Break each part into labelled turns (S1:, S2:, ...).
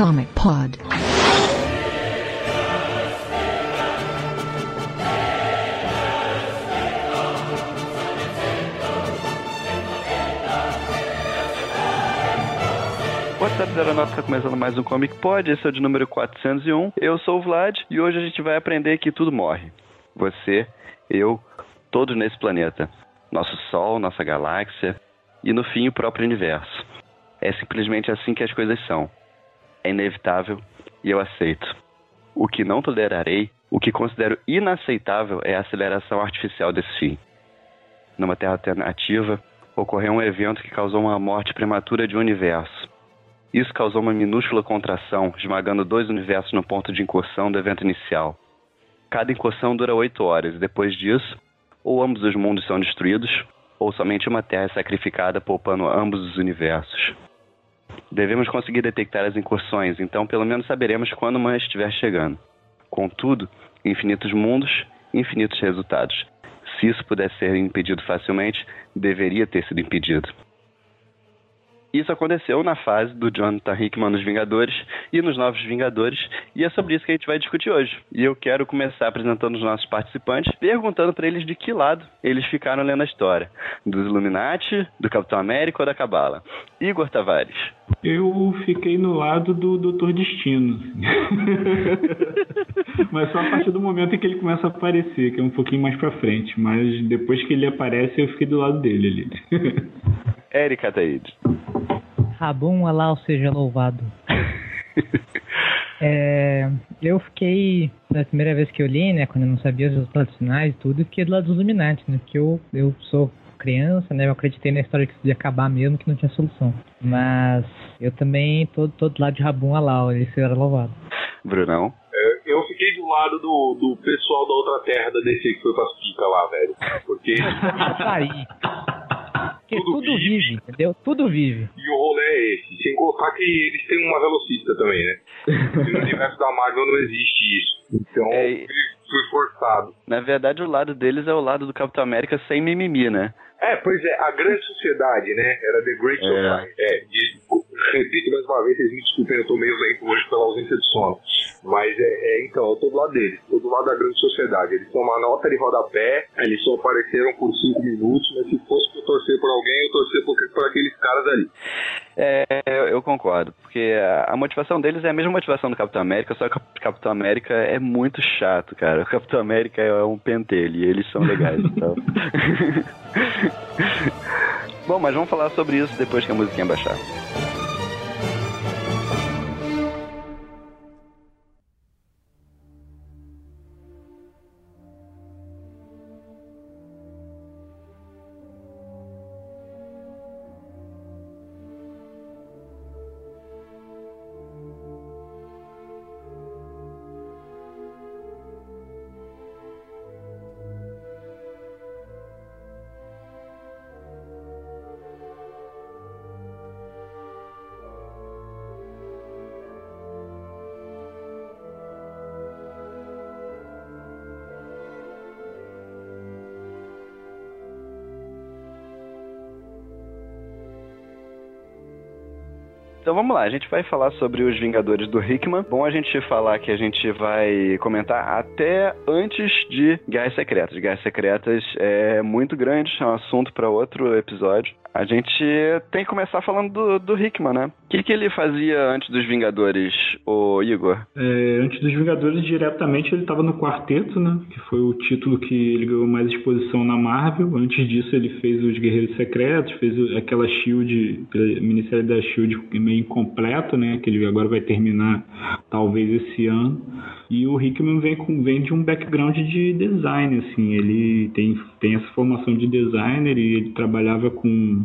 S1: Comic Pod.
S2: Nota está começando mais um Comic Pod, esse é o de número 401. Eu sou o Vlad e hoje a gente vai aprender que tudo morre. Você, eu, todos nesse planeta. Nosso Sol, nossa galáxia e no fim o próprio universo. É simplesmente assim que as coisas são. É inevitável e eu aceito. O que não tolerarei, o que considero inaceitável é a aceleração artificial desse fim. Numa Terra alternativa, ocorreu um evento que causou uma morte prematura de um universo. Isso causou uma minúscula contração, esmagando dois universos no ponto de incursão do evento inicial. Cada incursão dura oito horas, e depois disso, ou ambos os mundos são destruídos, ou somente uma Terra é sacrificada, poupando ambos os universos. Devemos conseguir detectar as incursões, então pelo menos saberemos quando uma estiver chegando. Contudo, infinitos mundos, infinitos resultados. Se isso pudesse ser impedido facilmente, deveria ter sido impedido. Isso aconteceu na fase do Jonathan Hickman nos Vingadores e nos Novos Vingadores, e é sobre isso que a gente vai discutir hoje. E eu quero começar apresentando os nossos participantes, perguntando para eles de que lado eles ficaram lendo a história: dos Illuminati, do Capitão América ou da Cabala. Igor Tavares.
S3: Eu fiquei no lado do Doutor Destino. mas só a partir do momento em que ele começa a aparecer, que é um pouquinho mais pra frente. Mas depois que ele aparece, eu fiquei do lado dele ali.
S2: Érica Taide.
S4: Rabum Alá seja louvado. é, eu fiquei, na primeira vez que eu li, né, quando eu não sabia os resultados finais e tudo, eu fiquei do lado dos Illuminati, né, porque eu, eu sou criança, né, eu acreditei na história que isso ia acabar mesmo, que não tinha solução. Mas eu também tô, tô do lado de Rabum Alá, ele seja louvado.
S2: Brunão.
S5: É, eu fiquei do lado do, do pessoal da outra terra da DC que foi pra pica lá, velho. Porque.
S4: aí. Porque tudo, tudo vive. vive. entendeu? Tudo vive.
S5: E o rolê é esse. Sem contar que eles têm uma velocista também, né? no universo da Marvel não existe isso. Então, é, foi forçado.
S2: Na verdade, o lado deles é o lado do Capitão América sem mimimi, né?
S5: É, pois é, a grande sociedade, né? Era The Great Society. É, é de, repito mais uma vez, vocês me desculpem, eu tô meio lento hoje pela ausência de sono. Mas é, é, então, eu tô do lado deles, tô do lado da grande sociedade. Eles são uma nota de rodapé, eles só apareceram por cinco minutos, mas se fosse pra eu torcer por alguém, eu torcer por, por aqueles caras ali.
S2: É, eu concordo, porque a motivação deles é a mesma motivação do Capitão América, só que o Capitão América é muito chato, cara. O Capitão América é um pentelho e eles são legais, então. Bom, mas vamos falar sobre isso depois que a musiquinha baixar. Vamos lá, a gente vai falar sobre os Vingadores do Hickman. Bom a gente falar que a gente vai comentar até antes de Guerras Secretas. Guerras Secretas é muito grande, é um assunto para outro episódio. A gente tem que começar falando do, do Hickman, né? O que, que ele fazia antes dos Vingadores, o Igor?
S3: É, antes dos Vingadores, diretamente, ele estava no Quarteto, né? Que foi o título que ele ganhou mais exposição na Marvel. Antes disso, ele fez os Guerreiros Secretos, fez aquela Shield, a minissérie da Shield meio incompleto, né? Que ele agora vai terminar, talvez, esse ano. E o Hickman vem, com, vem de um background de design, assim. Ele tem, tem essa formação de designer e ele trabalhava com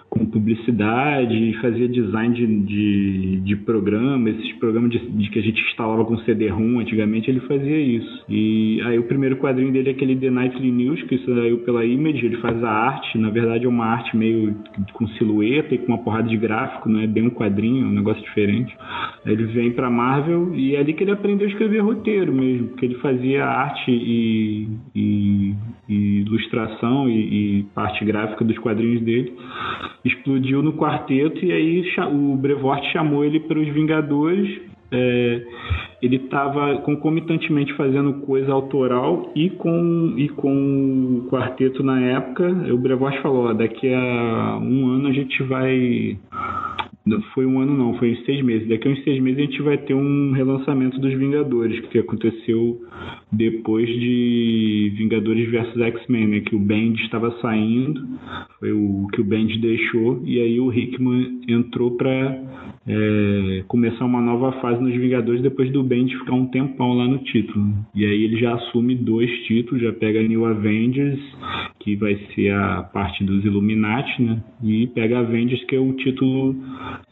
S3: com publicidade, fazia design de, de, de programa, esses programas de, de, que a gente instalava com CD-ROM antigamente, ele fazia isso. E aí o primeiro quadrinho dele é aquele The Nightly News, que saiu pela Image, ele faz a arte, na verdade é uma arte meio com silhueta e com uma porrada de gráfico, não é bem um quadrinho, é um negócio diferente. Aí ele vem pra Marvel e é ali que ele aprendeu a escrever roteiro mesmo, porque ele fazia arte e, e, e ilustração e, e parte gráfica dos quadrinhos dele explodiu no quarteto e aí o Brevoort chamou ele para os Vingadores. É, ele estava concomitantemente fazendo coisa autoral e com, e com o quarteto na época. O Brevoort falou: ó, daqui a um ano a gente vai foi um ano não, foi em seis meses. Daqui a uns seis meses a gente vai ter um relançamento dos Vingadores, que aconteceu depois de Vingadores vs X-Men, né? Que o Bend estava saindo, foi o que o Bend deixou, e aí o Hickman entrou para é, começar uma nova fase nos Vingadores depois do Bend ficar um tempão lá no título. E aí ele já assume dois títulos, já pega New Avengers, que vai ser a parte dos Illuminati, né? E pega Avengers, que é o título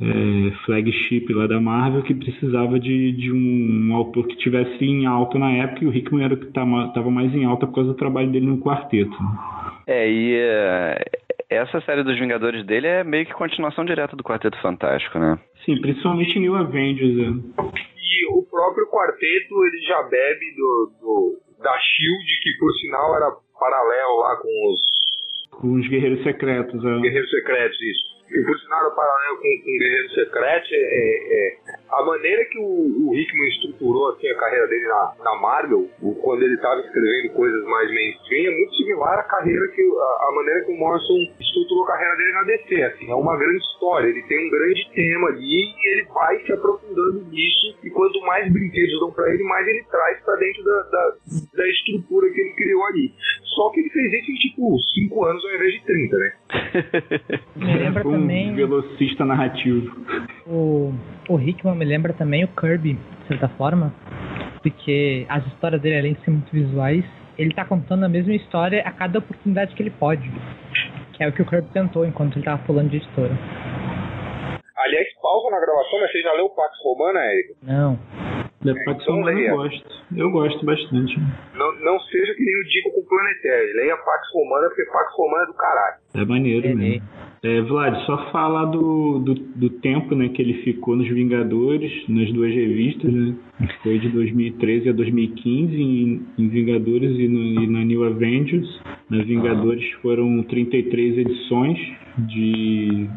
S3: é, flagship lá da Marvel, que precisava de, de um, um, autor que tivesse em alta na época, e o Hickman era o que estava mais em alta por causa do trabalho dele no quarteto.
S2: É, e uh, essa série dos Vingadores dele é meio que continuação direta do Quarteto Fantástico, né?
S3: Sim, principalmente New Avengers. É.
S5: E o próprio quarteto, ele já bebe do, do da SHIELD, que por sinal era paralelo lá com os...
S3: Com os Guerreiros Secretos, é.
S5: Guerreiros Secretos, isso e por sinal o paralelo com, com Guerreiro Secreto é, é, a maneira que o, o Hickman estruturou assim, a carreira dele na, na Marvel, quando ele estava escrevendo coisas mais mainstream, é muito similar à carreira que a, a, maneira que o Morrison estruturou a carreira dele na DC. Assim, é uma grande história, ele tem um grande tema ali e ele vai se aprofundando nisso. E quanto mais brinquedos dão para ele, mais ele traz para dentro da, da, da, estrutura que ele criou ali. Só que ele fez isso em tipo 5 anos ao invés de 30, né?
S4: Me lembra um também.
S3: velocista narrativo.
S4: O, o Hickman me lembra também o Kirby, de certa forma, porque as histórias dele, além de ser muito visuais, ele tá contando a mesma história a cada oportunidade que ele pode. Que é o que o Kirby tentou enquanto ele tava falando de editora.
S5: Aliás, pausa na gravação, mas você já leu o Pax Romana, Érico?
S4: Não.
S3: É, Pax então, Romana eu gosto. Eu gosto bastante.
S5: Não, não seja que nem o Dico com o Planetário. Leia Pax Romana, porque Pax Romana é do caralho.
S3: É maneiro é, mesmo. É, Vlad, só falar do, do, do, tempo né, que ele ficou nos Vingadores, nas duas revistas, né? Foi de 2013 a 2015 em, em Vingadores e, no, e, na New Avengers. Na Vingadores foram 33 edições de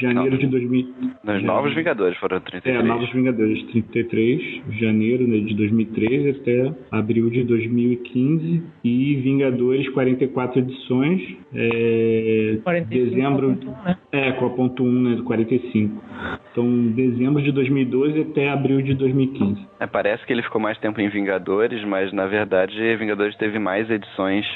S3: janeiro Não. de 2000.
S2: Nos Novos Vingadores foram 33.
S3: É, Novos Vingadores 33, janeiro né, de 2013 até abril de 2015 e Vingadores 44 edições. É, 45 dezembro. Com a ponto 1, né? É, com a ponto 1, né, do 45. Então, dezembro de 2012 até abril de 2015.
S2: É, parece que ele ficou mais tempo em Vingadores, mas na verdade Vingadores teve mais edições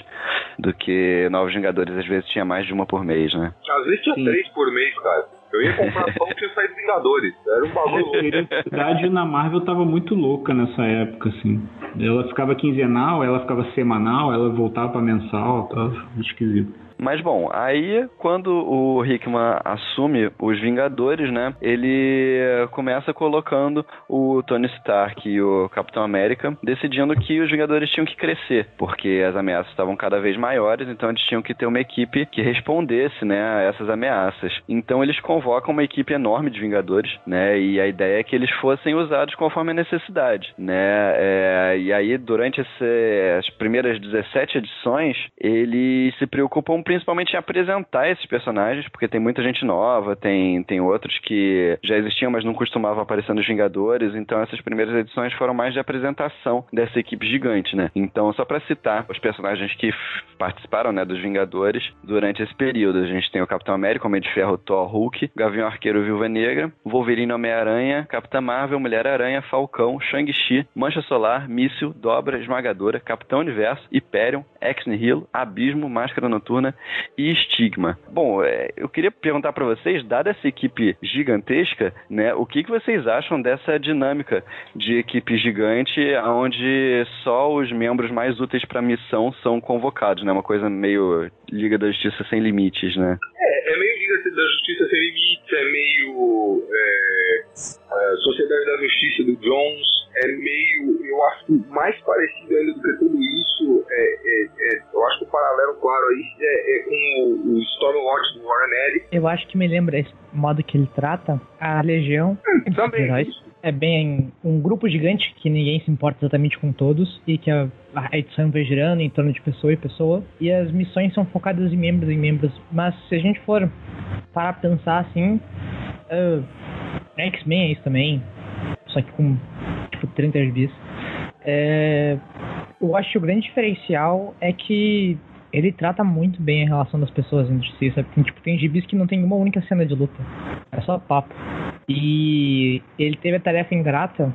S2: do que Novos Vingadores. Às vezes tinha mais de uma por mês, né?
S5: Às vezes tinha Sim. três por mês, cara. Eu ia comprar pão tinha saído Vingadores. Era um bagulho louco.
S3: A cidade na Marvel tava muito louca nessa época, assim. Ela ficava quinzenal, ela ficava semanal, ela voltava pra mensal, tava esquisito.
S2: Mas bom, aí quando o Hickman assume os Vingadores, né? Ele começa colocando o Tony Stark e o Capitão América, decidindo que os Vingadores tinham que crescer, porque as ameaças estavam cada vez maiores, então eles tinham que ter uma equipe que respondesse, né, a essas ameaças. Então eles convocam uma equipe enorme de Vingadores, né? E a ideia é que eles fossem usados conforme a necessidade, né? É, e aí durante esse, as primeiras 17 edições, eles se preocupam principalmente apresentar esses personagens, porque tem muita gente nova, tem, tem outros que já existiam, mas não costumavam aparecer nos Vingadores, então essas primeiras edições foram mais de apresentação dessa equipe gigante, né? Então, só para citar os personagens que participaram, né, dos Vingadores durante esse período, a gente tem o Capitão América, Homem de Ferro, Thor, Hulk, Gavião Arqueiro, Viúva Negra, Wolverine, Homem-Aranha, Capitã Marvel, Mulher-Aranha, Falcão, Shang-Chi, Mancha Solar, Míssil, Dobra, Esmagadora, Capitão Universo, Hyperion, Ex-Nihilo, Abismo, Máscara Noturna e Estigma. Bom, é, eu queria perguntar para vocês, dada essa equipe gigantesca, né, o que, que vocês acham dessa dinâmica de equipe gigante, onde só os membros mais úteis para a missão são convocados, né? Uma coisa meio Liga da Justiça sem limites, né?
S5: É, é meio Liga da Justiça Sem Limites, é meio é, Sociedade da Justiça do Jones, é meio, eu acho mais parecido ainda do que tudo isso, é, é, é eu acho que o paralelo claro aí é, é com o, o Stormwatch do Warren Ellis.
S4: Eu acho que me lembra esse modo que ele trata a Legião
S5: hum, também.
S4: heróis. É bem um grupo gigante que ninguém se importa exatamente com todos e que a, a edição vai girando em torno de pessoa e pessoa e as missões são focadas em membros e membros. Mas se a gente for para pensar assim, uh, X-Men é isso também, só que com tipo 30 bis. É, eu acho que o grande diferencial é que ele trata muito bem a relação das pessoas entre si, sabe? Tem, tipo, tem gibis que não tem uma única cena de luta. É só papo. E ele teve a tarefa ingrata,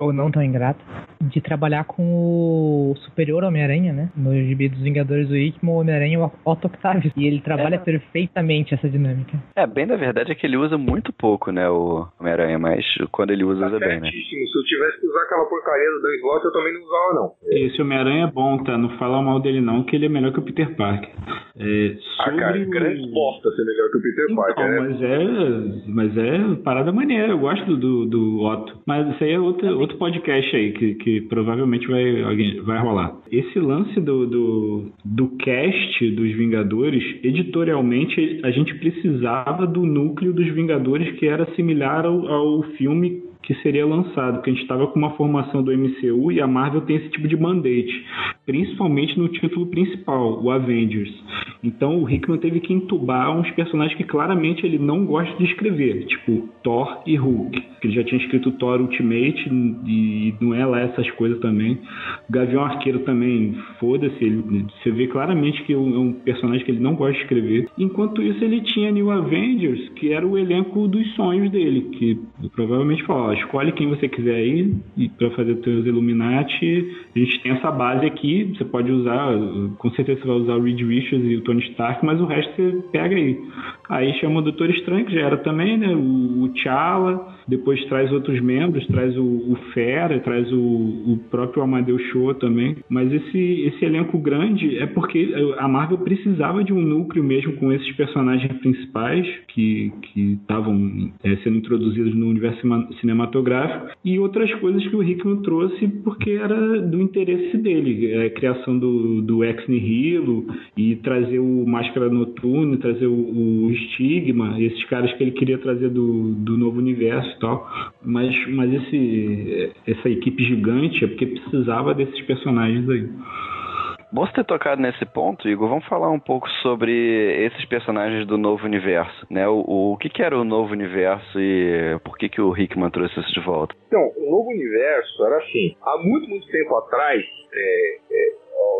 S4: ou não tão ingrata, de trabalhar com o superior Homem-Aranha, né? No gibi dos Vingadores do Hickman, o Homem-Aranha é o Otto Octavius. E ele trabalha é. perfeitamente essa dinâmica.
S2: É, bem na verdade é que ele usa muito pouco, né, o Homem-Aranha, mas quando ele usa, tá usa bem, né?
S5: Se eu tivesse que usar aquela porcaria do Dan Slott, eu também não usava, não.
S3: Esse Homem-Aranha é bom, tá? Não fala mal dele, não, que ele é melhor que o Peter Parker.
S5: É, ah, cara, o... grande bosta ser melhor que o Peter então, Parker, né?
S3: Mas é, mas é parada maneira, eu gosto do, do Otto. Mas isso aí é outro, outro podcast aí, que, que provavelmente vai, alguém, vai rolar. Esse lance do, do, do cast dos Vingadores, editorialmente, a gente precisava do núcleo dos Vingadores que era similar ao, ao filme que seria lançado, porque a gente estava com uma formação do MCU e a Marvel tem esse tipo de mandate, principalmente no título principal, o Avengers. Então o Hickman teve que entubar uns personagens que claramente ele não gosta de escrever, tipo Thor e Hulk, que ele já tinha escrito Thor Ultimate e não é lá essas coisas também. O Gavião Arqueiro também, foda-se, você vê claramente que é um personagem que ele não gosta de escrever. Enquanto isso ele tinha New Avengers, que era o elenco dos sonhos dele, que provavelmente falou, escolhe quem você quiser aí para fazer os seus Illuminati. A gente tem essa base aqui, você pode usar, com certeza você vai usar o Reed Richards e o Tony Stark, mas o resto você pega aí. Aí chama o Doutor Estranho, que já era também, né? O, T'Challa, depois traz outros membros, traz o, o Fera, traz o, o próprio Amadeus Show também. Mas esse, esse elenco grande é porque a Marvel precisava de um núcleo mesmo com esses personagens principais que estavam é, sendo introduzidos no universo cinematográfico e outras coisas que o Hickman trouxe porque era do interesse dele, é, a criação do, do Ex Nihilo e trazer o Máscara Noturna, trazer o, o Estigma, esses caras que ele queria trazer do, do novo universo e tal. Mas, mas esse, essa equipe gigante é porque precisava desses personagens aí.
S2: Bom você ter tocado nesse ponto, Igor. Vamos falar um pouco sobre esses personagens do novo universo, né? O, o, o que, que, era o novo universo e por que, que o Hickman trouxe isso de volta?
S5: Então, o novo universo era assim, há muito, muito tempo atrás, é, é,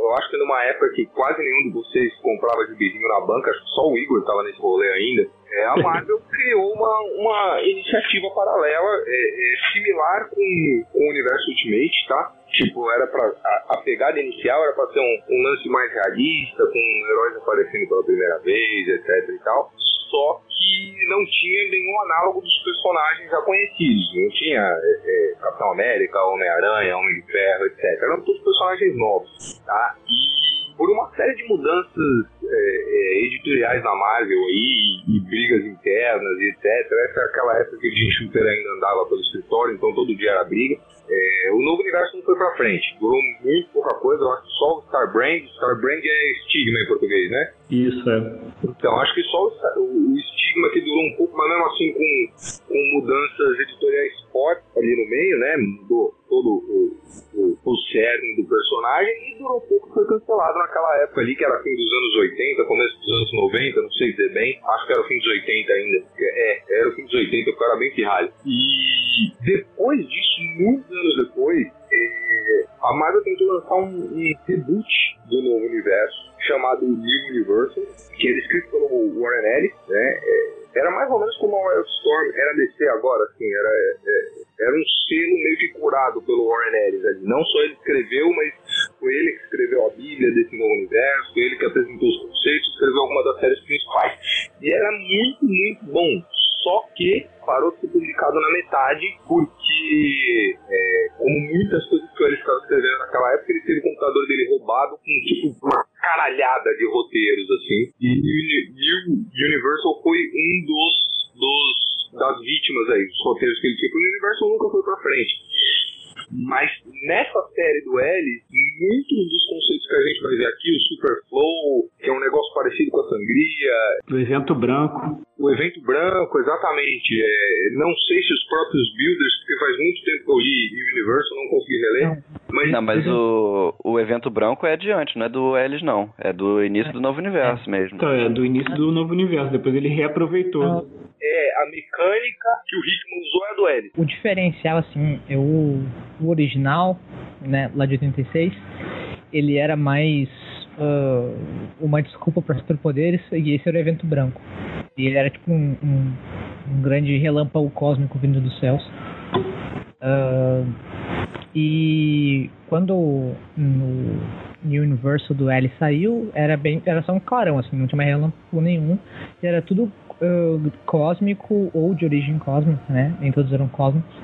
S5: eu acho que numa época que quase nenhum de vocês comprava de gibizinho na banca, acho que só o Igor estava nesse rolê ainda, é, a Marvel criou uma, uma iniciativa paralela é, é, similar com, com o universo Ultimate, tá? Tipo, era pra. A, a pegada inicial era pra ser um, um, lance mais realista, com heróis aparecendo pela primeira vez, etc e tal. Só que não tinha nenhum análogo dos personagens já conhecidos. Não tinha é, é, Capitão América, Homem-Aranha, Homem de Ferro, etc. Eram todos personagens novos, tá? E por uma série de mudanças é, é, editoriais na Marvel aí, e, e, brigas internas e etc. Essa é aquela época que Jim Shooter ainda andava pelo escritório, então todo dia era briga. É, o novo universo não foi pra frente, durou muito pouca coisa, eu acho que só o Starbrand, Starbrand é estigma em português, né?
S3: Isso, é.
S5: Então, acho que só o, o estigma que durou um pouco, mas mesmo assim com, com mudanças editoriais fortes ali no meio, né? Mudou todo o, o, o cerne do personagem e durou um pouco, foi cancelado naquela época ali, que era fim dos anos 80, começo dos anos 90, não sei dizer bem, acho que era o fim dos 80 ainda. É, era o fim dos 80, porque era bem pirralho. E depois disso, muitos anos depois, é, a Marvel tentou lançar um, um reboot do novo universo chamado New Universal, que era escrito pelo Warren Ellis, né? É, era mais ou menos como a Wildstorm era DC agora, assim, era, é, era um selo meio que curado pelo Warren Ellis. Não só ele escreveu, mas foi ele que escreveu a Bíblia desse novo universo, foi ele que apresentou os conceitos, escreveu alguma das séries principais. E era muito, muito bom. Só que parou de ser publicado na metade, porque, é, como muitas coisas que ele estava escrevendo naquela época, ele teve o computador dele roubado com tipo caralhada de roteiros, assim. E, o Universal foi um dos, dos das vítimas aí, dos roteiros que ele tinha. O Universal nunca foi pra frente. Mas nessa série do L, muitos dos conceitos que a gente vai ver aqui, o Superflow, que é um negócio parecido com a sangria.
S3: O evento branco.
S5: O evento branco, exatamente. É, não sei se os próprios builders, porque faz muito tempo que eu li em Universal, não consegui reler.
S2: Mas, não, mas o, o evento branco é adiante, não é do Ellis, não. É do início do novo universo mesmo.
S3: Então, é do início do novo universo. Depois ele reaproveitou.
S5: É, a mecânica que o Hickman usou é a do Ellis.
S4: O diferencial, assim, é o, o original, né, lá de 86, ele era mais uh, uma desculpa para superpoderes e esse era o evento branco. E ele era tipo um, um, um grande relâmpago cósmico vindo dos céus. Uh, e quando no, universo do L saiu, era bem, era só um clarão, assim, não tinha mais relâmpago nenhum. E era tudo uh, cósmico ou de origem cósmica, né? Nem todos eram cósmicos.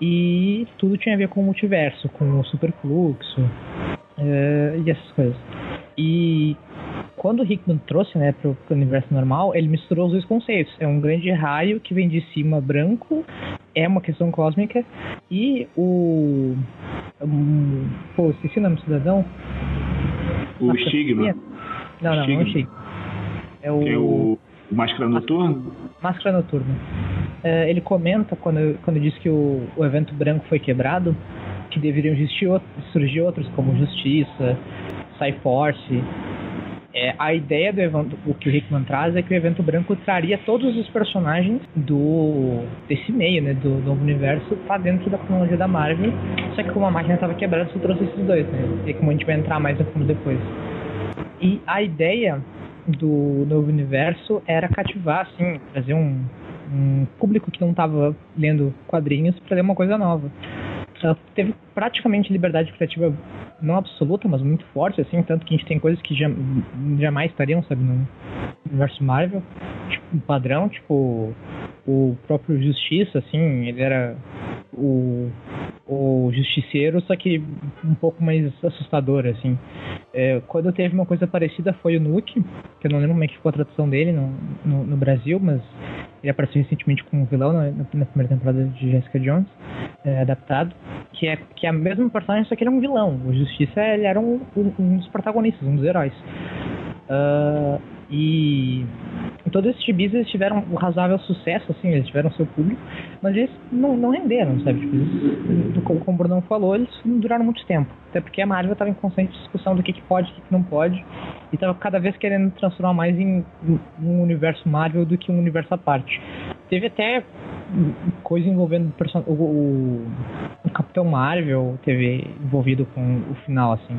S4: E tudo tinha a ver com o multiverso, com o superfluxo uh, e essas coisas. E quando o Hickman trouxe né, para o universo normal, ele misturou os dois conceitos. É um grande raio que vem de cima branco, é uma questão cósmica, e o. Um, pô, esqueci o nome do cidadão.
S3: O Stigma.
S4: Não, não, não é o Stigma.
S3: É o. É o Máscara Noturna?
S4: Máscara Noturna. É, ele comenta, quando, quando diz que o, o evento branco foi quebrado, que deveriam existir surgir outros, como Justiça, Cyforce. É, a ideia do evento, o que o Hickman traz é que o evento branco traria todos os personagens do desse meio, né, do novo universo, para dentro da cronologia da Marvel. Só que como a máquina estava quebrada, só trouxe esses dois, né? E como a gente vai entrar mais no fundo depois. E a ideia do novo universo era cativar, assim, trazer um, um público que não estava lendo quadrinhos para ler uma coisa nova. Ela teve praticamente liberdade criativa não absoluta, mas muito forte, assim, tanto que a gente tem coisas que já, jamais estariam, sabe, no universo Marvel, tipo, um padrão, tipo, o próprio Justiça, assim, ele era o, o Justiceiro, só que um pouco mais assustador, assim. É, quando teve uma coisa parecida foi o Nuke, que eu não lembro como é que ficou a tradução dele no, no, no Brasil, mas ele apareceu recentemente como vilão na, na, primeira temporada de Jessica Jones, é, adaptado, que é, que é a mesma personagem, só que ele é um vilão. O Justiça ele era um, um, um dos protagonistas, um dos heróis. Uh, e todos esses gibis eles tiveram um razoável sucesso, assim, eles tiveram seu público, mas eles não, não renderam, sabe? Tipo, eles, como o Brunão falou, eles não duraram muito tempo. Até porque a Marvel estava em constante discussão do que, que pode e o que, que não pode. E estava cada vez querendo transformar mais em um universo Marvel do que um universo à parte. Teve até coisa envolvendo o, o, o Capitão Marvel, teve envolvido com o final, assim.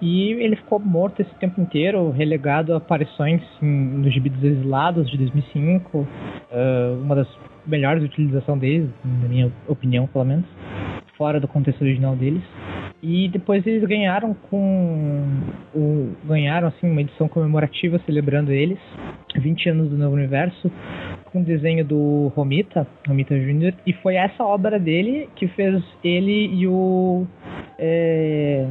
S4: E ele ficou morto esse tempo inteiro, relegado a aparições em, nos gibi dos Exilados de 2005, uh, ah, uma das melhores utilizações deles, na minha opinião, pelo menos, fora do contexto original deles. E depois eles ganharam com o, ganharam assim uma edição comemorativa celebrando eles, 20 anos do novo universo, com desenho do Romita, Romita Jr. E foi essa obra dele que fez ele e o é,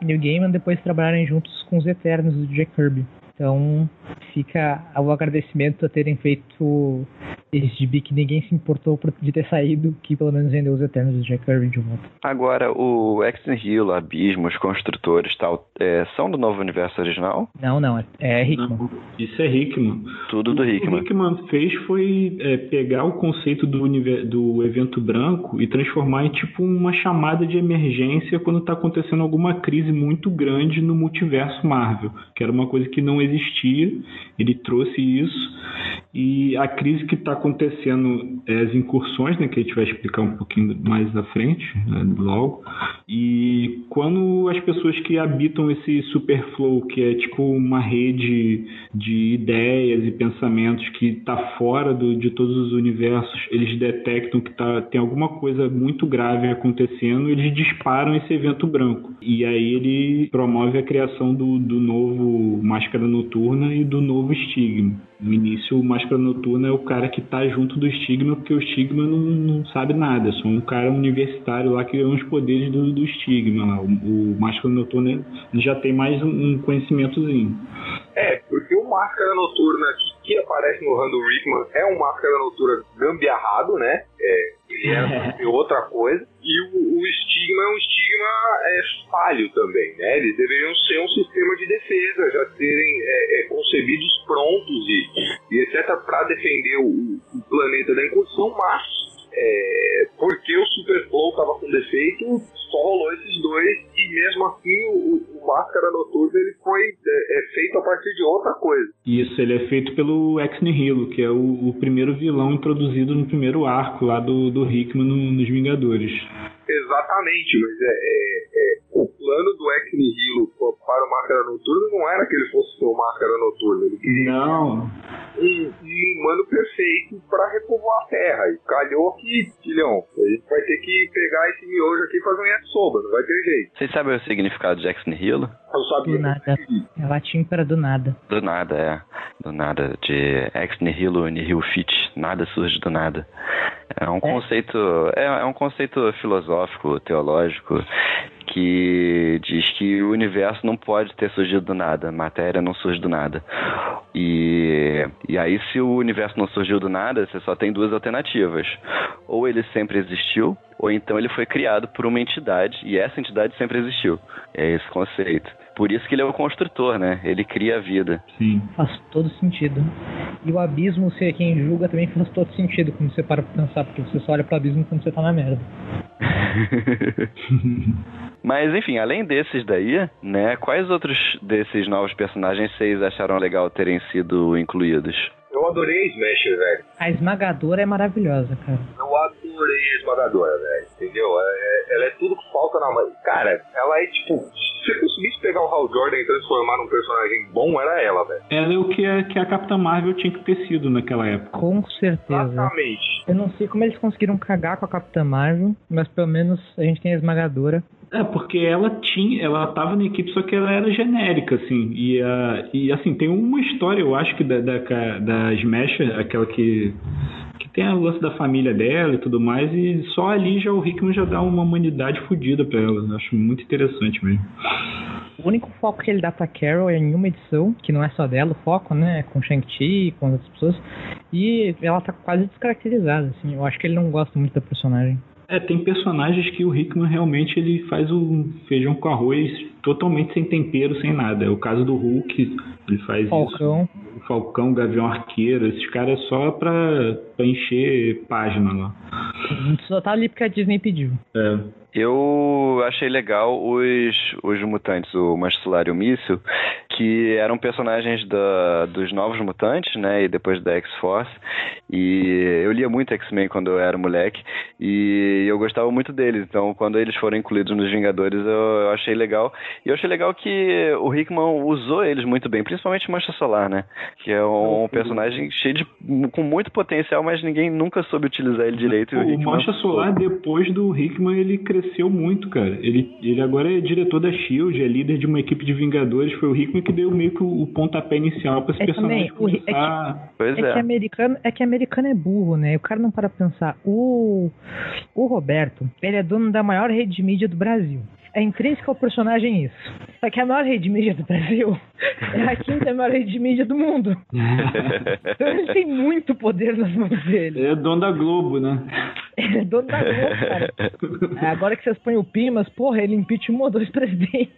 S4: Neil Gaiman depois trabalharem juntos com os Eternos do Jack Kirby. Então fica o agradecimento a terem feito esse gibi que ninguém se importou de ter saído, que pelo menos vendeu os Eternos do Jack Kirby de volta.
S2: Agora, o X Hill, Abismo, os construtores tal, é, são do novo universo original?
S4: Não, não, é, é Hickman. Não,
S3: isso é Hickman.
S2: Tudo do Hickman.
S3: O que Hickman fez foi é, pegar o conceito do, do evento branco e transformar em tipo uma chamada de emergência quando está acontecendo alguma crise muito grande no multiverso Marvel, que era uma coisa que não existia. Ele trouxe isso e a crise que está acontecendo é as incursões, né, que a gente vai explicar um pouquinho mais à frente, né, logo. E quando as pessoas que habitam esse superflow, que é tipo uma rede de ideias e pensamentos que está fora do, de todos os universos, eles detectam que tá, tem alguma coisa muito grave acontecendo, eles disparam esse evento branco. E aí ele promove a criação do, do novo Máscara Noturna e do novo Estigma. No início, o Máscara Noturna é o cara que tá junto do Stigma, porque o Stigma não, não sabe nada, é só um cara universitário lá que ganhou os poderes do, do Stigma lá. O, o Máscara Noturna já tem mais um, um conhecimentozinho.
S5: É, porque o Máscara Noturna que, que aparece no Randall Rickman é um Máscara Noturna gambiarrado, né? É, ele era é outra coisa. E o, o estigma é um estigma é, falho também, né? Eles deveriam ser um sistema de defesa, já serem é, é, concebidos prontos e, e etc. para defender o, o, planeta da incursão, mas é, porque o Superflow estava com defeito, só rolou esses dois e mesmo assim o, o Máscara Noturna ele foi é, é, feito a partir de outra coisa.
S3: Isso, ele é feito pelo Ex Nihilo, que é o, o primeiro vilão introduzido no primeiro arco lá do, do Hickman no, nos Vingadores.
S5: Exatamente, mas é, é, é, o plano do Ex Nihilo para o Máscara Noturna não era que ele fosse ser o Máscara Noturna. Ele queria
S3: não.
S5: Um, um humano perfeito para repovoar a Terra. E calhou que, filhão, a gente vai ter que pegar esse miojo aqui e fazer um yakisoba, não vai ter jeito.
S2: Vocês sabem o significado de Ex Nihilo?
S5: Eu sabia.
S4: Do nada. É latim para do nada.
S2: Do nada, é. Do nada. De Ex Nihilo, Nihil Fit. Nada surge do nada. É um é? conceito. É, é um conceito filosófico, teológico, que diz que o universo não pode ter surgido do nada, matéria não surge do nada. E, e aí, se o universo não surgiu do nada, você só tem duas alternativas. Ou ele sempre existiu, ou então ele foi criado por uma entidade, e essa entidade sempre existiu. É esse conceito. Por isso que ele é o construtor, né? Ele cria a vida.
S3: Sim.
S4: Faz todo sentido. E o abismo ser quem julga também faz todo sentido quando você para pra pensar, porque você só olha pro abismo quando você tá na merda.
S2: Mas enfim, além desses daí, né, quais outros desses novos personagens vocês acharam legal terem sido incluídos?
S5: Eu adorei a Smasher, velho.
S4: A esmagadora é maravilhosa, cara.
S5: Eu adorei a esmagadora, velho. Entendeu? É, é, ela é tudo que falta na mãe. Cara, ela é tipo. Se você conseguisse pegar o Hal Jordan e transformar num personagem bom, era ela, velho.
S3: Ela é o que a, que a Capitã Marvel tinha que ter sido naquela época.
S4: Com certeza.
S5: Exatamente.
S4: Eu não sei como eles conseguiram cagar com a Capitã Marvel, mas pelo menos a gente tem a esmagadora.
S3: É, porque ela tinha, ela tava na equipe, só que ela era genérica, assim. E, uh, e assim, tem uma história, eu acho que da, da, da Smash, aquela que, que tem a lance da família dela e tudo mais, e só ali já o Hickman já dá uma humanidade fodida pra ela. Eu acho muito interessante mesmo.
S4: O único foco que ele dá pra Carol é em uma edição, que não é só dela o foco, né? Com Shang-Chi, com outras pessoas. E ela tá quase descaracterizada, assim. Eu acho que ele não gosta muito da personagem.
S3: É, tem personagens que o Hickman realmente ele faz o feijão com arroz totalmente sem tempero, sem nada. É o caso do Hulk, ele faz
S4: Falcão.
S3: isso. O Falcão, Gavião Arqueiro, esses caras só pra, pra encher página lá.
S4: Só tá ali porque a Disney pediu.
S3: É.
S2: Eu achei legal os, os mutantes, o Mastular e o Míssil, que eram personagens da, dos novos mutantes, né? E depois da X-Force. E eu lia muito X-Men quando eu era moleque. E eu gostava muito deles. Então, quando eles foram incluídos nos Vingadores, eu, eu achei legal. E eu achei legal que o Hickman usou eles muito bem, principalmente Mancha Solar, né? Que é um personagem cheio de. com muito potencial, mas ninguém nunca soube utilizar ele direito.
S3: O, o Mancha Solar, depois do Hickman, ele cresceu muito, cara. Ele, ele agora é diretor da Shield, é líder de uma equipe de Vingadores. Foi o Hickman que deu meio que o, o pontapé inicial para esse é personagem também, começar...
S4: É que, pois é, é. Que americano, é que americano é burro, né? O cara não para pensar. O, o Roberto, ele é dono da maior rede de mídia do Brasil é intrínseco ao personagem isso. Só que a maior rede de mídia do Brasil é a quinta maior rede de mídia do mundo. então ele tem muito poder nas mãos dele.
S3: Ele é dono da Globo, né?
S4: Ele é dono da Globo, cara. É, agora que vocês põem o Pimas, porra, ele impeachmentou dois presidentes.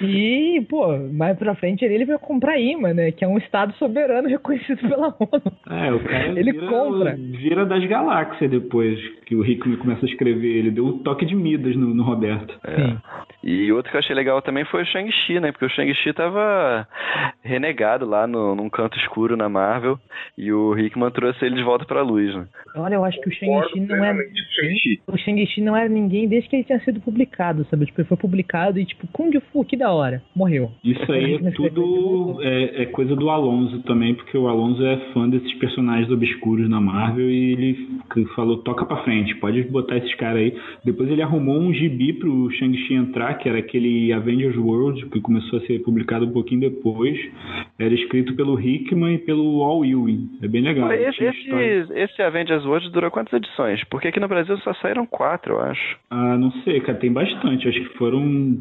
S4: E, pô, mais pra frente ele vai comprar imã, né? Que é um estado soberano reconhecido pela ONU.
S3: É, o cara
S4: ele compra.
S3: Vira das galáxias depois que o Rickman começa a escrever. Ele deu o toque de Midas no, no Roberto.
S2: É. Sim. E outro que eu achei legal também foi o Shang-Chi, né? Porque o Shang-Chi tava renegado lá no, num canto escuro na Marvel e o Hickman trouxe ele de volta pra luz, né?
S4: Olha, eu acho que o Shang-Chi não é. O Shang-Chi não era ninguém desde que ele tinha sido publicado publicado, sabe? Tipo, ele foi publicado e tipo, Kung Fu, que da hora. Morreu.
S3: Isso aí é tudo é, é, coisa do Alonso também, porque o Alonso é fã desses personagens obscuros na Marvel e ele falou, toca pra frente, pode botar esses caras aí. Depois ele arrumou um gibi pro Shang-Chi entrar, que era aquele Avengers World, que começou a ser publicado um pouquinho depois. Era escrito pelo Hickman e pelo Al Ewing. É bem legal.
S2: Esse, esse, esse, Avengers World durou quantas edições? Porque aqui no Brasil só saíram quatro, eu acho.
S3: Ah, não sei, cara, tem bastante. Acho que foram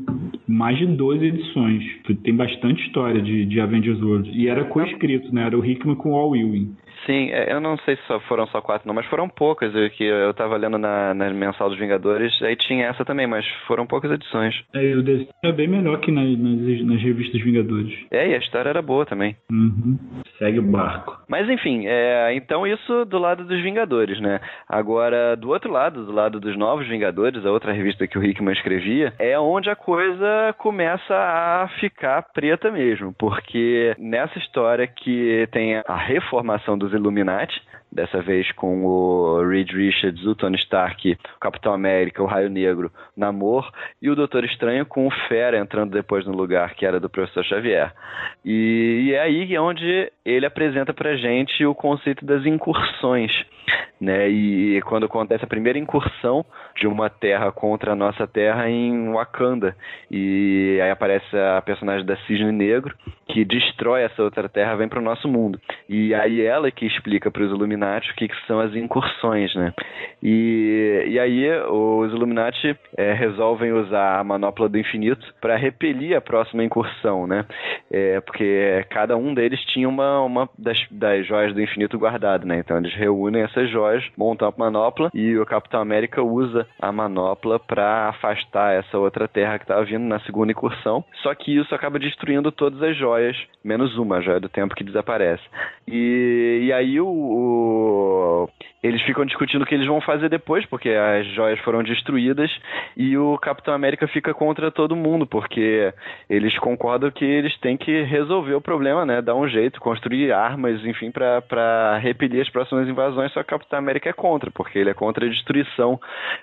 S3: mais de 12 edições. Tem bastante história de, de Avengers World. E era co-escrito, né? Era o Hickman com o Al Ewing.
S2: Sim, é, eu não sei se só foram só quatro, não, mas foram poucas. Eu, que eu tava lendo na, na mensal dos Vingadores, aí tinha essa também, mas foram poucas edições.
S3: É, o desenho é bem melhor que nas, nas, nas revistas Vingadores.
S2: É, e a história era boa também.
S3: Uhum. Segue o barco.
S2: Mas enfim, é, então isso do lado dos Vingadores, né? Agora, do outro lado, do lado dos Novos Vingadores, a outra revista que o Hickman escrevia, é onde a coisa começa a ficar preta mesmo, porque nessa história que tem a reformação dos Illuminati, dessa vez com o Reed Richards, o Tony Stark, o Capitão América, o Raio Negro, Namor e o Doutor Estranho com o Fera entrando depois no lugar que era do Professor Xavier. E, e é aí onde ele apresenta pra gente o conceito das incursões né? E quando acontece a primeira incursão de uma terra contra a nossa terra em Wakanda, e aí aparece a personagem da Cisne Negro que destrói essa outra terra, vem para o nosso mundo. E aí ela que explica para os Illuminati o que, que, são as incursões, né? E, e aí os Illuminati é, resolvem usar a manopla do infinito para repelir a próxima incursão, né? É, porque cada um deles tinha uma, uma das, das joias do infinito guardada, né? Então eles reúnem essas joias montam a manopla e o Capitão América usa a manopla para afastar essa outra terra que estava vindo na segunda incursão. Só que isso acaba destruindo todas as joias, menos uma, a joia do tempo que desaparece. E, e aí o, o, eles ficam discutindo o que eles vão fazer depois, porque as joias foram destruídas e o Capitão América fica contra todo mundo, porque eles concordam que eles têm que resolver o problema, né? Dar um jeito, construir armas, enfim, para repelir as próximas invasões, só que o Capitão América é contra, porque ele é contra a destruição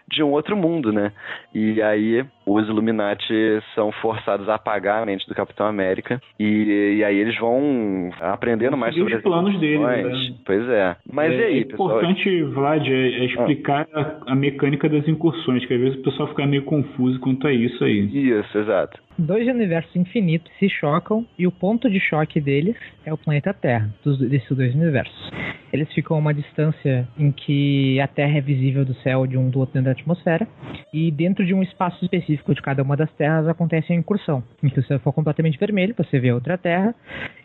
S2: de um outro mundo, né? E aí os Illuminati são forçados a apagar a mente do Capitão América e, e aí eles vão aprendendo mais sobre
S3: os planos dele. Né?
S2: Pois é. Mas
S3: é,
S2: e aí,
S3: é importante, Vlad, é, é ah. explicar ah. a, a, mecânica das incursões, que às vezes o pessoal fica meio confuso quanto a isso aí.
S2: Isso, exato.
S4: Dois universos infinitos se chocam e o ponto de choque deles é o planeta Terra, dos, desses dois universos. Eles ficam a uma distância em que a Terra é visível do céu de um do outro dentro da atmosfera e dentro de um espaço específico de cada uma das terras acontece a incursão, em que o céu for completamente vermelho, você vê outra terra,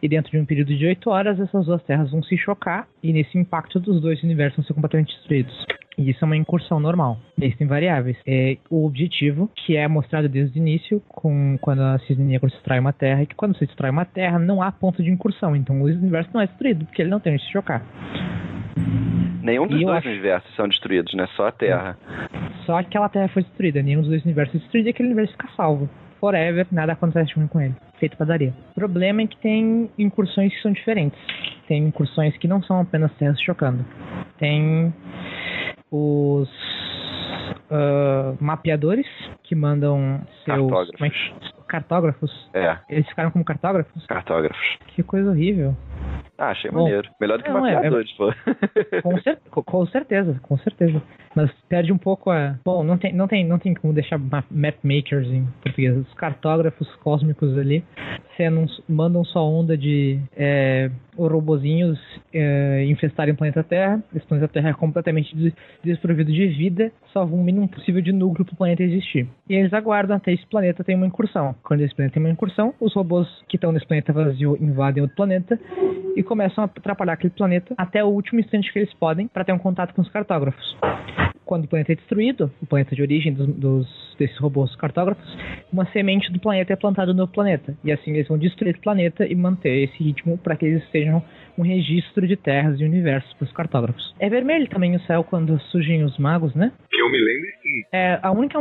S4: e dentro de um período de 8 horas essas duas terras vão se chocar, e nesse impacto dos dois universos vão ser completamente destruídos. E isso é uma incursão normal. Existem variáveis. É o objetivo, que é mostrado desde o início, com quando a cisne negro destrói uma terra, é que quando você destrói uma terra, não há ponto de incursão. Então o universo não é destruído, porque ele não tem onde se chocar.
S2: Nenhum dos dois acho... universos são destruídos, né? Só a Terra.
S4: Só aquela Terra foi destruída. Nenhum dos dois universos é destruído e aquele universo fica salvo. Forever, nada acontece ruim com ele. Feito padaria. O problema é que tem incursões que são diferentes. Tem incursões que não são apenas terras chocando. Tem os uh, mapeadores que mandam seus.
S2: Cartógrafos.
S4: É cartógrafos?
S2: É.
S4: Eles ficaram como cartógrafos?
S2: Cartógrafos.
S4: Que coisa horrível.
S2: Ah, achei Bom, maneiro. Melhor do que não, mapeadores, é, pô.
S4: Com, cer com certeza, com certeza. Mas perde um pouco a. Bom, não tem, não tem, não tem como deixar map makers em português. Os cartógrafos cósmicos ali não, mandam só onda de é, robozinhos é, infestarem o planeta Terra. Esse planeta Terra é completamente des desprovido de vida, só um mínimo possível de núcleo para o planeta existir. E eles aguardam até esse planeta ter uma incursão. Quando esse planeta tem uma incursão, os robôs que estão nesse planeta vazio invadem outro planeta e começam a atrapalhar aquele planeta até o último instante que eles podem para ter um contato com os cartógrafos quando o planeta é destruído, o planeta de origem dos, dos, desses robôs cartógrafos, uma semente do planeta é plantada no planeta. E assim eles vão destruir o planeta e manter esse ritmo para que eles sejam um registro de terras e universos para os cartógrafos. É vermelho também o céu quando surgem os magos, né?
S5: Que eu me lembro sim
S4: É, a única.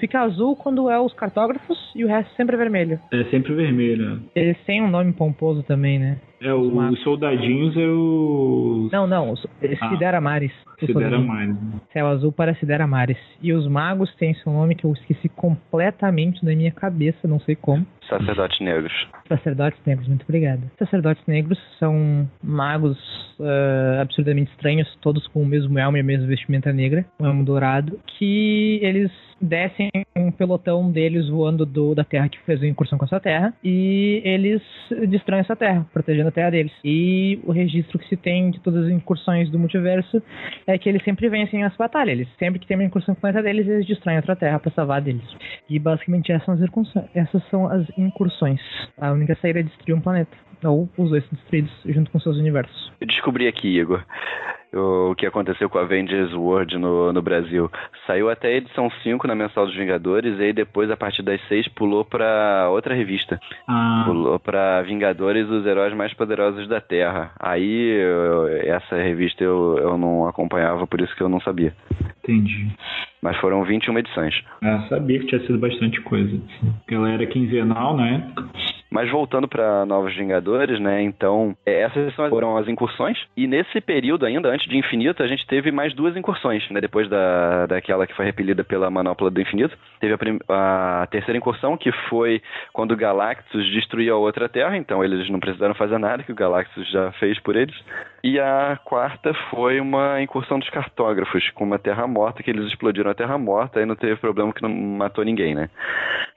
S4: Fica azul quando é os cartógrafos e o resto sempre é vermelho.
S3: É sempre vermelho.
S4: Eles têm um nome pomposo também, né?
S3: É, o, os soldadinhos é o.
S4: Não, não, os, ah, Sidera Maris.
S3: Sidera Maris.
S4: Céu azul para Sidera Maris. E os magos têm seu nome que eu esqueci completamente da minha cabeça, não sei como.
S2: Sacerdotes negros.
S4: Sacerdotes negros, muito obrigado. Sacerdotes negros são magos uh, absurdamente estranhos, todos com o mesmo elmo e a mesma vestimenta negra, um elmo dourado, que eles descem um pelotão deles voando do, da Terra que fez uma incursão com essa Terra e eles destroem essa Terra, protegendo a Terra deles. E o registro que se tem de todas as incursões do multiverso é que eles sempre vencem as batalhas. Eles, sempre que tem uma incursão com o planeta deles, eles destroem outra Terra para salvar deles. E basicamente essas são as, essas são as incursões. A única saída é destruir um planeta. Ou os dois destruídos junto com seus universos.
S2: Eu descobri aqui, Igor o que aconteceu com a Avengers World no, no Brasil. Saiu até a edição 5 na Mensal dos Vingadores, e aí depois, a partir das 6, pulou pra outra revista.
S3: Ah.
S2: Pulou pra Vingadores, os heróis mais poderosos da Terra. Aí, eu, essa revista eu, eu não acompanhava, por isso que eu não sabia.
S3: Entendi.
S2: Mas foram 21 edições.
S3: Ah, sabia que tinha sido bastante coisa. Ela era quinzenal na época.
S2: Mas voltando para Novos Vingadores, né? Então, é, essas foram as incursões. E nesse período ainda, antes de Infinito, a gente teve mais duas incursões, né? Depois da, daquela que foi repelida pela Manopla do Infinito. Teve a, prim, a terceira incursão, que foi quando o Galactus destruiu a outra Terra. Então, eles não precisaram fazer nada, que o Galactus já fez por eles. E a quarta foi uma incursão dos cartógrafos, com uma Terra morta, que eles explodiram a Terra morta, aí não teve problema que não matou ninguém, né?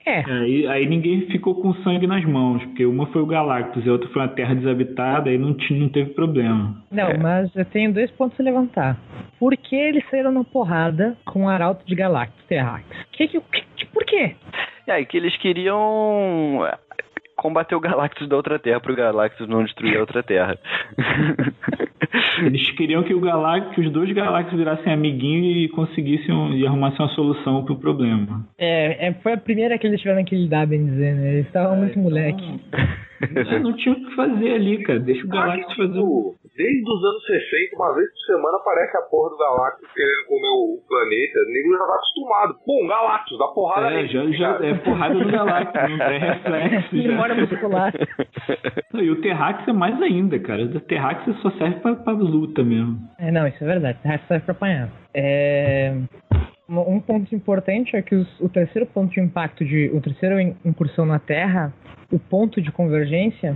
S3: É. Aí, aí ninguém ficou com sangue nas mãos, porque uma foi o Galactus e a outra foi uma terra desabitada, aí não, tinha, não teve problema.
S4: Não, é. mas eu tenho dois pontos a levantar. Por que eles saíram na porrada com o Arauto de Galactus, Terrax? Que, que, que, por quê?
S2: É, que eles queriam combater o Galactus da outra Terra para o Galactus não destruir a outra Terra.
S3: Eles queriam que o Galactus, que os dois Galactus virassem amiguinhos e conseguissem e arrumassem uma solução pro problema.
S4: É, é, foi a primeira que eles tiveram que lidar, bem dizer, né? Eles estavam é, muito então... moleque.
S3: Não, não tinha o que fazer ali, cara. Deixa o Galactus fazer o.
S5: Desde os anos 60, uma vez por semana aparece a porra do Galactus querendo comer o planeta. O nego já tá acostumado. Pum, Galactus, dá porrada
S3: é, Já, já é porrada do Galactus, não é reflexo.
S4: Memória muscular.
S3: E o Terrax é mais ainda, cara. O Terrax só serve pra, pra luta mesmo.
S4: É, não, isso é verdade. O Terrax serve pra apanhar. É um ponto importante é que os, o terceiro ponto de impacto de o terceiro incursão na Terra o ponto de convergência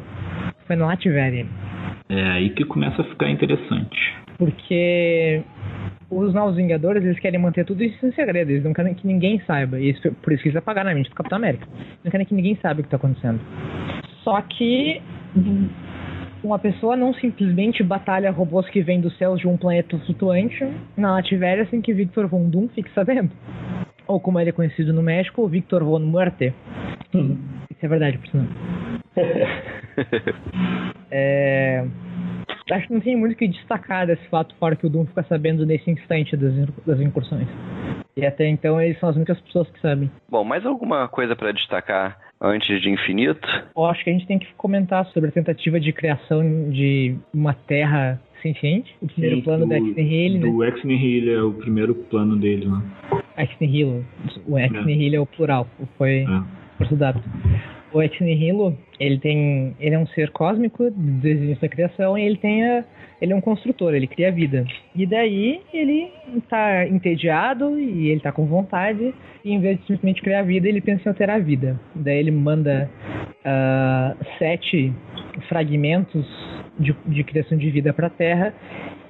S4: foi no Latveria.
S3: É aí que começa a ficar interessante.
S4: Porque os Novos Vingadores eles querem manter tudo isso em segredo, eles não querem que ninguém saiba. E isso, por isso que eles apagaram a mente do Capitão América. Não querem que ninguém saiba o que está acontecendo. Só que uma pessoa não simplesmente batalha robôs que vêm dos céus de um planeta flutuante na Latveria sem que Victor Von Doom fique sabendo. Ou como ele é conhecido no México, Victor Von Muerte. Uhum. Isso é verdade, por sinal. é... Acho que não tem muito o que destacar desse fato, fora que o Doom fica sabendo nesse instante das, das incursões. E até então eles são as únicas pessoas que sabem.
S2: Bom, mais alguma coisa para destacar antes de Infinito?
S4: Eu acho que a gente tem que comentar sobre a tentativa de criação de uma Terra senciente. O primeiro Sim, plano do, da X-Nihil,
S3: né? O X-Nihil é o primeiro plano dele, né?
S4: X-Nihil. O X-Nihil é. é o plural. Foi... É estudado. O Ex Nihilo, ele tem, ele é um ser cósmico desde o início da criação e ele tem a, ele é um construtor, ele cria vida. E daí ele está entediado e ele está com vontade e em vez de simplesmente criar vida, ele pensa em alterar a vida. Daí ele manda uh, sete fragmentos de, de criação de vida para a Terra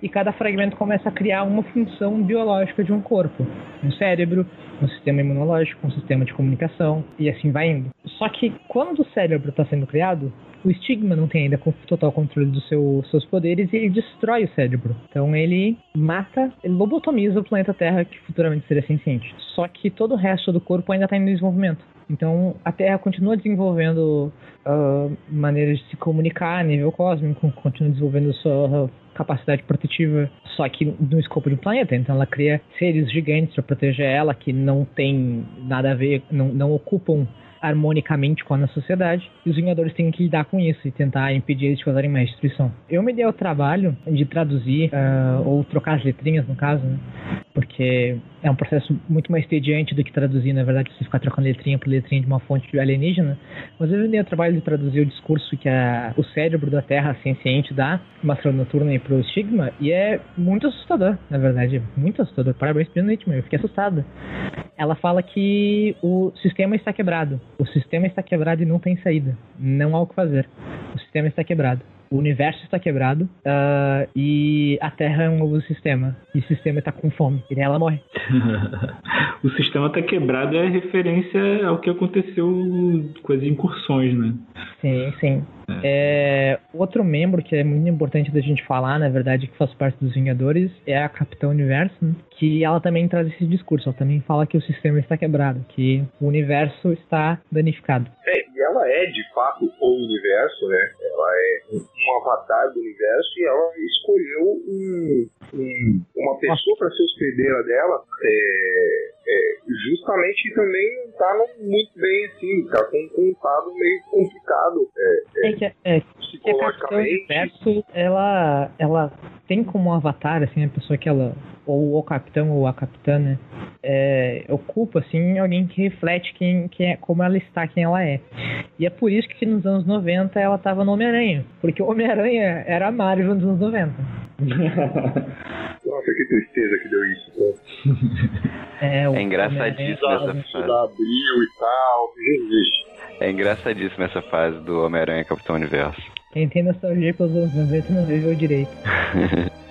S4: e cada fragmento começa a criar uma função biológica de um corpo. Um cérebro, um sistema imunológico, um sistema de comunicação, e assim vai indo. Só que quando o cérebro está sendo criado, o estigma não tem ainda total controle dos seu, seus poderes e ele destrói o cérebro. Então ele mata, ele lobotomiza o planeta Terra, que futuramente seria senciente. Só que todo o resto do corpo ainda está em desenvolvimento. Então a Terra continua desenvolvendo uh, maneiras de se comunicar a nível cósmico, continua desenvolvendo sua capacidade protetiva, só que no escopo de um planeta. Então ela cria seres gigantes para proteger ela que não tem nada a ver, não, não ocupam harmonicamente com a sociedade, e os Vingadores têm que lidar com isso e tentar impedir eles de causarem mais destruição. Eu me dei o trabalho de traduzir, uh, ou trocar as letrinhas, no caso, né? porque é um processo muito mais tediante do que traduzir, na verdade, você ficar trocando letrinha por letrinha de uma fonte alienígena. Mas eu me dei o trabalho de traduzir o discurso que a, o cérebro da Terra ciente dá uma noturna e pro estigma, e é muito assustador, na verdade, muito assustador. Parabéns Hitman, eu fiquei assustado. Ela fala que o sistema está quebrado. O sistema está quebrado e não tem saída. Não há o que fazer. O sistema está quebrado o universo está quebrado uh, e a Terra é um novo sistema. E o sistema está com fome. E ela morre.
S3: o sistema está quebrado é referência ao que aconteceu com as incursões, né?
S4: Sim, sim. É. É, outro membro que é muito importante da gente falar, na verdade, que faz parte dos Vingadores, é a Capitã Universo, né? que ela também traz esse discurso. Ela também fala que o sistema está quebrado, que o universo está danificado.
S5: É, e ela é de fato o universo, né? Ela é um avatar do universo e ela escolheu um, um, uma pessoa para ser hospedeira dela. É, é, justamente também não tá muito bem assim, tá com um contato meio complicado. É,
S4: é, é que, é, que a Universo, ela, ela tem como avatar, assim, a pessoa que ela, ou o capitão ou a capitã, né, é, ocupa, assim, alguém que reflete quem, quem é, como ela está, quem ela é. E é por isso que nos anos 90 ela estava no Homem-Aranha, porque o Homem-Aranha era a Marvel nos anos 90.
S5: Nossa, que tristeza que deu isso.
S2: É, é engraçadíssimo essa
S5: frase. Abril e tal, Jesus.
S2: É engraçadíssima essa fase do Homem-Aranha Capitão Universo.
S4: Quem tem nostalgia pelos anos 90 não viveu direito.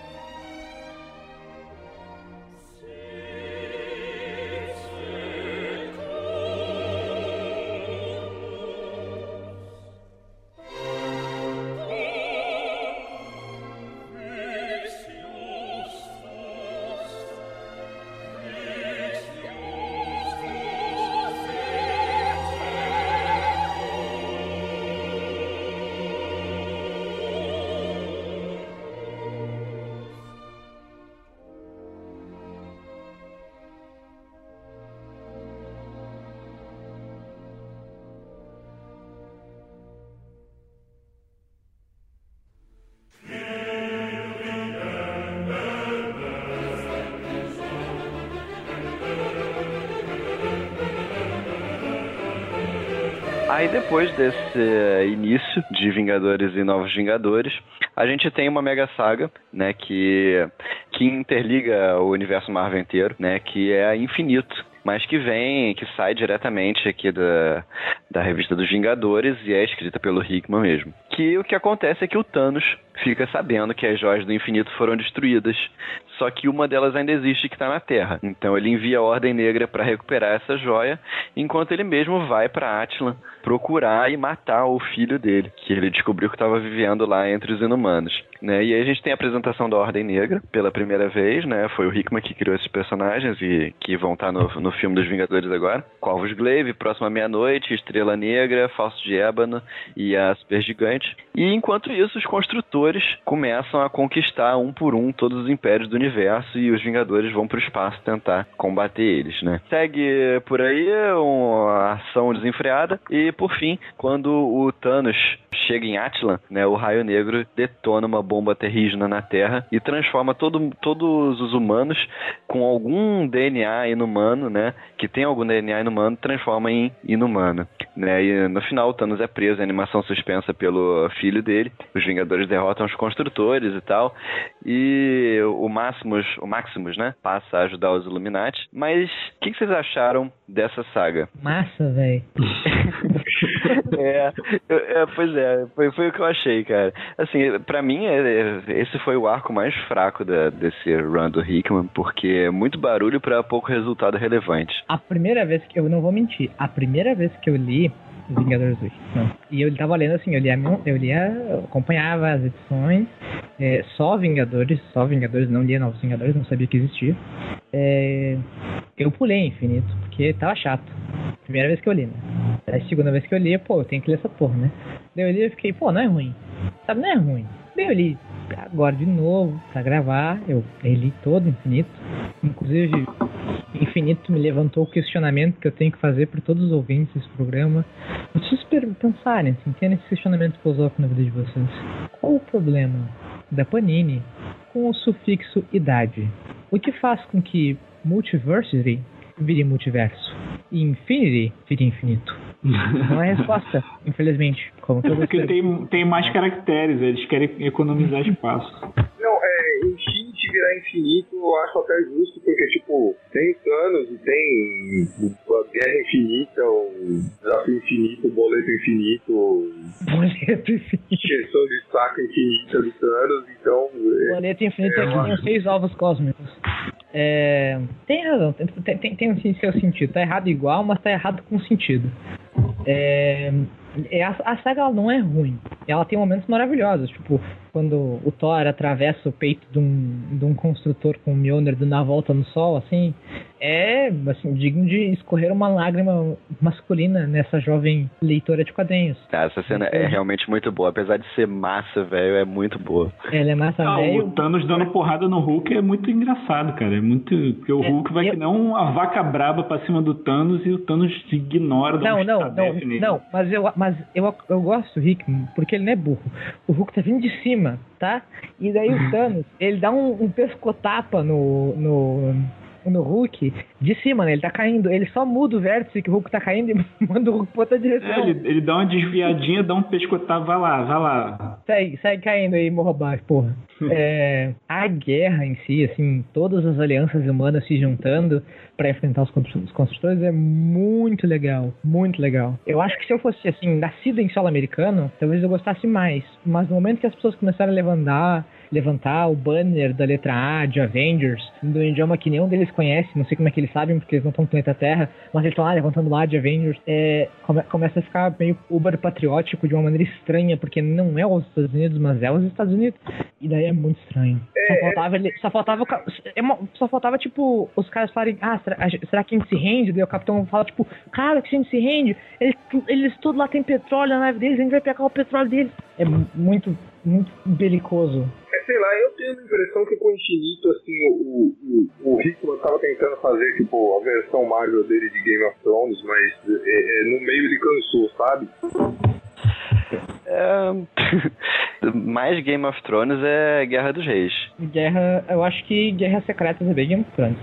S2: depois desse eh, início de Vingadores e Novos Vingadores, a gente tem uma mega saga, né, que, que interliga o universo Marvel inteiro, né, que é Infinito, mas que vem, que sai diretamente aqui da, da revista dos Vingadores e é escrita pelo Hickman mesmo. Que o que acontece é que o Thanos fica sabendo que as joias do infinito foram destruídas, só que uma delas ainda existe que está na Terra. Então ele envia a Ordem Negra para recuperar essa joia, enquanto ele mesmo vai para Atlan procurar e matar o filho dele, que ele descobriu que estava vivendo lá entre os inumanos. Né? E aí a gente tem a apresentação da Ordem Negra pela primeira vez, né? Foi o Hickman que criou esses personagens e que vão estar tá no, no filme dos Vingadores agora. Corvus Glaive, Próxima Meia-Noite, Estrela Negra, Falso de Ébano e a Super Gigante. E enquanto isso, os construtores começam a conquistar um por um todos os impérios do universo e os Vingadores vão para o espaço tentar combater eles, né? Segue por aí uma ação desenfreada e por fim, quando o Thanos chega em Atlan, né, o Raio Negro detona uma bomba terrígena na Terra e transforma todo, todos os humanos com algum DNA inumano, né, que tem algum DNA inumano, transforma em inumano. Né, e no final, o Thanos é preso, a animação suspensa pelo filho dele. Os Vingadores derrotam os construtores e tal. E o Maximus, o Maximus, né, passa a ajudar os Illuminati. Mas o que, que vocês acharam dessa saga?
S4: Massa, velho.
S2: é, é, pois é, foi, foi o que eu achei, cara. Assim, para mim, é, é, esse foi o arco mais fraco da, desse run do Hickman, porque é muito barulho para pouco resultado relevante.
S4: A primeira vez que eu não vou mentir, a primeira vez que eu li Vingadores 2. Não. E eu tava lendo assim, eu lia, eu lia, eu acompanhava as edições, é, só Vingadores, só Vingadores, não lia Novos Vingadores, não sabia que existia. É, eu pulei Infinito, porque tava chato. Primeira vez que eu li, né? A segunda vez que eu li, pô, eu tenho que ler essa porra, né? Daí eu li e fiquei, pô, não é ruim. Sabe, não é ruim. Daí eu li. Agora de novo para gravar. Eu reli todo Infinito. Inclusive, Infinito me levantou o questionamento que eu tenho que fazer para todos os ouvintes desse programa. Vocês pensarem, assim, tendo esse questionamento filosófico na vida de vocês. Qual o problema da Panini com o sufixo idade? O que faz com que Multiversity vire multiverso e Infinity vire infinito? Não é resposta, infelizmente. Como
S3: é porque tem, tem mais caracteres, eles querem economizar espaço.
S5: Não, é, virar infinito eu acho até justo, porque, tipo, tem Thanos e tem a Guerra Infinita, o Desafio Infinito, o Boleto Infinito.
S4: Boleto Infinito.
S5: Questão de saco infinita do Thanos, então.
S4: É, boleto Infinito é, é que tem seis ovos cósmicos. É, tem razão, tem, tem, tem um seu sentido. Tá errado igual, mas tá errado com sentido. É, é a, a saga ela não é ruim. Ela tem momentos maravilhosos, tipo, quando o Thor atravessa o peito de um, de um construtor com o Mjolnir dando a volta no sol, assim, é assim, digno de escorrer uma lágrima masculina nessa jovem leitora de quadrinhos.
S2: Ah, essa cena é, é realmente muito boa, apesar de ser massa, velho, é muito boa.
S4: Ela é massa, ah, velho.
S3: O Thanos dando porrada no Hulk é muito engraçado, cara. É muito. Porque o é, Hulk vai eu... que não uma vaca braba pra cima do Thanos e o Thanos ignora.
S4: Não, não, não, não, mas eu, mas eu, eu gosto do Rick porque ele não é burro. O Hulk tá vindo de cima, tá? E daí o Thanos, ele dá um, um pescotapa no, no no Hulk de cima, né? Ele tá caindo. Ele só muda o vértice que o Hulk tá caindo e manda o Hulk pra outra direção.
S3: É, ele, ele, dá uma desviadinha, dá um pescotado, vai lá, vai lá.
S4: Segue, segue caindo aí, morro abaixo, porra. é, a guerra em si, assim, todas as alianças humanas se juntando para enfrentar os construtores é muito legal, muito legal. Eu acho que se eu fosse, assim, nascido em solo americano, talvez eu gostasse mais. Mas no momento que as pessoas começaram a levantar levantar o banner da letra A de Avengers, do idioma que nenhum deles conhece, não sei como é que eles sabem, porque eles não estão no planeta Terra, mas eles estão lá levantando lá de Avengers, é, come, começa a ficar meio uber patriótico de uma maneira estranha, porque não é os Estados Unidos, mas é os Estados Unidos. E daí é muito estranho. Só é. faltava, só faltava, é só faltava, tipo, os caras falarem, ah, será, será que a gente se rende? Daí o capitão fala, tipo, cara, que a gente se rende? Eles, eles tudo lá tem petróleo na nave deles, a gente vai pegar o petróleo deles. É muito, muito belicoso
S5: sei lá, eu tenho a impressão que com o Infinito, assim, o, o, o Hickman tava tentando fazer, tipo, a versão Marvel dele de Game of Thrones, mas é, é, no meio ele cansou, sabe?
S2: É... Mais Game of Thrones é Guerra dos Reis.
S4: Guerra, eu acho que Guerra Secreta é bem Game of Thrones.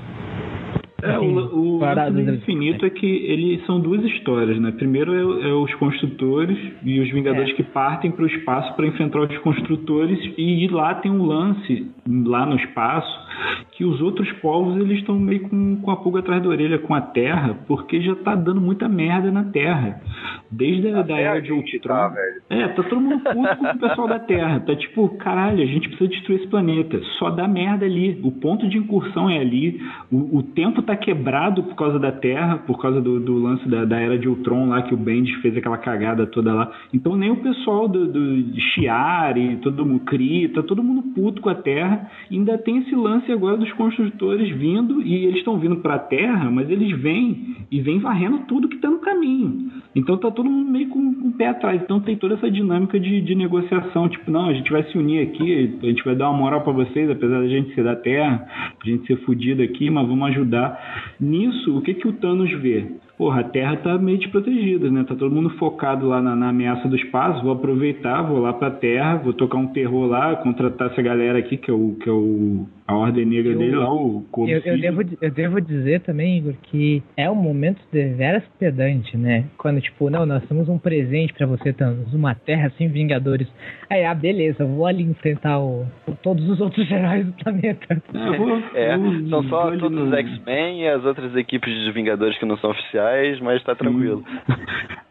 S3: É, o, o do infinito é que eles são duas histórias, né? Primeiro é, é os construtores e os Vingadores é. que partem para o espaço para enfrentar os construtores e lá tem um lance lá no espaço que os outros povos eles estão meio com, com a pulga atrás da orelha com a Terra porque já tá dando muita merda na Terra. Desde a da era de Ultron. Tá, é, tá todo mundo puto com o pessoal da Terra. Tá tipo, caralho, a gente precisa destruir esse planeta. Só dá merda ali. O ponto de incursão é ali. O, o tempo tá quebrado por causa da Terra, por causa do, do lance da, da, era de Ultron lá, que o Bendis fez aquela cagada toda lá. Então nem o pessoal do, do Chiari, todo mundo Cri, tá todo mundo puto com a Terra. Ainda tem esse lance agora dos construtores vindo, e eles estão vindo pra Terra, mas eles vêm e vêm varrendo tudo que tá no caminho. Então tá todo mundo meio com, com o pé atrás. Então tem toda essa dinâmica de, de negociação. Tipo, não, a gente vai se unir aqui, a gente vai dar uma moral para vocês, apesar da gente ser da Terra, a gente ser fudido aqui, mas vamos ajudar. Nisso, o que, que o Thanos vê? Porra, a Terra tá meio desprotegida, né? Tá todo mundo focado lá na, na, ameaça do espaço. Vou aproveitar, vou lá pra Terra, vou tocar um terror lá, contratar essa galera aqui, que é o, que é o a ordem negra eu, dele lá, o
S4: eu, eu, devo, eu devo dizer também, Igor, que é um momento de veras pedante, né? Quando, tipo, não, nós temos um presente para você, Thanos, uma terra sem vingadores. Aí, ah, beleza, eu vou ali enfrentar o, todos os outros heróis do planeta.
S2: É, vou, é vou, são só todos os X-Men e as outras equipes de Vingadores que não são oficiais, mas tá tranquilo.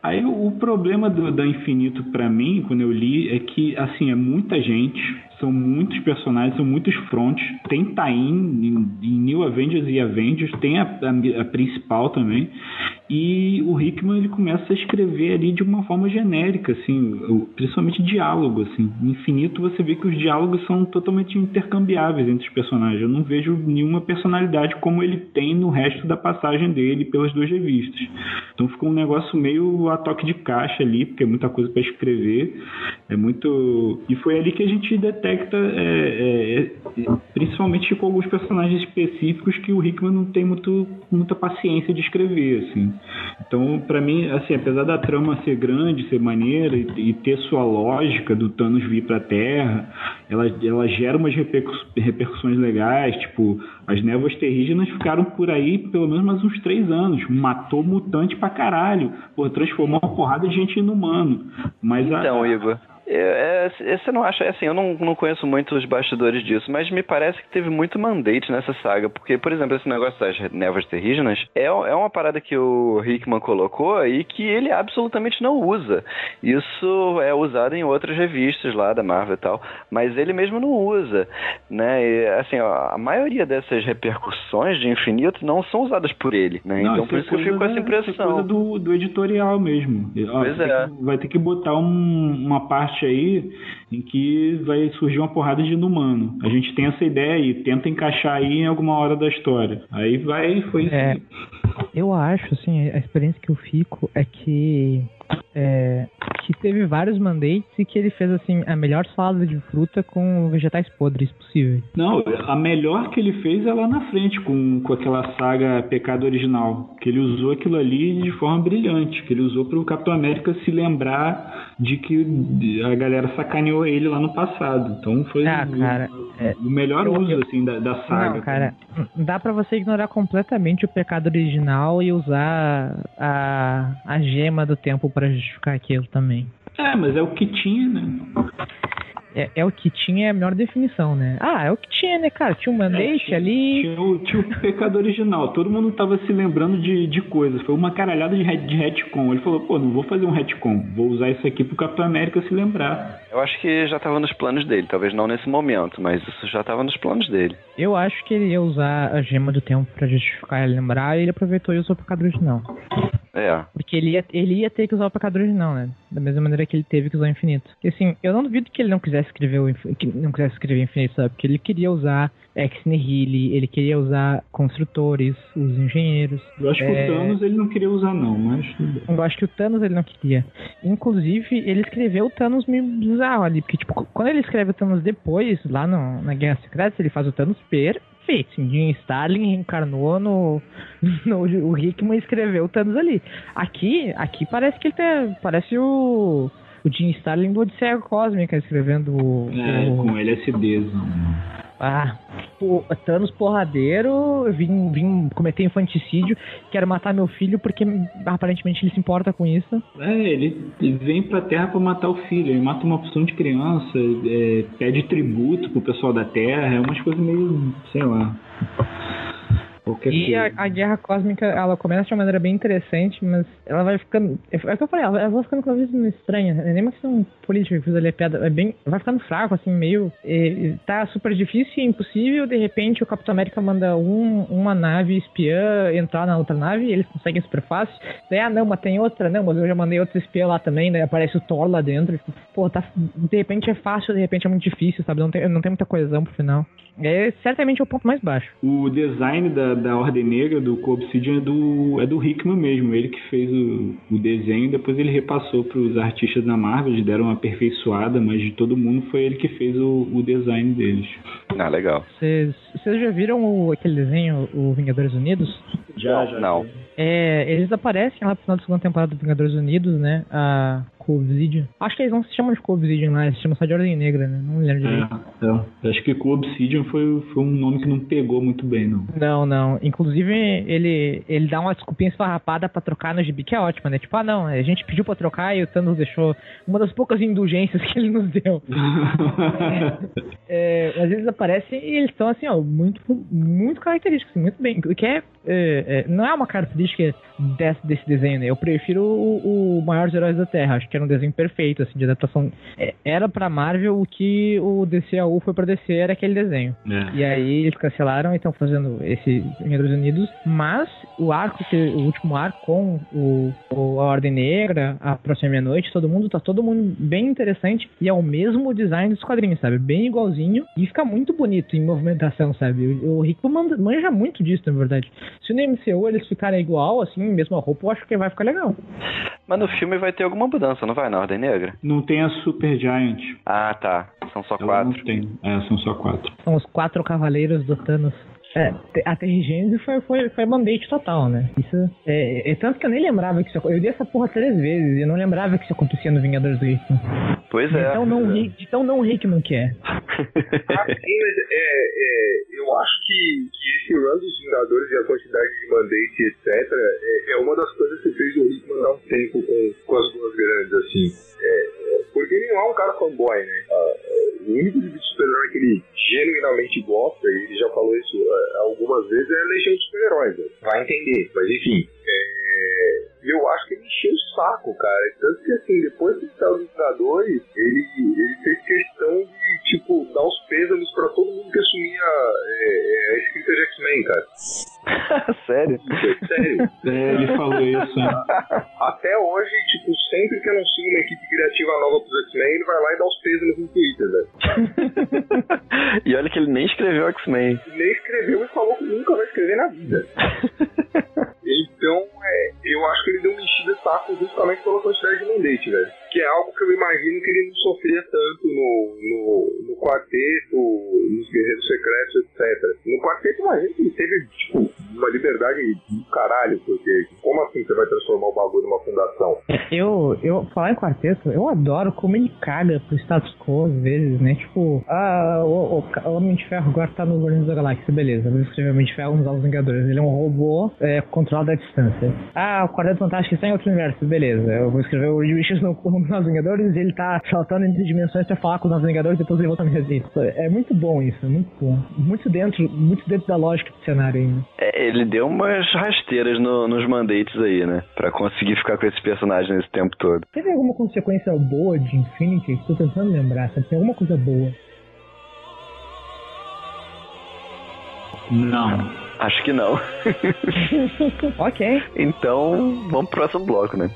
S3: Aí o, o problema do, da Infinito para mim, quando eu li, é que, assim, é muita gente são muitos personagens, são muitos fronts. Tem Tain em, New Avengers e Avengers, tem a, a, a, principal também. e o Hickman ele começa a escrever ali de uma forma genérica, assim, principalmente diálogo, assim. Infinito você vê que os diálogos são totalmente intercambiáveis entre os personagens. Eu não vejo nenhuma personalidade como ele tem no resto da passagem dele pelas duas revistas. Então ficou um negócio meio a toque de caixa ali, porque é muita coisa para escrever, é muito e foi ali que a gente detecta, é, é, é, principalmente com alguns personagens específicos que o Hickman não tem muito, muita paciência de escrever, assim. Então, para mim, assim, apesar da trama ser grande, ser maneira e, e ter sua lógica do Thanos vir para a Terra, ela, ela gera umas repercussões legais, tipo, as névoas terrígenas ficaram por aí pelo menos mais uns três anos. Matou mutante pra caralho. Pô, transformou uma porrada de gente inumano. Mas
S2: então,
S3: a,
S2: Igor, é, é, você não acha, é assim, eu não, não conheço muito os bastidores disso, mas me parece que teve muito mandate nessa saga, porque, por exemplo, esse negócio das névoas terrígenas é, é uma parada que o Hickman colocou e que ele absolutamente não usa. Isso é usado em outras revistas lá da Marvel e tal, mas ele mesmo não usa, né? E, assim, ó, a maioria dessas repercussões de Infinito não são usadas por ele, né?
S3: Não,
S2: então por isso que eu fico com essa impressão.
S3: É coisa do, do editorial mesmo. Ó,
S2: Pois é.
S3: que- vai ter que botar um- uma parte aí em que vai surgir uma porrada de inumano. A gente tem essa ideia e tenta encaixar aí em alguma hora da história. Aí vai, foi isso.
S4: É. Eu acho, assim, a experiência que eu fico é que. É, que teve vários mandates e que ele fez, assim, a melhor salada de fruta com vegetais podres possível.
S3: Não, a melhor que ele fez é lá na frente, com, com aquela saga Pecado Original. Que ele usou aquilo ali de forma brilhante. Que ele usou para o Capitão América se lembrar de que a galera sacaneou ele lá no passado. Então foi
S4: Ah,
S3: o,
S4: cara,
S3: o melhor
S4: eu-
S3: uso
S4: eu-
S3: assim, da, da saga.
S4: Não, cara, dá pra você ignorar completamente o pecado original e usar a, a gema do tempo pra justificar aquilo também.
S3: É, mas é o que tinha, né?
S4: É, é o que tinha é a melhor definição, né? Ah, é o que tinha, né, cara? Tinha um mandate
S3: tinha-
S4: ali.
S3: Tinha o, tinha o pecado original. Todo mundo tava se lembrando de, de coisas. Foi uma caralhada de, de retcon. Ele falou, pô, não vou fazer um retcon. Vou usar isso aqui pro Capitão América se lembrar.
S2: Eu acho que já estava nos planos dele, talvez não nesse momento, mas isso já estava nos planos dele.
S4: Eu acho que ele ia usar a gema do tempo pra justificar e lembrar, e ele aproveitou e usou o pecado original.
S2: É.
S4: Porque ele ia, ele ia ter que usar o pecado original, né? Da mesma maneira que ele teve que usar o infinito. E assim, eu não duvido que ele não quisesse escrever o que não quisesse escrever infinito, sabe? Porque ele queria usar ex nihilo, ele queria usar construtores, os engenheiros.
S3: Eu acho que
S4: É.
S3: o Thanos ele não queria usar, não, mas tudo bem.
S4: Eu acho que o Thanos ele não queria. Inclusive, ele escreveu o Thanos meio bizarro ali. Porque, tipo, quando ele escreve o Thanos depois, lá no, na Guerra Secreta, ele faz o Thanos perfeito. Jim Starlin reencarnou no, no. O Hickman escreveu o Thanos ali. Aqui, aqui parece que ele tem. Parece o. O Jim Starlin do Odisseia Cósmica escrevendo o.
S3: É,
S4: o-
S3: com LSD.
S4: ah, o Thanos porradeiro, vim, vim cometer infanticídio, quero matar meu filho porque aparentemente ele se importa com isso.
S3: É, ele ele vem pra Terra pra matar o filho. Ele mata uma opção de criança, é, pede tributo pro pessoal da Terra. É umas coisas meio, sei lá.
S4: E a,
S3: coisa.
S4: a guerra cósmica, ela começa de uma maneira bem interessante, mas ela vai ficando. É o que eu falei, ela, ela vai ficando cada vez mais estranha. É nem uma questão política que eu fiz ali a piada. É bem. Vai ficando fraco, assim, meio. é, tá super difícil e impossível. De repente o Capitão América manda um, uma nave espiã entrar na outra nave e eles conseguem super fácil. Daí, ah, não, mas tem outra, não, mas eu já mandei outro espiã lá também, daí aparece o Thor lá dentro. Tipo, Pô, tá. De repente é fácil, de repente é muito difícil, sabe? Não tem, não tem muita coesão pro final. É certamente o ponto mais baixo.
S3: O design da, da Ordem Negra, do Co-Obsidian, é do, é do Hickman mesmo. Ele que fez o, o desenho, depois ele repassou para os artistas da Marvel, eles deram uma aperfeiçoada, mas de todo mundo foi ele que fez o, o design deles.
S2: Ah, legal.
S4: Vocês já viram o- aquele desenho, o Vingadores Unidos?
S2: não, Não.
S4: É, eles aparecem lá no final da segunda temporada do Vingadores Unidos, né? A Co-Obsidian. Acho que eles não se chamam de Co-Obsidian lá, eles se chamam só de Ordem Negra, né? Não lembro direito.
S3: É, então, acho que Co-Obsidian foi, foi um nome que não pegou muito bem, não.
S4: Não, não. Inclusive, ele, ele dá uma desculpinha esfarrapada pra trocar no gibi, que é ótima, né? Tipo, ah, não, a gente pediu pra trocar e o Thanos deixou uma das poucas indulgências que ele nos deu. É, às vezes aparecem e eles estão assim, ó, muito, muito característicos, assim, muito bem. O que é, é, é, não é uma característica desse, desse desenho, né? Eu prefiro o, o Maiores Heróis da Terra. Acho que que era um desenho perfeito, assim, de adaptação. É, era pra Marvel o que o DCAU foi pra DC, era aquele desenho.
S3: É.
S4: E aí eles cancelaram e estão fazendo esse Vingadores Unidos, mas o arco, que, o último arco com o, o- a Ordem Negra, a Próxima Meia-Noite, todo mundo, tá todo mundo bem interessante e é o mesmo design dos quadrinhos, sabe? Bem igualzinho e fica muito bonito em movimentação, sabe? O, o Rico manda- manja muito disso, na verdade. Se no MCU eles ficarem igual, assim, mesma roupa, eu acho que vai ficar legal.
S2: Mas no filme vai ter alguma mudança, não vai, na Ordem Negra?
S3: Não tem a Super Giant.
S2: Ah, tá. São só
S3: Ela
S2: quatro.
S3: não tem. É, são só quatro.
S4: São os quatro cavaleiros do Thanos. É, a Terrigênese foi, foi, foi mandate total, né? Isso é, é tanto que eu nem lembrava que isso Eu li essa porra três vezes e eu não lembrava que isso acontecia no Vingadores do Hickman.
S2: Pois é.
S4: Então não,
S2: é.
S4: de tão não Hickman que é.
S5: Ah, sim, mas é, é, eu acho que, que esse run dos Vingadores e a quantidade de mandate, etc., é, é uma das coisas que fez o Rickman dar um tempo com, com as duas grandes, assim. É, é, porque ele não é um cara fanboy, né? É, o único gibi de super-herói que ele genuinamente gosta, e ele já falou isso ah, algumas vezes, é a Legião de Super-Heróis. né? Vai entender, mas enfim. É, eu acho que ele encheu o saco, cara. Tanto que, assim, depois que saiu os Vingadores, ele, ele fez questão de, tipo, dar os pêsames pra todo mundo que assumia é, é, a escrita de X-Men, cara.
S2: Sério?
S5: Sério.
S3: É, ele falou isso. né?
S5: Até hoje, tipo, sempre que anuncia uma equipe criativa nova pros X-Men, ele vai lá e dá os pêsames no Twitter, velho.
S2: e olha que ele nem escreveu X-Men.
S5: Nem escreveu e falou que nunca vai escrever na vida. Então, é, eu acho que ele deu uma enchida de saco justamente pela quantidade de mandate, velho. Que é algo que eu imagino que ele não sofria tanto no, no, no quarteto, nos Guerreiros Secretos, etc. No quarteto, imagino que ele teve, tipo, uma liberdade do caralho, porque como assim você vai transformar o bagulho numa fundação?
S4: Eu, eu, falar em quarteto, eu adoro como ele caga pro status quo às vezes, né? Tipo, ah, o, o, o Homem de Ferro agora tá no Guardiões da Galáxia, beleza. Vou escrever Homem de Ferro nos Novos Vingadores. Ele é um robô é, controlado à distância. Ah, o Quarteto Fantástico está em outro universo, beleza. Eu vou escrever o Reed Richards no, nos Novos Vingadores e ele tá saltando entre dimensões pra falar com os Novos Vingadores e depois ele volta a me resistir. É muito bom isso, é muito bom. Muito dentro, muito dentro da lógica do cenário ainda.
S2: É, ele deu umas rasteiras no- nos mandates aí, né? Pra conseguir ficar com esse personagem esse tempo todo.
S4: Teve alguma consequência boa de Infinity? Estou tentando lembrar, sabe? Tem alguma coisa boa.
S3: Não.
S2: Acho que não.
S4: ok.
S2: então, vamos pro próximo bloco, né?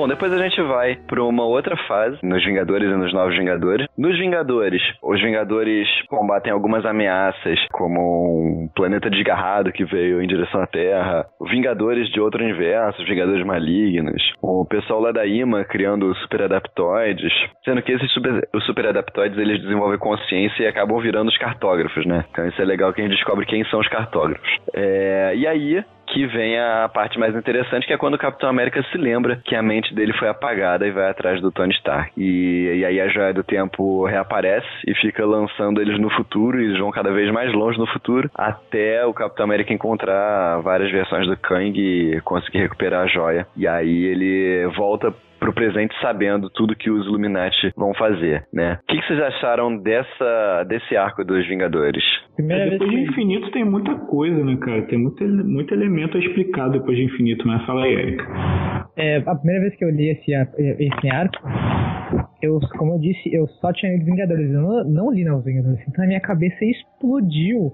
S2: Bom, depois a gente vai pra uma outra fase, nos Vingadores e nos Novos Vingadores. Nos Vingadores, os Vingadores combatem algumas ameaças, como um planeta desgarrado que veio em direção à Terra, Vingadores de outro universo, Vingadores malignos, o pessoal lá da IMA criando super adaptoides, sendo que esses super, super adaptoides eles desenvolvem consciência e acabam virando os cartógrafos, né? Então isso é legal que a gente descobre quem são os cartógrafos. É, e aí, que vem a parte mais interessante, que é quando o Capitão América se lembra que a mente dele foi apagada e vai atrás do Tony Stark. E, e aí a Joia do Tempo reaparece e fica lançando eles no futuro, e eles vão cada vez mais longe no futuro, até o Capitão América encontrar várias versões do Kang e conseguir recuperar a joia. E aí ele volta pro presente sabendo tudo que os Illuminati vão fazer, né? O que, que vocês acharam dessa, desse arco dos Vingadores?
S4: Primeira
S3: É,
S4: vez
S3: depois de
S4: que...
S3: infinito tem muita coisa, né, cara? Tem muito, muito elemento a explicar depois de infinito, mas fala aí, Erika.
S4: É, a primeira vez que eu li esse, esse arco, eu, como eu disse, eu só tinha lido Vingadores, eu não, não li Novos Vingadores, então a minha cabeça explodiu,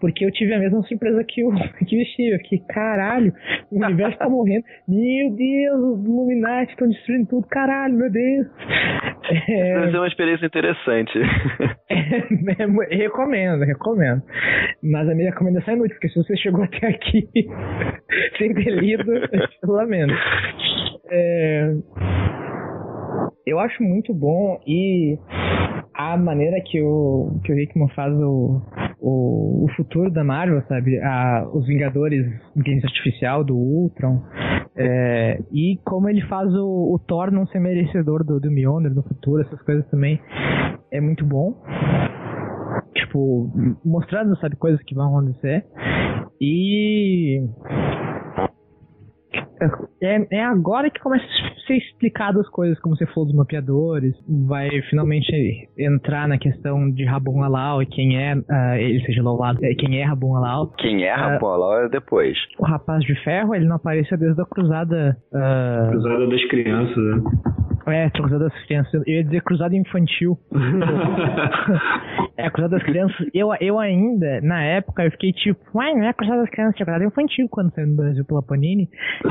S4: porque eu tive a mesma surpresa que o, que o Steve, eu fiquei, caralho, o universo tá morrendo, meu Deus, os Illuminati estão destruindo tudo, caralho, meu Deus. É,
S2: ser uma experiência interessante.
S4: é, recomendo, recomendo. Mas a minha recomendação é inútil, porque se você chegou até aqui sem ter lido, eu lamento. É, eu acho muito bom e a maneira que o, que o Hickman faz o, o, o futuro da Marvel, sabe? A, os Vingadores, inteligência artificial, do Ultron, é, e como ele faz o, o Thor não ser merecedor do, do Mjolnir no futuro, essas coisas também, é muito bom. Tipo, mostrando, sabe, coisas que vão acontecer. E é, é agora que começa a ser explicado as coisas, como você falou dos mapeadores, vai finalmente entrar na questão de Rabon Alau e quem é, uh, ele seja louvado, é, quem é Rabon Alau.
S2: Quem é Rabon uh, Alau é depois.
S4: O Rapaz de Ferro, ele não apareceu desde a Cruzada... Uh,
S3: cruzada das Crianças, né?
S4: É, Cruzada das Crianças. Eu ia dizer Cruzada Infantil. é, Cruzada das Crianças. Eu, eu ainda, na época, eu fiquei tipo, uai, não é Cruzada das Crianças, é Cruzada Infantil quando saiu no Brasil pela Panini.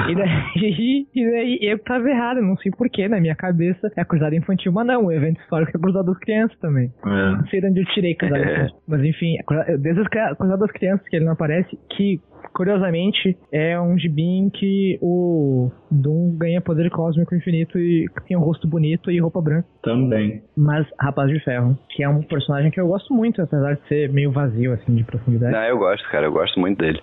S4: E daí, e daí eu tava errado, não sei porquê, na minha cabeça é Cruzada Infantil, mas não, o evento histórico é Cruzada das Crianças também. É. Não sei de onde eu tirei Cruzada das Crianças. Mas enfim, desde as Cruzada das Crianças que ele não aparece, que curiosamente, é um gibi em que o Doom ganha poder cósmico infinito e tem um rosto bonito e roupa branca.
S3: Também.
S4: Mas Rapaz de Ferro, que é um personagem que eu gosto muito, apesar de ser meio vazio, assim, de profundidade.
S2: Não, eu gosto, cara, eu gosto muito dele.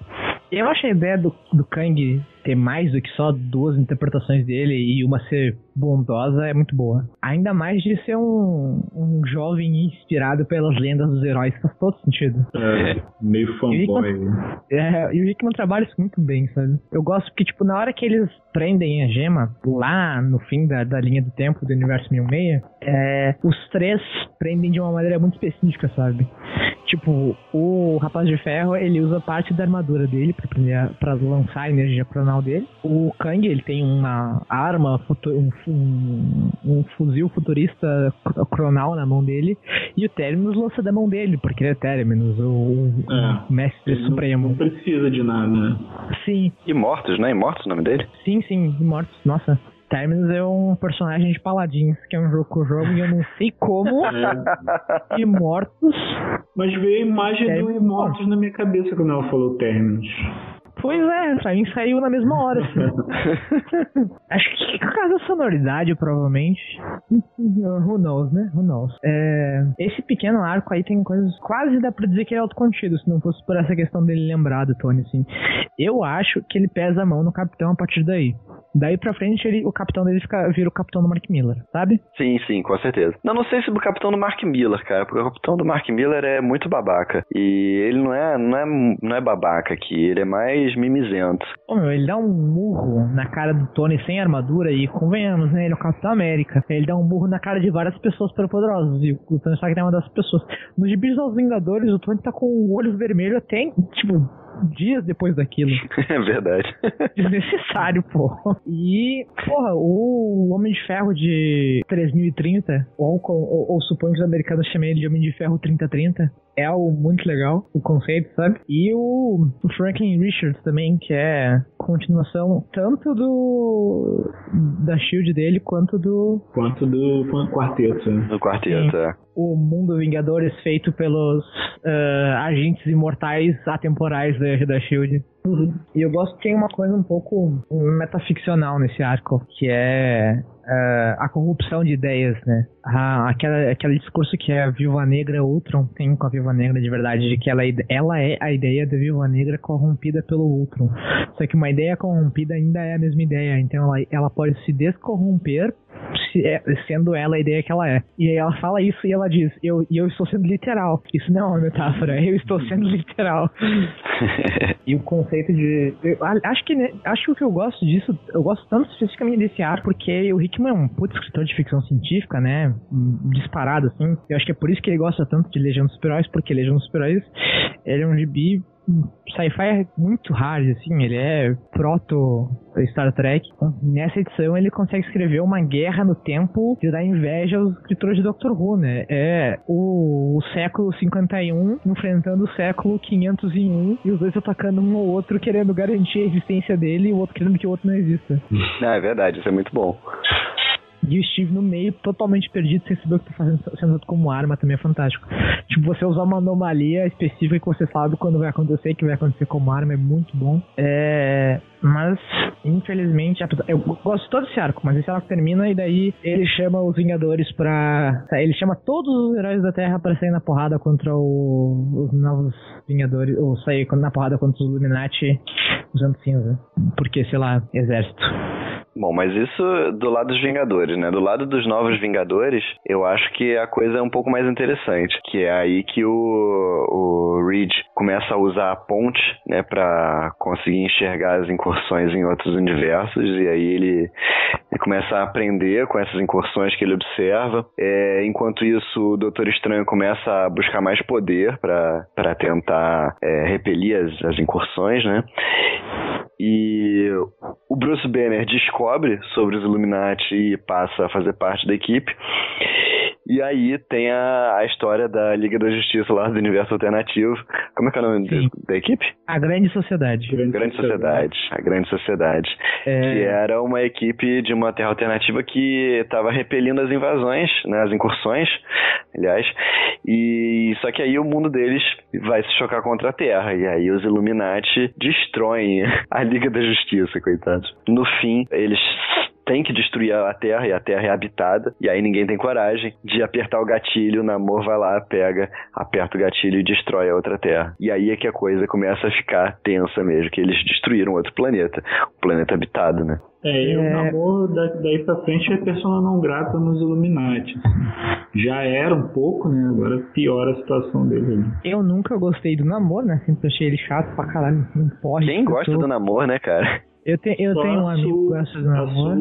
S4: Eu acho a ideia do, do Kang ter mais do que só duas interpretações dele e uma ser bondosa é muito boa. Ainda mais de ser um, um jovem inspirado pelas lendas dos heróis, faz todo sentido.
S3: É, meio fanboy.
S4: É, e o trabalha isso muito bem, sabe? Eu gosto porque, tipo, na hora que eles prendem a gema, lá no fim da, da linha do tempo do universo 1006, é, os três prendem de uma maneira muito específica, sabe? Tipo, o Rapaz de Ferro, ele usa parte da armadura dele pra, pra lançar a energia cronal dele. O Kang, ele tem uma arma, um, um, um fuzil futurista cronal na mão dele. E o Terminus lança da mão dele, porque ele é Terminus, o, o é, mestre supremo.
S3: Não precisa de nada, né?
S4: Sim.
S2: Imortos, né? Imortos o nome dele?
S4: Sim, sim, Imortos. Nossa, Terminus é um personagem de Paladins, que é um jogo que eu jogo e eu não sei como. É. Imortos.
S3: Mas veio a imagem Terminus. do Imortos na minha cabeça quando ela falou Terminus.
S4: Pois é, pra mim saiu na mesma hora. Assim. Acho que por causa da sonoridade, provavelmente. Who knows, né? Who knows. É, esse pequeno arco aí tem coisas. Quase dá pra dizer que é autocontido, se não fosse por essa questão dele lembrar do Tony, assim. Eu acho que ele pesa a mão no capitão a partir daí. Daí pra frente, ele, o capitão dele fica, vira o capitão do Mark Miller, sabe?
S2: Sim, sim, com certeza. Não, não sei se o capitão do Mark Miller, cara, porque o capitão do Mark Miller é muito babaca. E ele não é, não é, não é babaca aqui, ele é mais mimizento.
S4: Ô, meu, ele dá um murro na cara do Tony sem armadura e, convenhamos, né, ele é o Capitão América. Ele dá um murro na cara de várias pessoas poderosas e o Tony Stark é uma das pessoas. Nos gibis aos Vingadores, o Tony tá com o olho vermelho até, tipo, dias depois daquilo.
S2: É verdade.
S4: Desnecessário, pô. E, porra, o Homem de Ferro de 3030, ou, ou, ou suponho que os americanos chamem ele de Homem de Ferro 3030, é algo muito legal, o conceito, sabe? E o, o Franklin Richards também, que é continuação tanto do da Shield dele quanto do
S3: quanto do quarteto.
S2: Né? Do quarteto, Sim. é.
S4: O mundo Vingadores feito pelos uh, agentes imortais atemporais da, da Shield. Uhum. E eu gosto que tem uma coisa um pouco metaficcional nesse arco, que é uh, a corrupção de ideias, né? A, aquela, aquele discurso que a Viúva Negra Ultron tem com a Viúva Negra de verdade, de que ela, ela é a ideia da Viúva Negra corrompida pelo Ultron. Só que uma ideia corrompida ainda é a mesma ideia, então ela, ela pode se descorromper é, sendo ela a ideia que ela é. E aí ela fala isso e ela diz, eu, eu estou sendo literal. Isso não é uma metáfora, eu estou sendo literal. e o conceito de. Eu, acho que acho que o que eu gosto disso, eu gosto tanto especificamente desse ar, porque o Hickman é um puto escritor de ficção científica, né? Disparado, assim. Eu acho que é por isso que ele gosta tanto de Legião dos Super-Heróis, porque Legião dos Super-Heróis ele é um gibi sci-fi é muito hard, assim, ele é proto Star Trek. Nessa edição ele consegue escrever uma guerra no tempo de dar inveja aos escritores de Doctor Who, né? É o, o século 51 enfrentando o século 501 e os dois atacando um ao outro querendo garantir a existência dele e o outro querendo que o outro não exista.
S2: É verdade, isso é muito bom.
S4: E o Steve no meio, totalmente perdido, sem saber o que tá fazendo, sendo usado como arma, também é fantástico. Tipo, você usar uma anomalia específica que você sabe quando vai acontecer, que vai acontecer como arma, é muito bom. É. Mas, infelizmente, eu gosto todo esse arco, mas esse arco termina e daí ele chama os Vingadores pra. Ele chama todos os heróis da Terra pra sair na porrada contra o, os novos Vingadores, ou sair na porrada contra os Illuminati usando cinza. Porque, sei lá, exército.
S2: Bom, mas isso do lado dos Vingadores, né? Do lado dos novos Vingadores, eu acho que a coisa é um pouco mais interessante, que é aí que o, o Reed começa a usar a ponte, né, para conseguir enxergar as incursões em outros universos, e aí ele, ele começa a aprender com essas incursões que ele observa. É, enquanto isso, o Doutor Estranho começa a buscar mais poder para tentar é, repelir as, as incursões, né? E o Bruce Banner descobre sobre os Illuminati e passa a fazer parte da equipe. E aí tem a, a história da Liga da Justiça lá do Universo Alternativo. Como é que é o nome da, da, equipe?
S4: A Grande Sociedade.
S2: Grande, Grande Sociedade. A Grande Sociedade. É... Que era uma equipe de uma Terra Alternativa que estava repelindo as invasões, né, as incursões, aliás. E só que aí o mundo deles vai se chocar contra a Terra. E aí os Illuminati destroem a Liga da Justiça, coitados. No fim, eles tem que destruir a Terra e a Terra é habitada, e aí ninguém tem coragem de apertar o gatilho, o Namor vai lá, pega, aperta o gatilho e destrói a outra Terra. E aí é que a coisa começa a ficar tensa mesmo, que eles destruíram outro planeta, um planeta habitado, né?
S3: É, e o é. Namor daí pra frente é persona não grata nos Illuminati. Já era um pouco, né? Agora piora a situação dele. Ali.
S4: Eu nunca gostei do Namor, né? Sempre achei ele chato pra caralho. Não pode.
S2: Quem gosta do Namor, né, cara?
S4: Eu, te, eu tenho um amigo que gosta de namoro.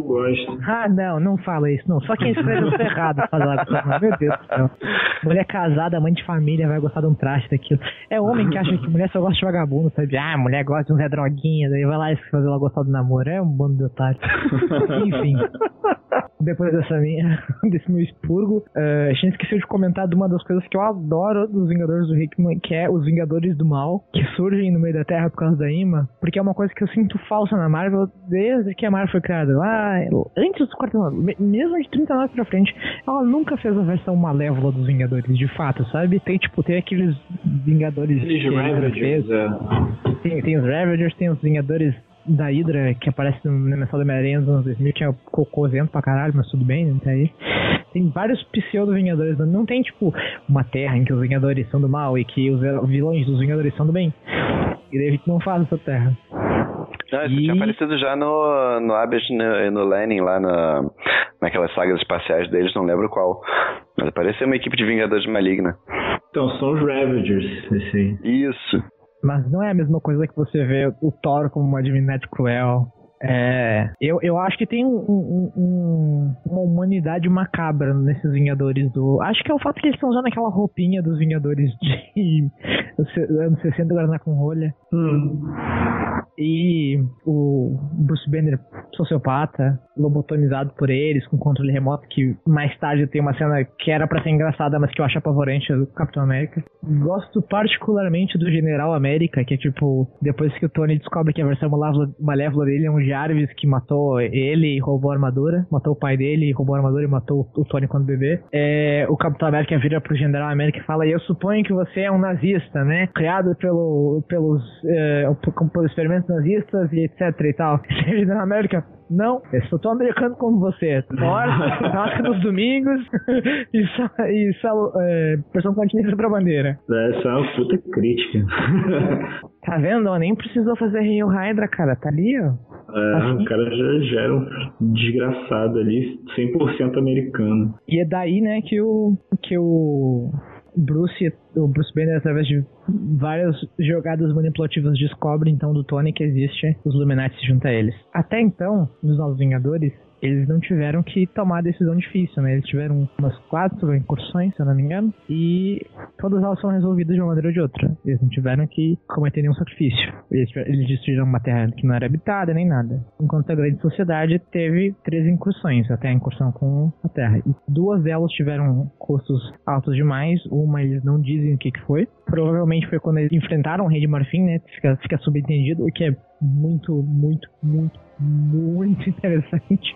S4: Ah, não, não fala isso, não. Só quem escreve o errado lá namoro. Meu Deus do céu. Mulher casada, mãe de família, vai gostar de um traste daquilo. É homem que acha que mulher só gosta de vagabundo, sabe? Ah, mulher gosta de um Zé Droguinha, daí vai lá e fazer ela gostar do namoro. É um bando de otário. Enfim. Depois dessa minha, desse meu expurgo, uh, a gente esqueceu de comentar de uma das coisas que eu adoro dos Vingadores do Hickman, que é os Vingadores do Mal, que surgem no meio da Terra por causa da Ima, porque é uma coisa que eu sinto falsa na Marvel desde que a Marvel foi criada. Lá, antes dos 49, mesmo de 39 pra frente, ela nunca fez a versão malévola dos Vingadores, de fato, sabe? Tem, tipo, tem aqueles Vingadores...
S3: Aqueles Ravagers, é.
S4: Tem, tem os Ravagers, tem os Vingadores da Hydra que aparece no Mensal da Homem-Aranha nos anos 2000, que é cocôzento pra caralho, mas tudo bem, né? Tá aí. Tem vários pseudo-Vingadores, não tem, tipo, uma terra em que os Vingadores são do mal e que os vilões dos Vingadores são do bem. E daí a gente não faz essa terra.
S2: Não, isso e... tinha aparecido já no, no Abyss e no, no Lenin, lá na, naquelas sagas espaciais deles, não lembro qual. Mas apareceu uma equipe de Vingadores maligna.
S3: Então, são os Ravagers, esse aí.
S2: Isso.
S4: Mas não é a mesma coisa que você vê o Thor como uma divindade cruel. É, eu, eu acho que tem um, um, um, uma humanidade macabra nesses Vingadores do. Acho que é o fato que eles estão usando aquela roupinha dos Vingadores de anos 60 Guaraná com rolha. Hum. E o Bruce Banner, sociopata, lobotomizado por eles, com controle remoto, que mais tarde tem uma cena que era para ser engraçada, mas que eu acho apavorante do Capitão América. Gosto particularmente do General América, que é tipo, depois que o Tony descobre que a versão malévola dele é um Jarvis que matou ele e roubou a armadura, matou o pai dele e roubou a armadura e matou o Tony quando bebê. É, o Capitão América vira pro General América e fala: Eu suponho que você é um nazista, né? Criado pelo, pelos, é, pelos experimentos nazistas e etc e tal. General América, não, eu sou tão americano como você. Torce, toca nos domingos e só, e só é, pressão continência pra bandeira.
S3: Essa é uma puta crítica.
S4: Tá vendo? Nem precisou fazer Rio Hydra, cara. Tá ali, ó.
S3: É, o cara já, já era um desgraçado ali, 100% americano.
S4: E é daí, né, que o, que o Bruce, o Bruce Banner, através de várias jogadas manipulativas, descobre então do Tony que existe os Illuminati se junta a eles. Até então, nos Novos Vingadores, eles não tiveram que tomar a decisão difícil, né? Eles tiveram umas quatro incursões, se eu não me engano, e todas elas são resolvidas de uma maneira ou de outra. Eles não tiveram que cometer nenhum sacrifício. Eles, eles destruíram uma terra que não era habitada nem nada. Enquanto a grande sociedade teve três incursões, até a incursão com a terra. E duas delas tiveram custos altos demais. Uma eles não dizem o que, que foi. Provavelmente foi quando eles enfrentaram o Rei de Marfim, né? Fica, fica subentendido, o que é muito, muito, muito, muito interessante.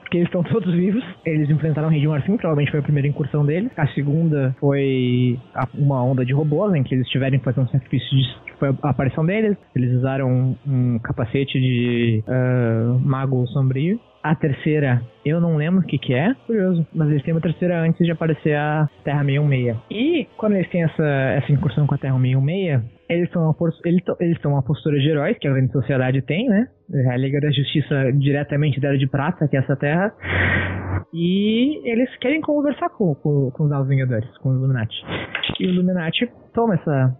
S4: Porque eles estão todos vivos. Eles enfrentaram o Rei de Marfim, provavelmente foi a primeira incursão deles. A segunda foi uma onda de robôs, em que eles tiveram que fazer um sacrifício de foi a aparição deles. Eles usaram um capacete de uh, mago sombrio. A terceira, eu não lembro o que que é, curioso, mas eles têm uma terceira antes de aparecer a Terra 616. E quando eles têm essa, essa incursão com a Terra 616, eles são uma, eles, são uma postura de heróis, que a grande sociedade tem, né? A Liga da Justiça diretamente dela de prata, que é essa terra. E eles querem conversar com, com, com os Novos Vingadores, com os Illuminati. E o Illuminati toma essa,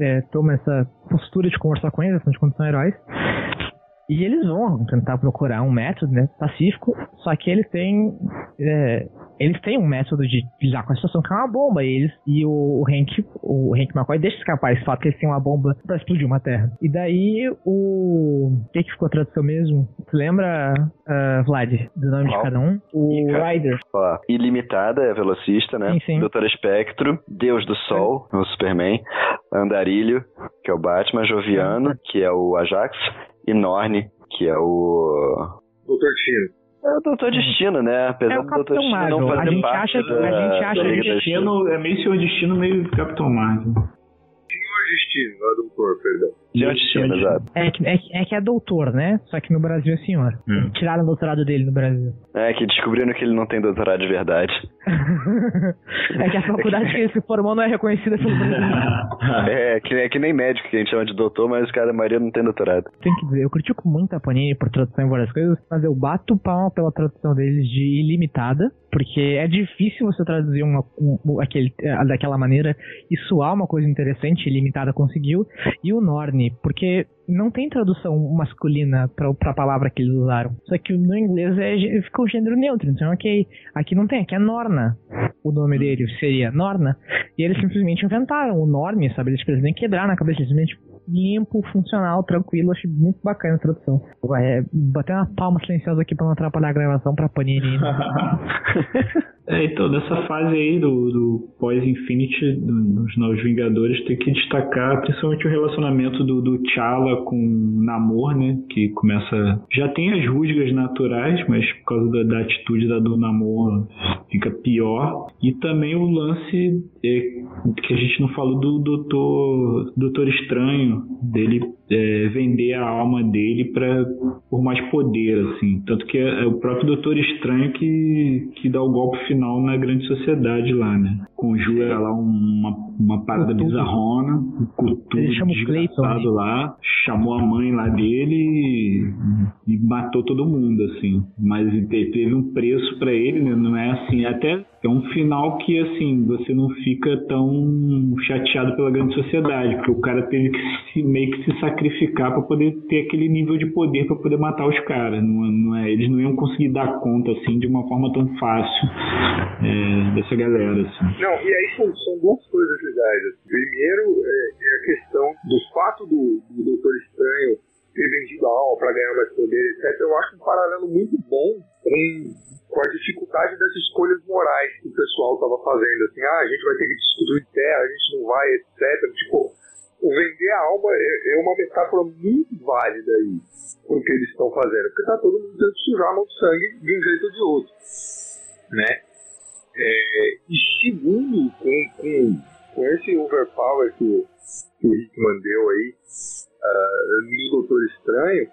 S4: é, toma essa postura de conversar com eles, de quando são heróis. E eles vão tentar procurar um método né, pacífico, só que eles têm. É, eles têm um método de lidar com a situação que é uma bomba. E, eles, e o, o Hank, o Hank McCoy deixa escapar esse fato que eles têm uma bomba pra explodir uma terra. E daí o. O que, que ficou tradução mesmo? Tu lembra, uh, Vlad, do nome de cada um?
S2: O Ica.
S4: Ryder.
S2: Ó, ilimitada é velocista, né?
S4: Sim, sim.
S2: Doutor Espectro, Deus do Sol, é o Superman, Andarilho, que é o Batman, Joviano, que é o Ajax, e Norne, que é o.
S5: Doutor Destino.
S2: É o Doutor Destino, né? Apesar
S4: é
S2: do Doutor Destino não fazer
S4: a gente
S2: parte
S4: acha,
S2: da,
S4: a gente acha
S3: que Destino é meio Senhor Destino, meio Capitão Marvel.
S5: Senhor Não é Doutor, perdão.
S2: Exato.
S4: É que, é, é que é doutor, né? Só que no Brasil é senhor. Hum. Tiraram o doutorado dele no Brasil.
S2: É que descobriram que ele não tem doutorado de verdade.
S4: é que a faculdade que ele se formou não é reconhecida pelo Brasil.
S2: é, que, é que nem médico que a gente chama de doutor, mas o cara, a maioria não tem doutorado.
S4: Tem que dizer, eu critico muito a Panini por tradução em várias coisas, mas eu bato palma pela tradução deles de ilimitada, porque é difícil você traduzir uma, um, aquele, eh, daquela maneira e soar uma coisa interessante, ilimitada conseguiu, e o Norne porque não tem tradução masculina pra, pra palavra que eles usaram. Só que no inglês é, ficou gênero neutro. Então, ok. Aqui não tem, aqui é Norna. O nome dele seria Norna. E eles simplesmente inventaram o Norme, sabe? Eles precisam quebrar na cabeça. Simplesmente limpo, funcional, tranquilo. Achei muito bacana a tradução. É, bater uma palma silenciosa aqui pra não atrapalhar a gravação pra Panini.
S3: é, então, nessa fase aí do, do pós-Infinity, dos Novos Vingadores, tem que destacar principalmente o relacionamento do, do T'Challa com Namor, né? Que começa. Já tem as rusgas naturais, mas por causa da, da atitude da do Namor fica pior. E também o lance é, que a gente não falou do Doutor, Doutor Estranho, dele é, vender a alma dele para por mais poder, assim. Tanto que é, é, o próprio Doutor Estranho que, que dá o golpe final na grande sociedade lá, né? Conjura lá uma, uma parada bizarrona, com tudo desgraçado lá, chamou a mãe lá dele e, e matou todo mundo, assim. Mas teve um preço para ele, né? Não é assim, até é um final que, assim, você não fica tão chateado pela grande sociedade, porque o cara teve que se, meio que se sacrificar para poder ter aquele nível de poder para poder matar os caras. Não, não é, eles não iam conseguir dar conta, assim, de uma forma tão fácil é, dessa galera, assim.
S5: Não, e aí são, são duas coisas legais. Assim. Primeiro é, é, a questão do fato do, do Doutor Estranho ter vendido a alma para ganhar mais poder, etc. Eu acho um paralelo muito bom com com a dificuldade das escolhas morais que o pessoal estava fazendo. Assim, ah, a gente vai ter que destruir terra, a gente não vai, etc. Tipo, o vender a alma é, é uma metáfora muito válida aí pro que eles estão fazendo. Porque tá todo mundo tentando sujar a mão de sangue de um jeito ou de outro. Né? É, e segundo, com, com, com esse overpower que, que o Hickman deu aí uh, no Doutor Estranho,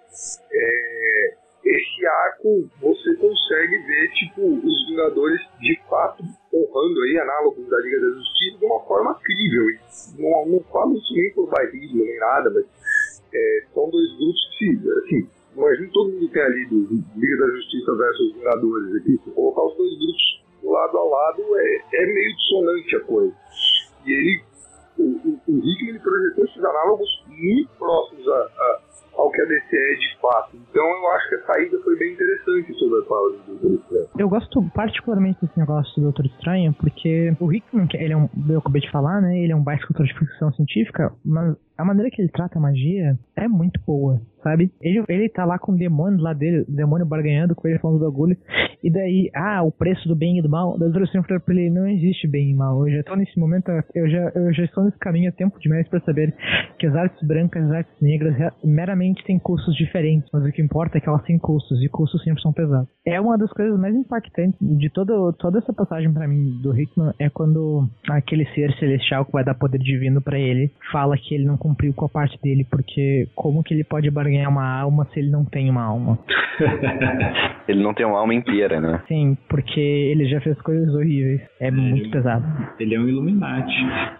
S5: é, esse arco você consegue ver tipo os Vingadores de fato honrando aí análogos da Liga da Justiça de uma forma crível. E não, não falo isso nem por bairrismo nem nada, mas é, são dois grupos que, assim, imagina todo mundo tem ali do Liga da Justiça versus Vingadores aqui. Se colocar os dois grupos lado a lado é, é meio dissonante a coisa. E ele, o, o, o ele projetou esses análogos muito próximos a, a ao que a DC é de fato. Então eu acho que a saída foi bem interessante sobre a palavra do Doutor Estranho.
S4: Eu gosto particularmente desse negócio do Doutor Estranho, porque o Hickman, que ele é um, eu acabei de falar, né? Ele é um baixo escritor de ficção científica, mas a maneira que ele trata a magia é muito boa, sabe? Ele, ele tá lá com o demônio lá dele, o demônio barganhando com ele falando do bagulho. E daí, ah, o preço do bem e do mal. Da Doutor Estranho falou pra ele, não existe bem e mal. Eu já tô nesse momento, eu já, eu já estou nesse caminho há tempo demais para saber que as artes brancas e as artes negras meramente têm custos diferentes, mas o que importa é que elas têm custos, e custos sempre são pesados. É uma das coisas mais impactantes de todo, toda essa passagem para mim do Hickman, é quando aquele ser celestial que vai dar poder divino para ele fala que ele não cumpriu com a parte dele, porque como que ele pode barganhar uma alma se ele não tem uma alma?
S2: ele não tem uma alma inteira, né?
S4: Sim, porque ele já fez coisas horríveis. É, é muito
S3: ele,
S4: pesado.
S3: Ele é um Illuminati.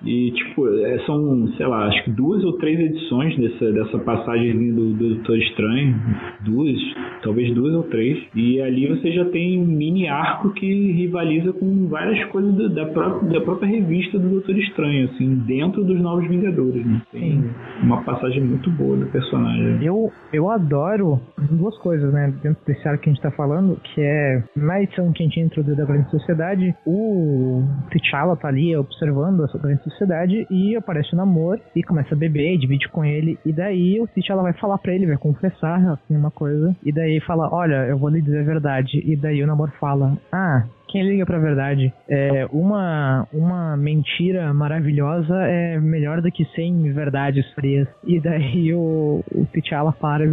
S3: E, tipo, é, são, sei lá, acho que duas ou três edições dessa, dessa passagem do, do Doutor Estranho. Duas, talvez duas ou três. E ali você já tem um mini arco que rivaliza com várias coisas da, da, própria, da própria revista do Doutor Estranho, assim, dentro dos Novos Vingadores, né? Tem Sim. Uma passagem muito boa do personagem.
S4: Eu, eu adoro duas coisas, né, dentro desse arco que a gente tá falando, que é na edição que a gente introduziu da Grande Sociedade, o T'Challa tá ali observando essa Grande Sociedade e aparece o Namor e começa a beber, divide com ele, e daí o T'Challa vai falar pra ele, vai confessar assim, uma coisa, e daí fala, olha, eu vou lhe dizer a verdade, e daí o Namor fala, ah, quem liga pra verdade? É, uma, uma mentira maravilhosa é melhor do que 100 verdades frias. E daí o, o T'Challa para,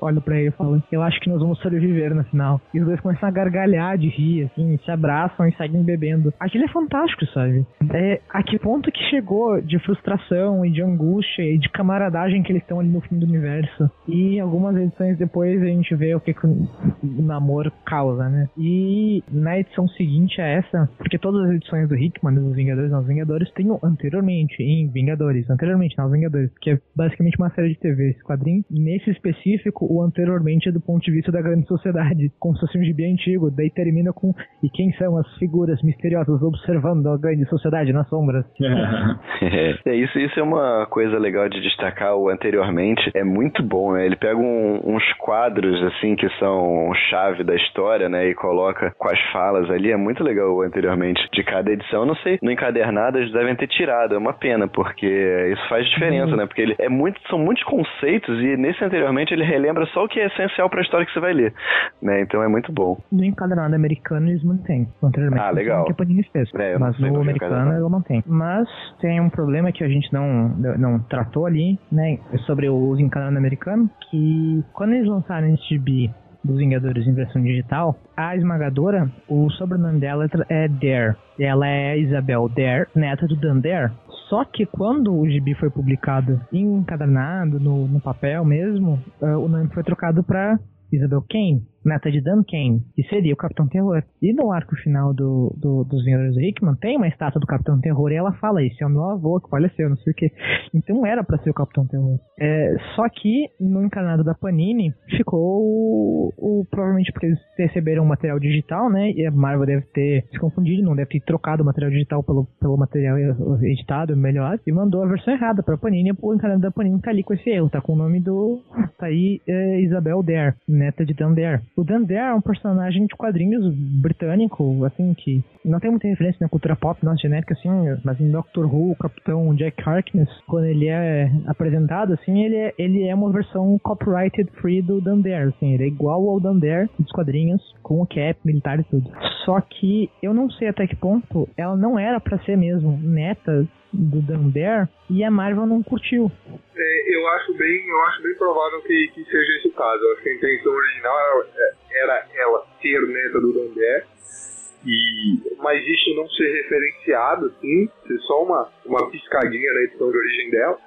S4: olha pra ele e fala: Eu acho que nós vamos sobreviver na final. E os dois começam a gargalhar de rir, assim, se abraçam e seguem bebendo. Aquilo é fantástico, sabe? É, a que ponto que chegou de frustração e de angústia e de camaradagem que eles estão ali no fim do universo. E algumas edições depois a gente vê o que, que o namoro causa, né? E na edição seguinte a essa, porque todas as edições do Hickman, dos Vingadores Novos Vingadores, tem anteriormente em Vingadores, anteriormente Novos Vingadores, que é basicamente uma série de TV, esse quadrinho. E nesse específico, o anteriormente é do ponto de vista da grande sociedade, como se fosse um gibi antigo, daí termina com e quem são as figuras misteriosas observando a grande sociedade nas sombras.
S2: é, isso, isso é uma coisa legal de destacar o anteriormente, é muito bom, né? Ele pega um, uns quadros assim que são chave da história, né, e coloca com as falas ali é muito legal anteriormente de cada edição. Não sei, no encadernado eles devem ter tirado. É uma pena, porque isso faz diferença, uhum. né? Porque ele é muito, são muitos conceitos e nesse anteriormente ele relembra só o que é essencial para a história que você vai ler, né? Então é muito bom.
S4: No encadernado americano eles mantêm. Anteriormente,
S2: ah, legal.
S4: Que a Panini fez. É, mas no americano ele mantém. Mas tem um problema que a gente não, não tratou ali, né? Sobre o uso encadernado americano, que quando eles lançaram esse gibi dos Vingadores em versão digital, a esmagadora, o sobrenome dela é Dare. Ela é Isabel Dare, neta do Dan Dare. Só que quando o gibi foi publicado encadernado, no, no papel mesmo, uh, o nome foi trocado para Isabel Kane neta de Dan Kane, que seria o Capitão Terror. E no arco final do, do dos Vingadores do Hickman tem uma estátua do Capitão Terror e ela fala: Esse é o meu avô que faleceu, não sei o que. Então era para ser o Capitão Terror. É, só que no encanado da Panini ficou o, o, provavelmente porque eles receberam material digital, né? E a Marvel deve ter se confundido, não deve ter trocado o material digital pelo, pelo material editado, melhor, e mandou a versão errada pra Panini. O encanado da Panini tá ali com esse erro, tá com o nome do. Tá aí é, Isabel Dare, neta de Dan Dare. O Dundee é um personagem de quadrinhos britânico, assim, que não tem muita referência na cultura pop nossa genérica, assim, mas em Doctor Who, o Capitão Jack Harkness, quando ele é apresentado, assim, ele é, ele é uma versão copyrighted free do Dundee, assim, ele é igual ao Dundee dos quadrinhos, com o cap, militar e tudo. Só que eu não sei até que ponto ela não era para ser mesmo neta do Dundee e a Marvel não curtiu.
S5: É, eu acho bem, eu acho bem provável que, que seja esse o caso. Eu acho que a intenção original era, era ela ser neta do Dundee e mas isso não ser referenciado assim, ser só uma uma piscadinha na edição de origem dela.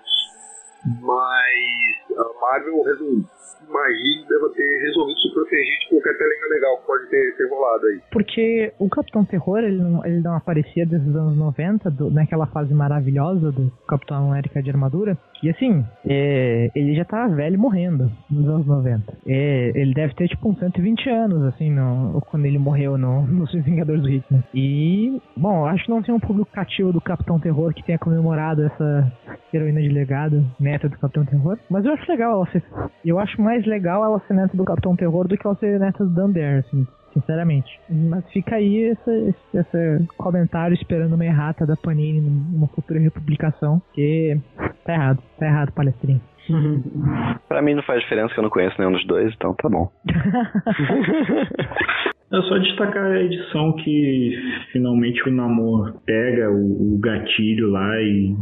S5: Mas a Marvel resolveu imagino deva ter resolvido se proteger de qualquer telinha legal que pode ter, ter rolado aí.
S4: Porque o Capitão Terror, ele não, ele não aparecia desde os anos 90, do, naquela fase maravilhosa do Capitão América de armadura. E assim, é, ele já tá velho morrendo nos anos 90. É, ele deve ter tipo uns 120 anos, assim, no, quando ele morreu no, nos Vingadores do Hitler. E, bom, acho que não tem um público cativo do Capitão Terror que tenha comemorado essa heroína de legado, neta do Capitão Terror. Mas eu acho legal ela ser. Eu acho mais legal ela ser neta do Capitão Terror do que ela ser neta do Dunder, assim sinceramente. Mas fica aí esse, esse, comentário esperando uma errata da Panini numa futura republicação, que tá errado, tá errado, palestrinho.
S2: pra mim não faz diferença que eu não conheço nenhum dos dois, então tá bom.
S3: É só destacar a edição que finalmente o Namor pega o, o gatilho lá e,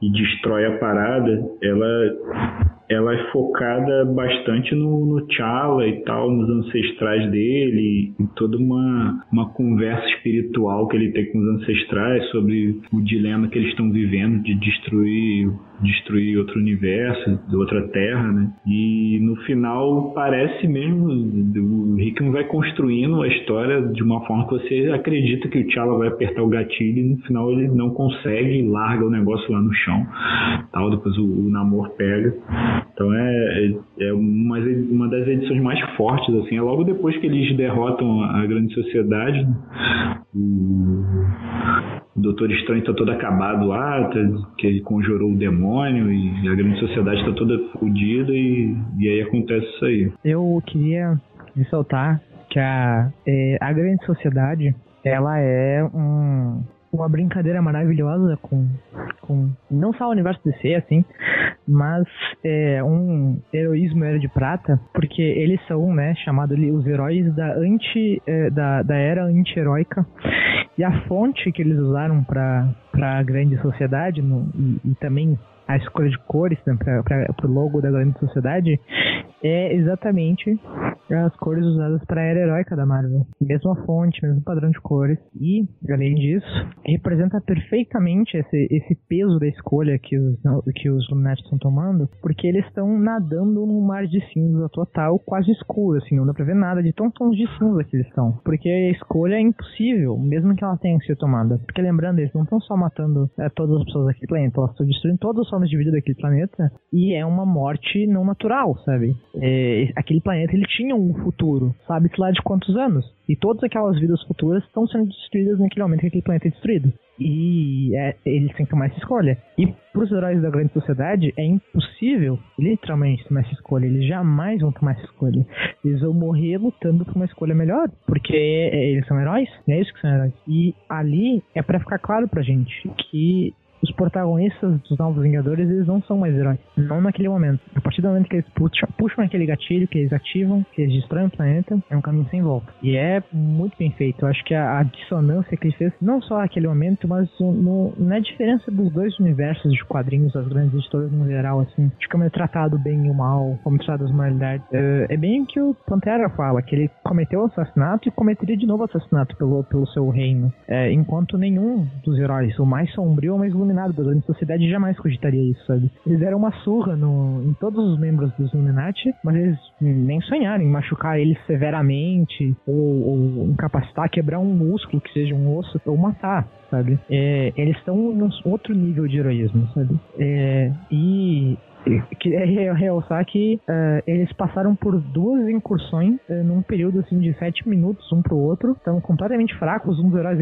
S3: e destrói a parada. Ela ela é focada bastante no, no T'Challa e tal, nos ancestrais dele, em toda uma, uma conversa espiritual que ele tem com os ancestrais sobre o dilema que eles estão vivendo de destruir destruir outro universo, outra terra, né? E no final parece mesmo o Rickman vai construindo a história de uma forma que você acredita que o T'Challa vai apertar o gatilho e no final ele não consegue larga o negócio lá no chão, tal. Depois o, o Namor pega. Então é, é, é uma, uma das edições mais fortes assim. É logo depois que eles derrotam a grande sociedade. Né? O Doutor Estranho está todo acabado lá, tá, que ele conjurou o demônio e a grande sociedade está toda fodida e, e aí acontece isso aí.
S4: Eu queria ressaltar que a, é, a grande sociedade ela é um, uma brincadeira maravilhosa com, com não só o universo DC, assim, mas é um heroísmo era de prata, porque eles são, né, chamados os heróis da anti é, da, da era anti-heróica. E a fonte que eles usaram para a grande sociedade no, e, e também a escolha de cores né, para o logo da grande sociedade é exatamente as cores usadas para a era heróica da Marvel. Mesma fonte, mesmo padrão de cores. E, além disso, representa perfeitamente esse, esse peso da escolha que os, que os Illuminati estão tomando, porque eles estão nadando num mar de cinza total, quase escuro, assim, não dá pra ver nada de tons de cinza que eles estão. Porque a escolha é impossível, mesmo que ela tenha sido tomada. Porque lembrando, eles não estão só matando é, todas as pessoas daquele planeta, elas estão destruindo todas as formas de vida daquele planeta, e é uma morte não natural, sabe? É, aquele planeta ele tinha um futuro, sabe-se lá de quantos anos. E todas aquelas vidas futuras estão sendo destruídas naquele momento que aquele planeta é destruído. E é, eles têm que tomar essa escolha. E para os heróis da grande sociedade é impossível, literalmente, tomar essa escolha. Eles jamais vão tomar essa escolha. Eles vão morrer lutando por uma escolha melhor, porque eles são heróis, é isso que são heróis. E ali é para ficar claro pra gente que os protagonistas dos Novos Vingadores, eles não são mais heróis. Não naquele momento. A partir do momento que eles puxam, puxam aquele gatilho, que eles ativam, que eles destroem o planeta, é um caminho sem volta. E é muito bem feito. Eu acho que a, a dissonância que ele fez, não só naquele momento, mas no, na diferença dos dois universos de quadrinhos, das grandes editoras no geral, assim, de como é tratado bem e o mal, como é tratado as moralidades. É, é bem o que o Pantera fala, que ele cometeu o assassinato e cometeria de novo o assassinato pelo, pelo seu reino. É, enquanto nenhum dos heróis, o mais sombrio ou mais iluminado da grande sociedade jamais cogitaria isso, sabe? Eles deram uma surra no, em todos os membros dos Illuminati, mas eles nem sonharam em machucar eles severamente, ou, ou incapacitar, quebrar um músculo que seja um osso, ou matar sabe? É, eles estão num outro nível de heroísmo, sabe? É, e queria realçar que uh, eles passaram por duas incursões uh, num período assim de sete minutos um pro outro, estavam completamente fracos, um dos heróis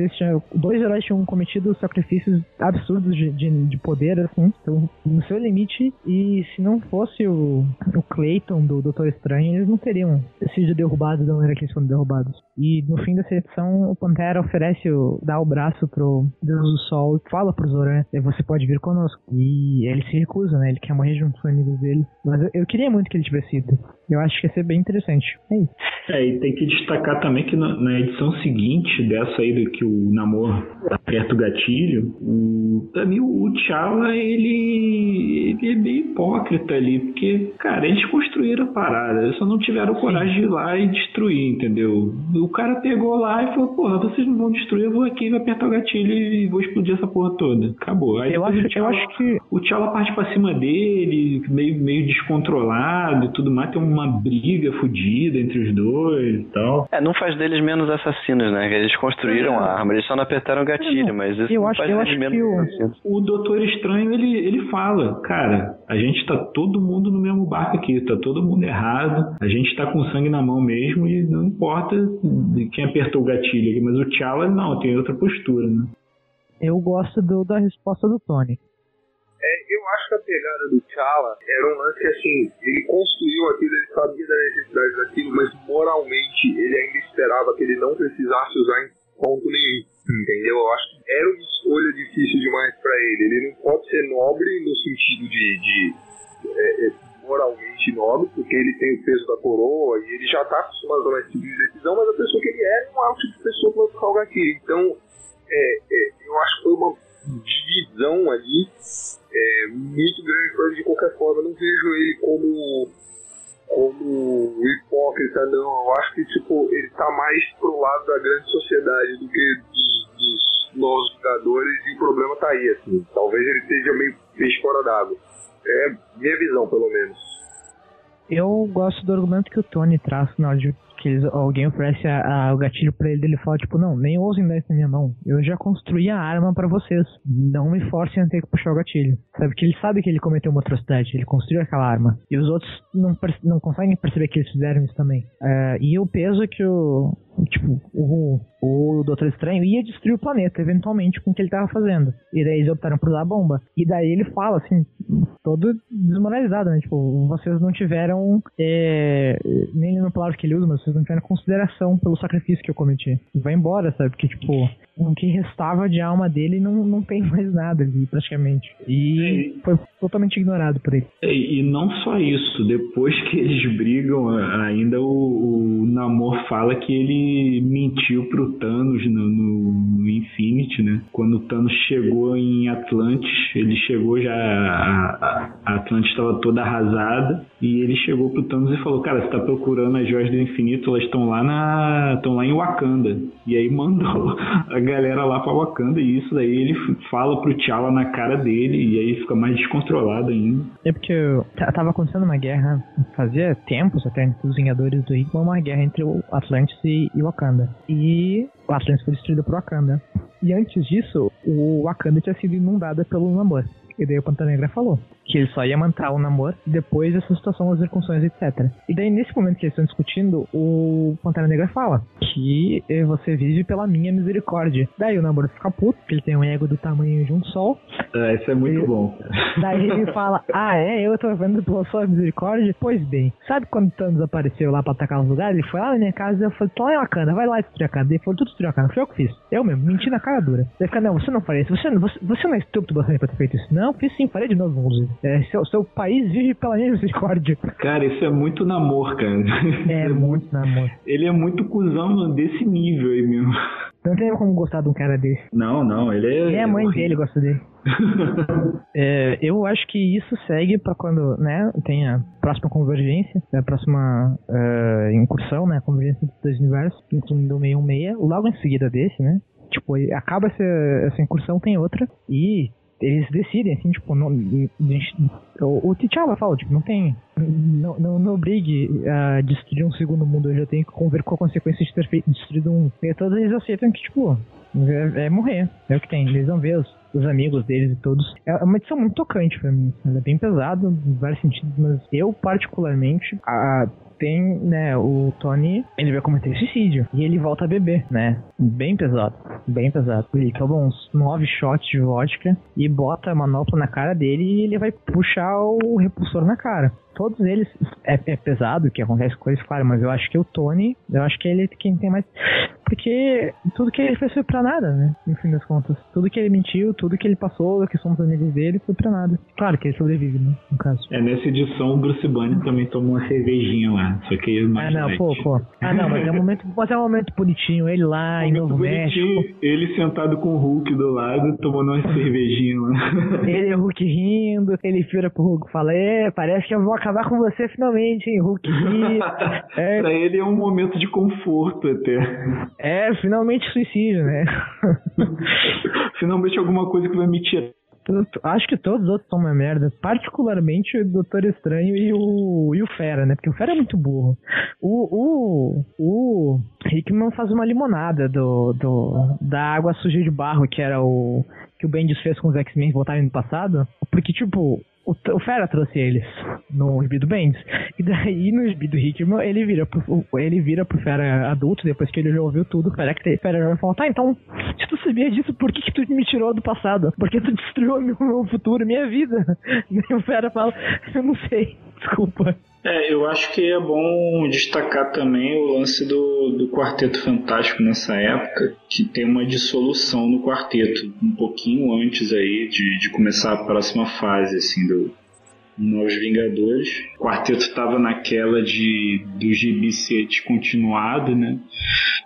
S4: dois heróis tinham cometido sacrifícios absurdos de, de, de, poder, assim, então no seu limite, e se não fosse o, o Clayton do Doutor Estranho, eles não teriam sido derrubados da maneira que eles foram derrubados. E no fim dessa edição, o Pantera oferece, o, dá o braço pro Deus do Sol, fala pro Zoran, você pode vir conosco, e ele se recusa, né, ele quer morrer junto com os amigos dele. Mas eu, eu, queria muito que ele tivesse ido. Eu acho que ia ser bem interessante. É isso.
S3: É, e tem que destacar também que na, na edição seguinte dessa aí do que o Namor aperta o gatilho, o, também o T'Challa, ele, ele é bem hipócrita ali, porque, cara, eles construíram a parada, eles só não tiveram coragem de ir lá e destruir, entendeu? O cara pegou lá e falou, porra, vocês não vão destruir, eu vou aqui, vou apertar o gatilho e vou explodir essa porra toda. Acabou. Aí
S4: eu, acho,
S3: T'Challa,
S4: eu acho que...
S3: O T'Challa parte pra cima dele, meio, meio descontrolado e tudo mais, tem uma briga fodida entre os dois e tal.
S2: É, não faz deles menos assassinos, né? Eles construíram é. a arma, eles só não apertaram o gatilho, mas isso
S4: eu
S2: não
S4: acho,
S2: faz
S4: eu
S2: deles
S4: acho
S2: menos
S4: que o,
S2: assassinos.
S3: O Doutor Estranho, ele, ele fala, cara, a gente tá todo mundo no mesmo barco aqui, tá todo mundo errado, a gente tá com sangue na mão mesmo e não importa quem apertou o gatilho aqui, mas o T'Challa não, tem outra postura, né?
S4: Eu gosto do, da resposta do Tony.
S5: Acho que a pegada do T'Challa era um lance assim, ele construiu aquilo, ele sabia da necessidade daquilo, mas moralmente ele ainda esperava que ele não precisasse usar em ponto nenhum. Entendeu? Eu acho que era uma escolha difícil demais para ele. Ele não pode ser nobre no sentido de, de é, é, moralmente Kenobi, porque ele tem o peso da coroa e ele já tá acostumado a esse tipo de decisão, mas a pessoa que ele é não é o tipo de pessoa que vai ficar o gatilho. Então, é, é, eu acho que foi uma divisão ali é, muito grande para ele de qualquer forma. Eu não vejo ele como como hipócrita, não. Eu acho que tipo, ele tá mais pro lado da grande sociedade do que dos, dos jogadores e o problema tá aí, assim. Talvez ele esteja meio peixe fora d'água. É minha visão, pelo menos.
S4: Eu gosto do argumento que o Tony traz hora de que eles, alguém oferece a, a, o gatilho para ele, ele fala tipo, não, nem ousem dar isso na minha mão. Eu já construí a arma para vocês. Não me forcem a ter que puxar o gatilho. Sabe que ele sabe que ele cometeu uma atrocidade, ele construiu aquela arma. E os outros não, não conseguem perceber que eles fizeram isso também. Uh, e o peso que o, tipo, o, o Doutor Estranho ia destruir o planeta, eventualmente, com o que ele tava fazendo. E daí eles optaram por usar a bomba. E daí ele fala, assim, todo desmoralizado, né? Tipo, vocês não tiveram, é, nem no palavra que ele usa, mas vocês não tiveram consideração pelo sacrifício que eu cometi. E vai embora, sabe? Porque, tipo, o que restava de alma dele não, não tem mais nada ali, praticamente. E foi totalmente ignorado por ele.
S3: É, e não só isso, depois que eles brigam, ainda o, o Namor fala que ele mentiu pro Thanos no, no, no Infinity, né? Quando o Thanos chegou em Atlantis, ele chegou já. A, a Atlantis estava toda arrasada, e ele chegou pro Thanos e falou: Cara, você tá procurando as joias do infinito, elas estão lá na. estão lá em Wakanda. E aí mandou a galera lá pra Wakanda e isso daí ele fala pro T'Challa na cara dele e aí fica mais descontrolado ainda.
S4: É porque tava acontecendo uma guerra, fazia tempos até entre os Vingadores do Hickman, uma guerra entre o Atlantis e, e Wakanda. E o Atlantis foi destruído por Wakanda. E antes disso, o Wakanda tinha sido inundada pelo Namor. E daí o Pantera Negra falou que ele só ia manter o namoro depois dessa situação, as circunstâncias, etc. E daí, nesse momento que eles estão discutindo, o Pantera Negra fala que você vive pela minha misericórdia. Daí o namoro fica puto, porque ele tem um ego do tamanho de um sol.
S3: É, isso é muito
S4: e,
S3: bom.
S4: Daí ele fala, ah é, eu tô vendo pela sua misericórdia? Pois bem, sabe quando Thanos apareceu lá pra atacar os lugares? Ele foi lá na minha casa e eu falei, lá em Wakanda, vai lá destruir a casa. Ele falou, tudo destruiu a casa, foi eu que fiz. Eu mesmo, menti na cara dura. Ele fica, não, você não faria isso, você, você, você não é estúpido bastante pra ter feito isso. Não, fiz sim, farei de novo, inclusive. É, seu, seu país vive pela minha misericórdia.
S3: Cara, isso é muito namor, cara.
S4: É, é muito namor.
S3: Ele é muito cuzão desse nível aí mesmo.
S4: Não tem como gostar de um cara desse.
S3: Não, não, ele é.
S4: Nem a mãe dele gosta dele. é, eu acho que isso segue para quando né, tem a próxima convergência, a próxima uh, incursão, né, a convergência dos dois universos, incluindo o 616, logo em seguida desse, né? Tipo, acaba essa, essa incursão, tem outra, e eles decidem, assim, tipo, não, o, o T'Challa fala, tipo, não tem, não, não, obrigue a destruir um segundo mundo, eu já tenho que conviver com a consequência de ter destruído um. E todos eles aceitam que, tipo, é, é, morrer, é o que tem, eles vão ver os, os amigos deles e todos. É uma edição muito tocante pra mim, ela é bem pesada em vários sentidos, mas eu, particularmente, a tem, né, o Tony, ele vai cometer suicídio. E ele volta a beber, né? Bem pesado. Bem pesado. Ele toma uns nove shots de vodka e bota a manopla na cara dele e ele vai puxar o repulsor na cara todos eles é, é, pesado que acontece com eles, claro, mas eu acho que o Tony, eu acho que ele é quem tem mais. Porque tudo que ele fez foi pra nada, né? No fim das contas. Tudo que ele mentiu, tudo que ele passou, que somos amigos dele, foi pra nada. Claro que ele sobrevive, né? No caso.
S3: É, nessa edição o Bruce Banner também tomou uma cervejinha lá. Só que ele mais.
S4: Ah, não, pô, pô. Ah, não, mas é um momento, mas é um momento bonitinho. Ele lá em Novo México.
S3: Ele sentado com o Hulk do lado, tomando uma cervejinha lá.
S4: Ele e o Hulk rindo, ele vira pro Hulk e fala: É, parece que eu vou acabar com você finalmente, hein, Hulk?
S3: é... pra ele é um momento de conforto até.
S4: É, finalmente suicídio, né?
S3: finalmente alguma coisa que vai me tirar
S4: acho que todos os outros são uma merda. Particularmente o Doutor Estranho e o, e o Fera, né? Porque o Fera é muito burro. O, o, o Hickman faz uma limonada do, do, da água suja de barro, que era o que o Bendis fez com os X-Men voltarem no passado. Porque, tipo, o, o Fera trouxe eles no gibi do. E daí no gibi do ele vira pro, ele vira pro Fera adulto, depois que ele já ouviu tudo, o Fera, que o Fera vai falar, tá, então, se tu sabia disso, por que, que tu me tirou do passado? Porque tu destruiu meu futuro, minha vida. E o Fera fala, eu não sei, desculpa.
S3: É, eu acho que é bom destacar também o lance do, do Quarteto Fantástico nessa época, que tem uma dissolução no quarteto, um pouquinho antes aí de, de começar a próxima fase, assim, do, Novos Vingadores. O quarteto estava naquela de do gibi ser descontinuado, né?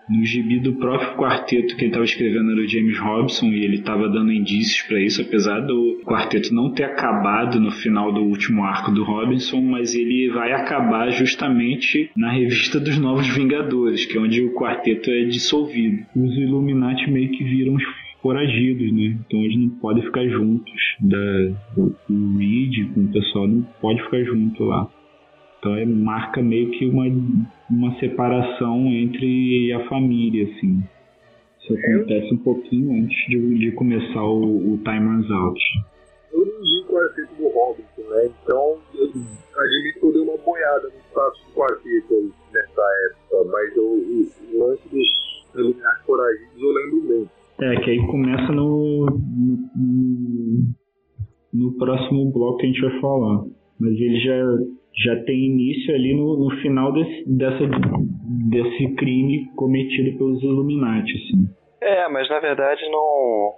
S3: No gibi do próprio quarteto que ele estava escrevendo era o James Robson e ele estava dando indícios para isso, apesar do quarteto não ter acabado no final do último arco do Robinson, mas ele vai acabar justamente na revista dos Novos Vingadores, que é onde o quarteto é dissolvido. Os Illuminati meio que viram os foragidos, né? Então eles não podem ficar juntos. Da, o, o Reed com o pessoal não pode ficar junto lá. Então é, marca meio que uma, uma separação entre a família, assim. Isso acontece um pouquinho antes de, de começar o, o Time Runs Out.
S5: Eu não vi o quarteto do Robinson, né? Então admito que eu dei uma boiada no status do quarteto nessa época, mas eu, o, o lance dos Illuminati Foragidos eu lembro bem.
S3: É, que aí começa no, no, no próximo bloco que a gente vai falar. Mas ele já já tem início ali no, no final desse, dessa, desse crime cometido pelos Illuminati, assim.
S2: É, mas na verdade não.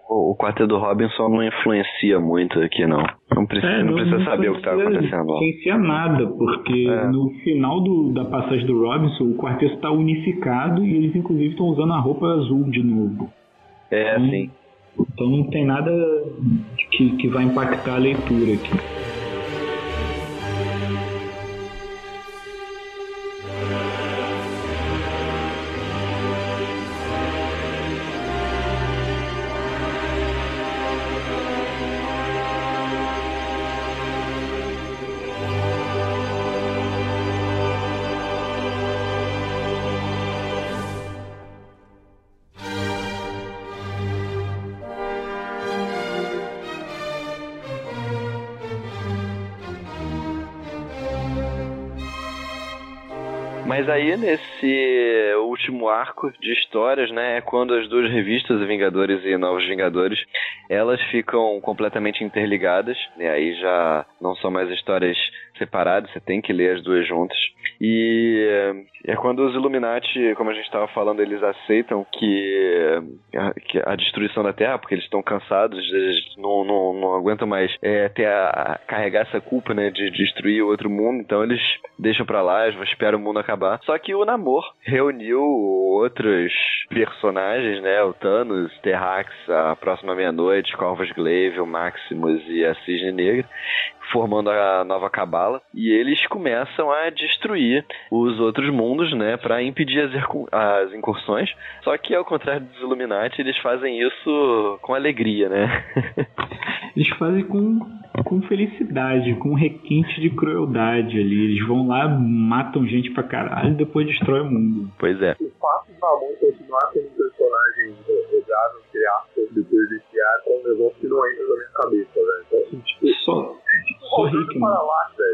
S2: O quarteto do Robinson não influencia muito aqui, não. Não precisa, é, não, não precisa não saber o que está acontecendo.
S3: Não influencia nada, porque é. no final do, da passagem do Robinson, o quarteto está unificado e eles inclusive estão usando a roupa azul de novo.
S2: É, então, sim.
S3: Então não tem nada que, que vai impactar a leitura aqui.
S2: Mas aí, nesse último arco de histórias, né, é quando as duas revistas, Vingadores e Novos Vingadores, elas ficam completamente interligadas, e aí já não são mais histórias separadas, você tem que ler as duas juntas. E é quando os Illuminati, como a gente estava falando, eles aceitam que a, que a, destruição da Terra, porque eles estão cansados, eles não, não, não aguentam mais é, ter a, carregar essa culpa né, de destruir o outro mundo, então eles deixam pra lá, esperam o mundo acabar. Só que o Namor reuniu outros personagens, né? O Thanos, Terrax, a próxima meia-noite, Corvus Glaive, o Maximus e a Cisne Negra, formando a nova cabala e eles começam a destruir os outros mundos, né, para impedir as, as, incursões. Só que ao contrário dos Illuminati, eles fazem isso com alegria, né?
S3: eles fazem com, com felicidade, com requinte de crueldade ali. Eles vão lá, matam gente pra caralho e depois destrói o mundo.
S2: Pois é.
S5: O fato do Ramon continuar sendo um personagem jogável, entre aspas, depois desse arco é um negócio que não entra na minha cabeça, velho. Então, assim, tipo,
S3: só, só rico. Para lá,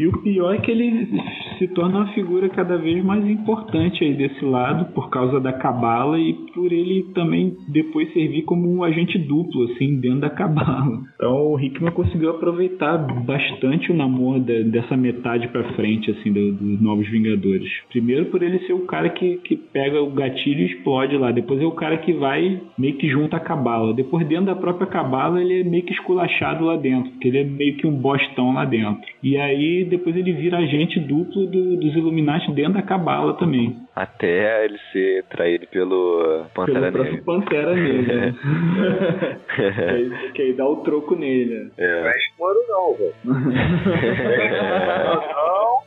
S3: E o pior é que ele se torna uma figura cada vez mais importante aí desse lado por causa da cabala e por ele também depois servir como um agente duplo assim dentro da cabala. Então o Hickman conseguiu aproveitar bastante o namoro de, dessa metade para frente assim dos do Novos Vingadores. Primeiro por ele ser o cara que, que pega o gatilho e explode lá. Depois é o cara que vai meio que junta a cabala. Depois dentro da própria cabala ele é meio que esculachado lá dentro, porque ele é meio que um bostão lá dentro. E aí depois ele vira agente duplo do, dos Illuminati dentro da Cabala também.
S2: Até ele ser traído pelo Pantera
S3: pelo Negra. Pantera Negra. que, aí, que aí dá o troco nele.
S5: É. Não é não, velho. não,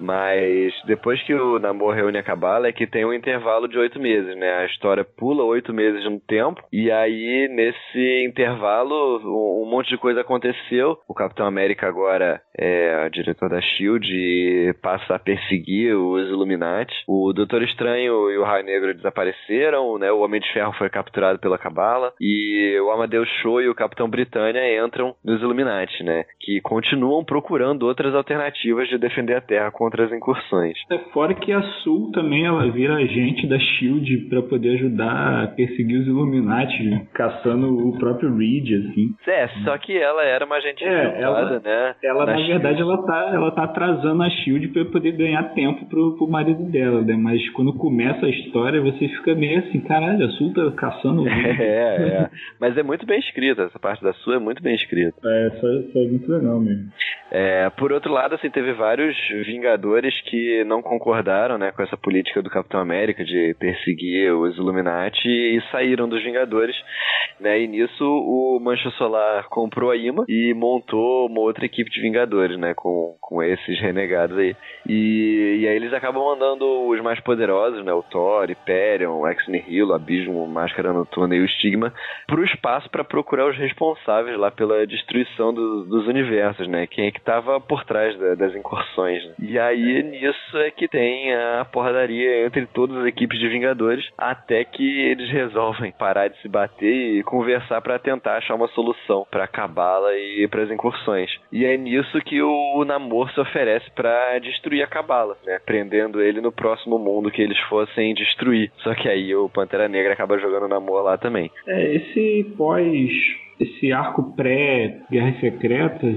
S2: mas depois que o Namor reúne a Cabala é que tem um intervalo de oito meses, né? A história pula oito meses no tempo e aí nesse intervalo um, monte de coisa aconteceu. O Capitão América agora é diretor da Shield e passa a perseguir os Illuminati. O Doutor Estranho e o Raio Negro desapareceram, né? O Homem de Ferro foi capturado pela Cabala e o Amadeus Show e o Capitão Britânia entram nos Illuminati, né? Que continuam procurando outras alternativas de defender a Terra contra as incursões.
S3: É fora que a Sul também ela vira agente da Shield para poder ajudar a perseguir os Illuminati, caçando o próprio Reed, assim.
S2: É, só que ela era uma agente
S3: é, ela, né? Ela, na, na verdade, ela tá, ela tá atrasando a Shield para poder ganhar tempo pro, pro marido dela, né? Mas quando começa a história, você fica meio assim, caralho, a Sul tá caçando
S2: é, é. Mas é muito bem escrita, essa parte da Sul é muito bem escrita.
S3: É, isso, isso é muito legal mesmo.
S2: É, por outro lado, assim, teve vários Vingadores que não concordaram, né, com essa política do Capitão América de perseguir os Illuminati e saíram dos Vingadores, né, e nisso o Mancha Solar comprou a IMA e montou uma outra equipe de Vingadores, né, com, com esses renegados aí. E, e aí eles acabam mandando os mais poderosos, né, o Thor, Hyperion, Ex Nihilo, Abismo, Máscara Noturna e o Stigma, pro espaço para procurar os responsáveis lá pela destruição do, dos universos, né, quem é que estava por trás da, das incursões. Né? E aí nisso é que tem a porradaria entre todas as equipes de Vingadores, até que eles resolvem parar de se bater e conversar para tentar achar uma solução para acabá-la e para as incursões. E é nisso que o Namor se oferece para destruir a Cabala, né? Prendendo ele no próximo mundo que eles fossem destruir. Só que aí o Pantera Negra acaba jogando o Namor lá também.
S3: É, esse pós esse arco pré-Guerras Secretas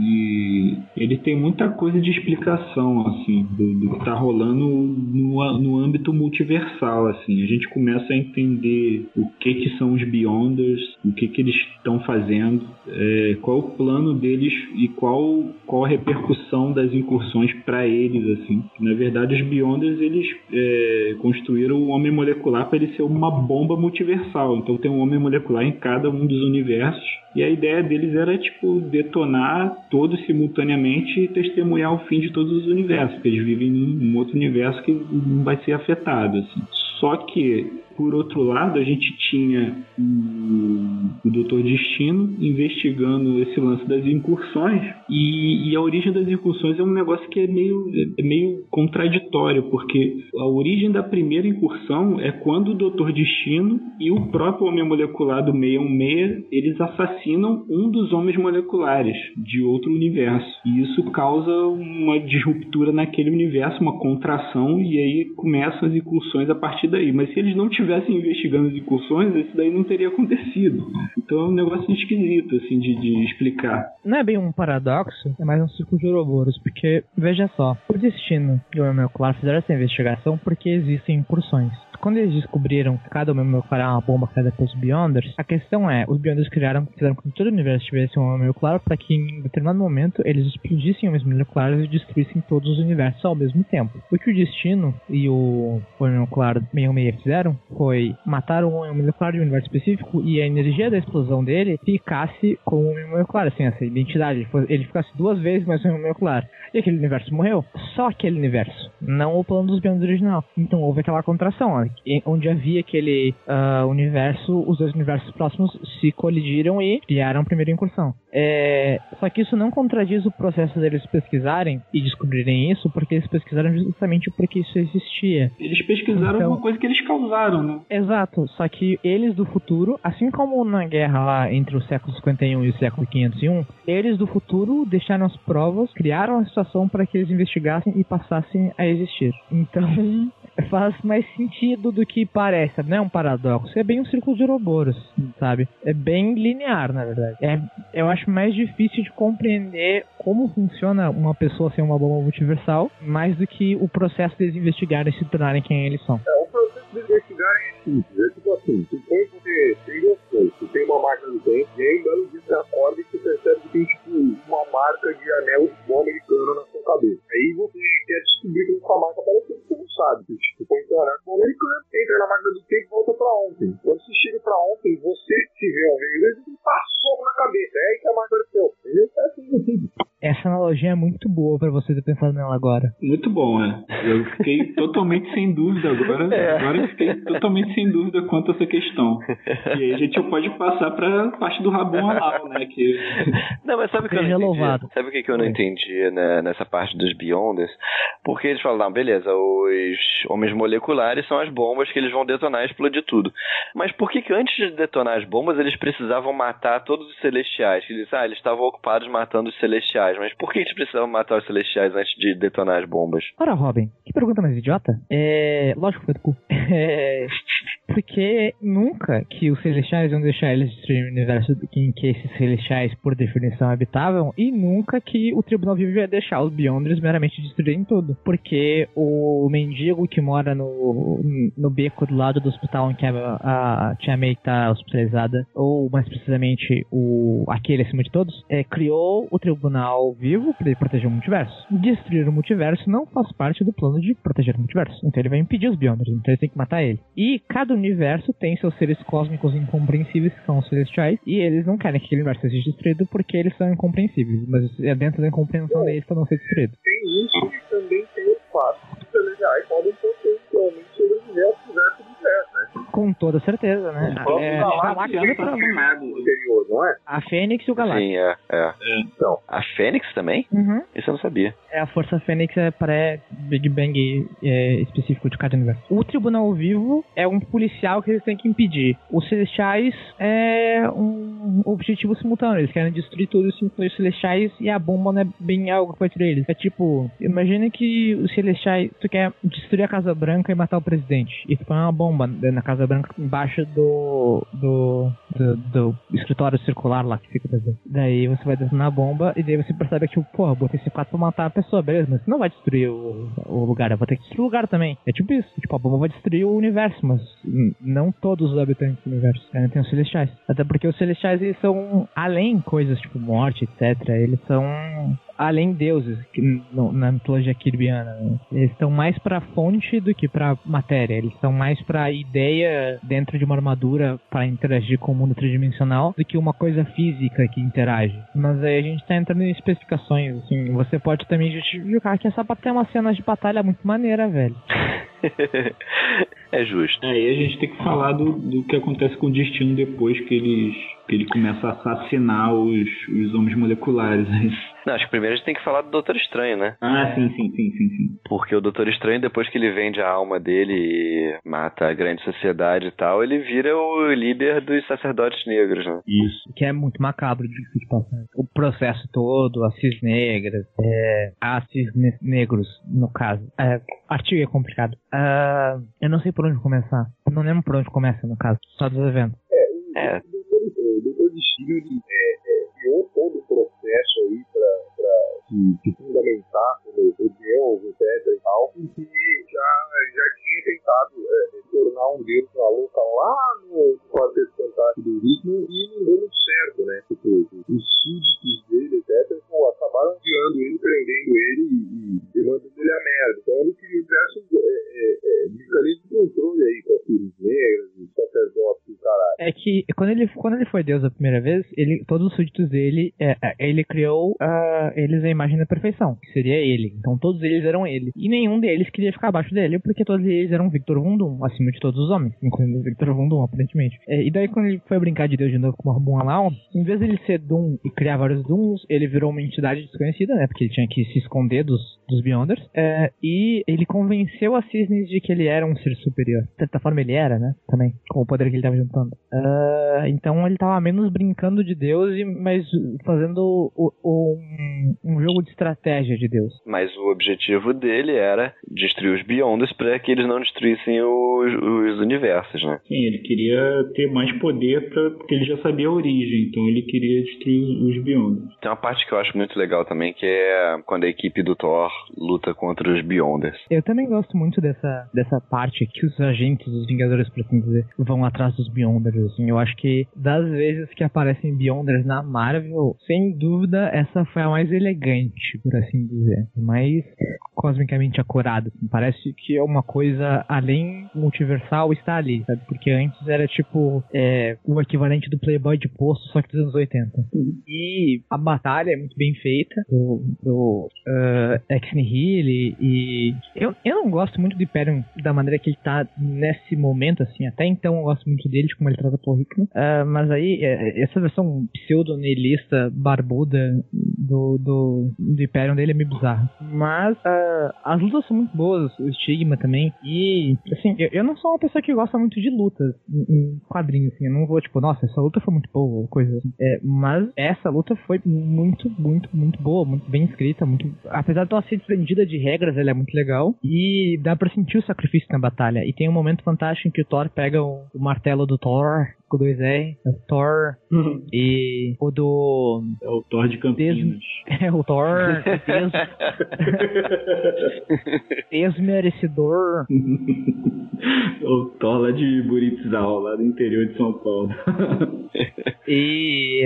S3: e ele tem muita coisa de explicação assim do, do que está rolando no, no âmbito multiversal assim. A gente começa a entender o que que são os Beyonders o que que eles estão fazendo é, qual o plano deles e qual qual a repercussão das incursões para eles assim. Na verdade os Beyonders eles é, construíram o homem molecular para ele ser uma bomba multiversal. Então tem um homem molecular em cada um dos universos universos. E a ideia deles era, tipo, detonar todos simultaneamente e testemunhar o fim de todos os universos, porque eles vivem num outro universo que não vai ser afetado, assim. Só que por outro lado, a gente tinha o, Doutor Destino investigando esse lance das incursões e, e, a origem das incursões é um negócio que é meio, é meio contraditório, porque a origem da primeira incursão é quando o Doutor Destino e o próprio Homem Molecular do 616 eles assassinam um dos homens moleculares de outro universo. E isso causa uma disruptura naquele universo, uma contração, e aí começam as incursões a partir daí. Mas se eles não tivessem estivessem investigando as incursões, isso daí não teria acontecido. Então é um negócio esquisito, assim, de, de explicar.
S4: Não é bem um paradoxo, é mais um círculo de Ouroboros, porque, veja só, o destino e o Emil Claro fizeram essa investigação porque existem incursões quando eles descobriram que cada homem molecular é uma bomba criada pelos Beyonders, a questão é, os Beyonders criaram, fizeram com que todo o universo tivesse um homem molecular para que em determinado momento eles explodissem homens moleculares e destruíssem todos os universos ao mesmo tempo. O que o Destino e o homem molecular 616 fizeram foi matar um molecular de um universo específico e a energia da explosão dele ficasse com o homem molecular, assim, essa identidade. Ele ficasse duas vezes mais homem molecular. E aquele universo morreu. Só aquele universo, não o plano dos Beyonders original. Então houve aquela contração, ó onde havia aquele uh, universo, os dois universos próximos se colidiram e criaram a primeira incursão. É, só que isso não contradiz o processo deles pesquisarem e descobrirem isso, porque eles pesquisaram justamente porque isso existia.
S3: Eles pesquisaram então, uma coisa que eles causaram, né?
S4: Exato, só que eles do futuro, assim como na guerra lá entre o século 51 e o século 501, eles do futuro deixaram as provas, criaram a situação para que eles investigassem e passassem a existir. Então, faz mais sentido do que parece, não é um paradoxo, é bem um círculo de Ouroboros, sabe? É bem linear, na verdade. É, eu acho mais difícil de compreender como funciona uma pessoa ser uma bomba multiversal, mais do que o processo deles investigarem e se tornarem quem eles são.
S5: É, o processo de investigar é simples, é tipo assim, supõe que você tem duas coisas, tem uma máquina do tempo, e aí, belo dia, você acorda e você percebe que tem, tipo, uma marca de anel de futebol americano na sua cabeça. Aí você quer descobrir que essa marca apareceu, você não sabe, tipo, põe seu anel de americano, entra na máquina do tempo e volta pra ontem. Quando você chega pra ontem, você se vê um e passou na cabeça, é aí que a marca apareceu. Entendeu? É assim, assim.
S4: Essa analogia é muito boa para você ter pensado nela agora.
S3: Muito bom, é. Eu fiquei totalmente sem dúvida agora. É. Agora eu fiquei totalmente sem dúvida quanto a essa questão. E aí a gente pode passar pra parte do Rabon Alau, né? Que...
S2: Não, mas sabe o que eu não entendi? Louvado. Sabe o que, que eu não entendi né, nessa parte dos Beyonders? Porque eles falam, não, beleza, os homens moleculares são as bombas que eles vão detonar e explodir tudo. Mas por que, que antes de detonar as bombas eles precisavam matar todos os celestiais? Eles, ah, eles estavam ocupados matando os celestiais celestiais, mas por que a gente precisava matar os celestiais antes de detonar as bombas?
S4: Ora, Robin, que pergunta mais idiota? É. Lógico que foi do cu. É. Porque nunca que os celestiais vão deixar eles destruir o universo em que esses celestiais, por definição, habitavam, e nunca que o Tribunal Vivo ia deixar os Beyonders meramente destruírem tudo. Porque o mendigo que mora no, no beco do lado do hospital em que a, a Tia May tá hospitalizada, ou mais precisamente o aquele acima de todos, é, criou o Tribunal Vivo para proteger o multiverso. Destruir o multiverso não faz parte do plano de proteger o multiverso. Então ele vai impedir os Beyonders, então ele tem que matar ele. E cada universo tem seus seres cósmicos incompreensíveis, que são os celestiais, e eles não querem que aquele universo seja destruído porque eles são incompreensíveis, mas é dentro da incompreensão deles para não ser destruído.
S5: Tem isso e também tem o fato que os celestiais podem potencialmente sobreviver
S4: Com toda certeza, né?
S5: O
S4: É,
S5: foi anterior, não é?
S4: a Fênix e o Galactus.
S2: Sim, é, é.
S5: Então,
S2: A Fênix também?
S4: Uhum.
S2: Isso eu não sabia.
S4: É a Força Fênix é pré-Big Bang é, específico de cada universo. O Tribunal Vivo é um policial que eles têm que impedir. Os Celestiais é um objetivo simultâneo. Eles querem destruir tudo isso, os Celestiais, e a bomba não é bem algo que destruir eles. É tipo, imagina que os Celestiais, tu quer destruir a Casa Branca e matar o presidente. E tu põe uma bomba na Casa Branca embaixo do, do, do, do escritório circular lá que fica presidente. Daí você vai detonar a bomba e daí você percebe que, tipo, porra, botei esse 4 pra matar a pessoa, beleza, mas você não vai destruir o, o lugar, eu vou ter que destruir o lugar também. É tipo isso, tipo, a bomba vai destruir o universo, mas não todos os habitantes do universo. Ainda tem os celestiais. Até porque os celestiais eles são além coisas tipo morte, etc. Eles são além deuses que no- na mitologia kirbiana. né? Eles estão mais pra fonte do que pra matéria. Eles são mais pra ideia dentro de uma armadura para interagir com o mundo tridimensional do que uma coisa física que interage. Mas aí a gente tá entrando em especificações. Assim, você pode também justificar que essa batalha é uma cena de batalha muito maneira, velho.
S2: é justo.
S3: Aí a gente tem que falar do, do que acontece com o destino depois que eles que ele começa a assassinar os, os homens moleculares. né?
S2: Não, acho que primeiro a gente tem que falar do Doutor Estranho, né?
S3: Ah, sim, sim, sim, sim, sim.
S2: Porque o Doutor Estranho, depois que ele vende a alma dele e mata a grande sociedade e tal, ele vira o líder dos sacerdotes negros, né?
S3: Isso.
S4: que é muito macabro de passar. O processo todo, as cis negras, é, as cis ne- negros, no caso. É, artigo é complicado. Ah, eu não sei por onde começar. Não lembro por onde começa, no caso. Só dos eventos.
S2: É,
S5: o Doutor Destino é, é, criou todo o processo aí pra, pra se, se fundamentar como o Deus, etc e tal, porque já, já tinha tentado é, tornar um Deus na louca lá no Quarteto Fantástico do Ritmo e não deu muito certo, né? Tipo, os súditos dele, etc, acabaram guiando ele, prendendo ele e, e, mandando ele a merda. Então ele queria diversos é, é, é, mecanismos de controle aí com as filhas negras, os sacerdotes caralho.
S4: É que quando ele, quando ele foi Deus a primeira vez, ele, todos os súditos dele, é, é, ele criou ah, eles a imagem da perfeição, que seria ele. Então todos eles eram ele. E nenhum deles queria ficar abaixo dele, porque todos eles eram Victor Vundum, acima de todos os homens, incluindo Victor Vundum, aparentemente. É, e daí quando ele foi brincar de Deus de novo com o Rabun Alau, em vez dele ser Doom e criar vários Dooms, ele virou uma entidade desconhecida, né? Porque ele tinha que se esconder dos, dos Beyonders. É, e ele convenceu a Cisnes de que ele era um ser superior. De certa forma ele era, né? Também, com o poder que ele tava juntando. Ah, então ele tava menos brincando de Deus, e mas fazendo o- o- um, um jogo de estratégia de Deus.
S2: mas o objetivo dele era destruir os Beyonders para que eles não destruíssem os, os universos, né?
S3: Sim, ele queria ter mais poder pra, porque ele já sabia a origem, então ele queria destruir os Beyonders.
S2: Tem uma parte que eu acho muito legal também, que é quando a equipe do Thor luta contra os Beyonders.
S4: Eu também gosto muito dessa, dessa parte que os agentes, os Vingadores, por assim dizer, vão atrás dos Beyonders. Assim. Eu acho que das vezes que aparecem Beyonders na Marvel, sem dúvida, essa foi a mais elegante, por assim dizer. Mais cosmicamente acurada. Assim. Parece que é uma coisa além multiversal está ali, sabe? Porque antes era tipo é, o equivalente do Playboy de posto, só que dos anos 80. E a batalha é muito bem feita do, do uh, Ex Nihil e, e eu, eu não gosto muito do Hyperion da maneira que ele tá nesse momento, assim, até então eu gosto muito dele, de como ele trata Paul Hickman, uh, mas aí é, essa versão pseudo-nihilista barbuda do, do, do Hyperion dele é meio bizarra. Mas uh, as lutas são muito boas, o estigma também. E, assim, eu, eu, não sou uma pessoa que gosta muito de lutas em, em quadrinhos, assim. Eu não vou, tipo, nossa, essa luta foi muito boa, ou coisa assim. É, mas essa luta foi muito, muito, muito boa, muito bem escrita, muito. Apesar de ela ser desprendida de regras, ela é muito legal. E dá pra sentir o sacrifício na batalha. E tem um momento fantástico em que o Thor pega o, o martelo do Thor com dois R, é o Thor uhum. e o do.
S3: É o Thor de Campinas.
S4: É o Thor des... desmerecedor.
S3: o Thor lá de Buritizal, lá do interior de São Paulo.
S4: e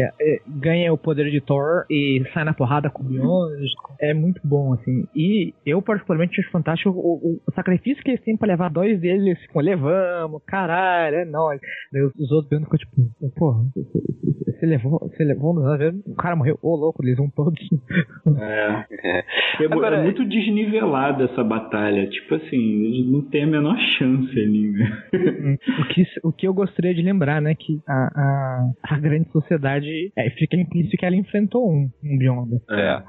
S4: ganha o poder de Thor e sai na porrada com o Beyond. É muito bom, assim. E eu, particularmente, acho fantástico o, o, sacrifício que eles têm pra levar dois deles. Com, levamos, caralho, é nóis. Daí os outros vendo ficou tipo, porra, você levou, você levou, o cara morreu, ô louco, eles vão todos.
S3: É. é. É, Agora, é muito desnivelada essa batalha. Tipo assim, não tem a menor chance ali, né?
S4: o, que, o que eu gostaria de lembrar, né? Que a, a, a grande sociedade é, fica implícito que ela enfrentou um, um Beyond.
S2: É.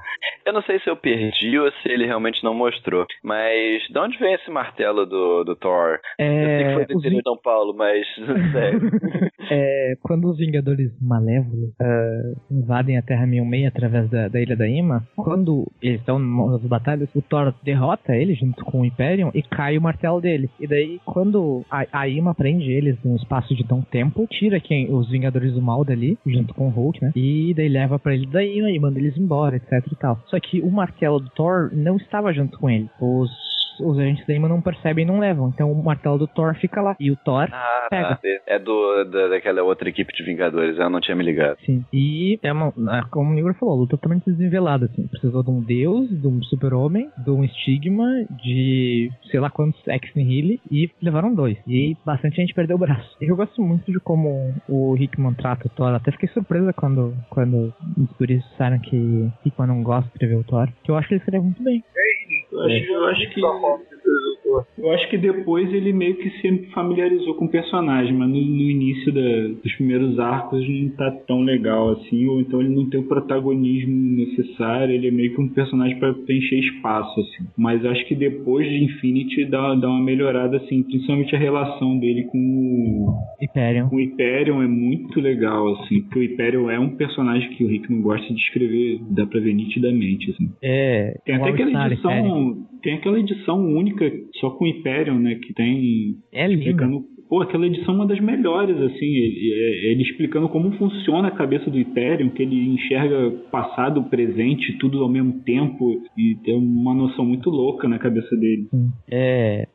S2: Eu não sei se eu perdi ou se ele realmente não mostrou. Mas de onde vem esse martelo do, do Thor? É, eu sei que foi do de São Paulo, mas sério.
S4: é, quando os Vingadores Malévolos uh, invadem a Terra 1006 através da, da Ilha da Ima, quando eles estão nas batalhas, o Thor derrota ele junto com o Hyperion e cai o martelo dele. E daí, quando a, a Ima prende eles num espaço de tão tempo, tira quem os Vingadores do Mal dali, junto com o Hulk, né? E daí leva pra Ilha da Ima e manda eles embora, etc e tal. Só que o martelo do Thor não estava junto com ele. Os os agentes da Ima não percebem e não levam. Então o martelo do Thor fica lá. E o Thor ah, pega. Tá.
S2: É do, da, daquela outra equipe de Vingadores, eu não tinha me ligado.
S4: Sim. E é uma, como o Igor falou, luta totalmente desnivelada, assim. Precisou de um deus, de um super-homem, de um estigma, de sei lá quantos ex nihil e levaram dois. E bastante gente perdeu o braço. Eu gosto muito de como o Hickman trata o Thor. Até fiquei surpresa quando, quando os turistas disseram que Hickman não gosta de escrever o Thor. Que eu acho que ele escreve muito bem.
S3: Eu acho, eu acho que eu acho que depois ele meio que se familiarizou com o personagem, mas no, no início da, dos primeiros arcos não tá tão legal assim, ou então ele não tem o protagonismo necessário, ele é meio que um personagem para preencher espaço, assim. Mas acho que depois de Infinity dá, dá uma melhorada, assim, principalmente a relação dele com o
S4: Hyperion.
S3: Com o Hyperion é muito legal, assim, porque o Hyperion é um personagem que o Rickman gosta de escrever, dá pra ver nitidamente, assim.
S4: É.
S3: Tem até aquela edição. Tem aquela edição única só com Hyperion, né? Que tem.
S4: É explicando.
S3: Pô, aquela edição é uma das melhores, assim, ele, é, ele, explicando como funciona a cabeça do Hyperion, que ele enxerga passado, presente, tudo ao mesmo tempo, e tem uma noção muito louca na cabeça dele.
S4: É.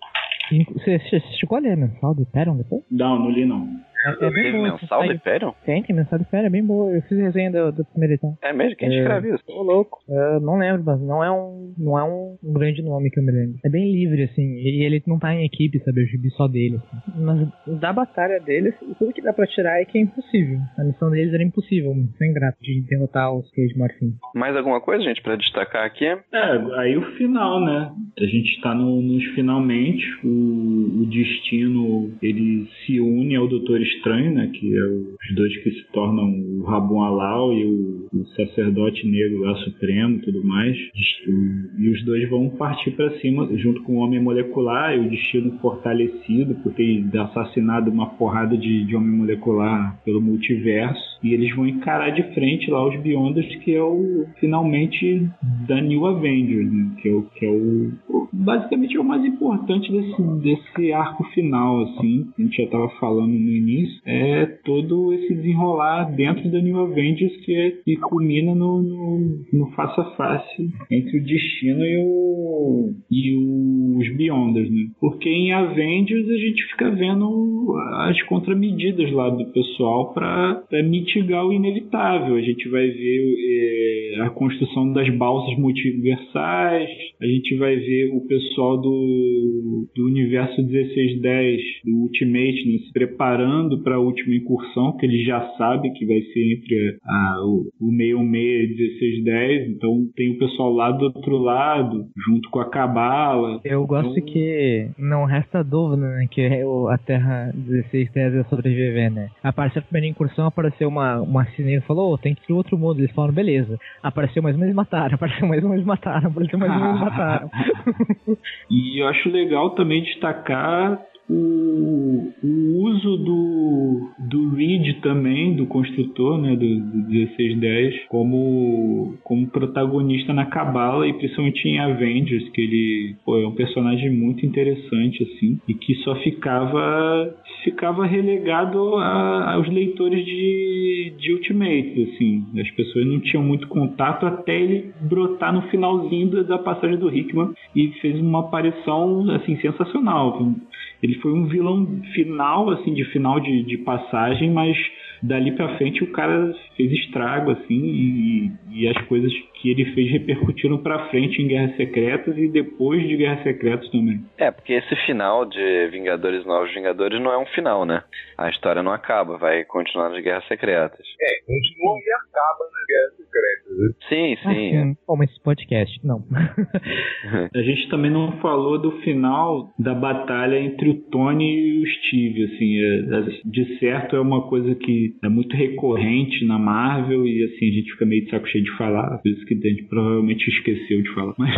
S4: Você, chegou a ler mensal do Hyperion depois?
S3: Não, não li não.
S2: É, é bem boa. mensal do Hyperion?
S4: Tem, tem mensal do Hyperion, é bem boa. Eu fiz resenha da, da primeira edição.
S2: É mesmo? Quem é, escreve isso?
S4: Tô louco. Eu não lembro, mas não é um, não é um, grande nome que eu me lembro. É bem livre, assim. E ele não tá em equipe, sabe? Eu gibi só dele. Assim. Mas da batalha deles, tudo que dá pra tirar é que é impossível. A missão deles era impossível, sem graça, de derrotar os Cage Morfin.
S2: Mais alguma coisa, gente, pra destacar aqui? É,
S3: aí o final, né? A gente tá no, nos finalmente. O, o destino, ele se une ao Doutor Estranho, né? Que é os dois que se tornam o Rabon Alau e o, o sacerdote negro lá supremo tudo mais. E os dois vão partir para cima junto com o Homem Molecular e o destino fortalecido por ter assassinado uma porrada de, de Homem Molecular pelo multiverso. E eles vão encarar de frente lá os Beyonders, que é o finalmente da New Avengers, né? que é o que é o basicamente é o mais importante desse, desse arco final, assim. A gente já estava falando no início. É todo esse desenrolar dentro da New Avengers que, é, que culmina no, no, no face a face entre o destino e, o, e os Beyonders, né? Porque em Avengers a gente fica vendo as contramedidas lá do pessoal para mitigar o inevitável. A gente vai ver é, a construção das balsas multiversais, a gente vai ver o pessoal do, do universo 1610, do Ultimate, né, se preparando preparando para a última incursão, que ele já sabe que vai ser entre a, o, o 616 e 1610, então tem o pessoal lá do outro lado, junto com a Cabala.
S4: Eu gosto então... que não resta dúvida, né, que a Terra 1610 ia sobreviver, né? Apareceu a primeira incursão, apareceu uma, uma sininha e falou, oh, tem que ir pro outro mundo. Eles falaram, beleza. Apareceu mais um, eles mataram, apareceu mais um, eles mataram, apareceu mais um, eles mataram.
S3: e eu acho legal também destacar o, o uso do, do Reed também, do construtor, né, do, do 1610, como, como protagonista na Cabala e principalmente em Avengers, que ele pô, é um personagem muito interessante, assim, e que só ficava ficava relegado a, aos leitores de, de Ultimate, assim. As pessoas não tinham muito contato até ele brotar no finalzinho da passagem do Hickman e fez uma aparição, assim, sensacional. Ele foi um vilão final, assim, de final de, de passagem, mas dali para frente o cara fez estrago, assim, e, e, as coisas que ele fez repercutiram para frente em Guerras Secretas e depois de Guerras Secretas também.
S2: É, porque esse final de Vingadores Novos Vingadores não é um final, né? A história não acaba, vai continuar nas Guerras Secretas.
S5: É, continua e acaba nas Guerras Secretas. Né?
S2: Sim, sim. Ah, sim.
S4: É. Como esse podcast, não.
S3: a gente também não falou do final da batalha entre o Tony e o Steve, assim, é, é, de certo é uma coisa que é muito recorrente na Marvel e assim a gente fica meio de saco cheio de falar, por isso que a gente provavelmente esqueceu de falar. Mas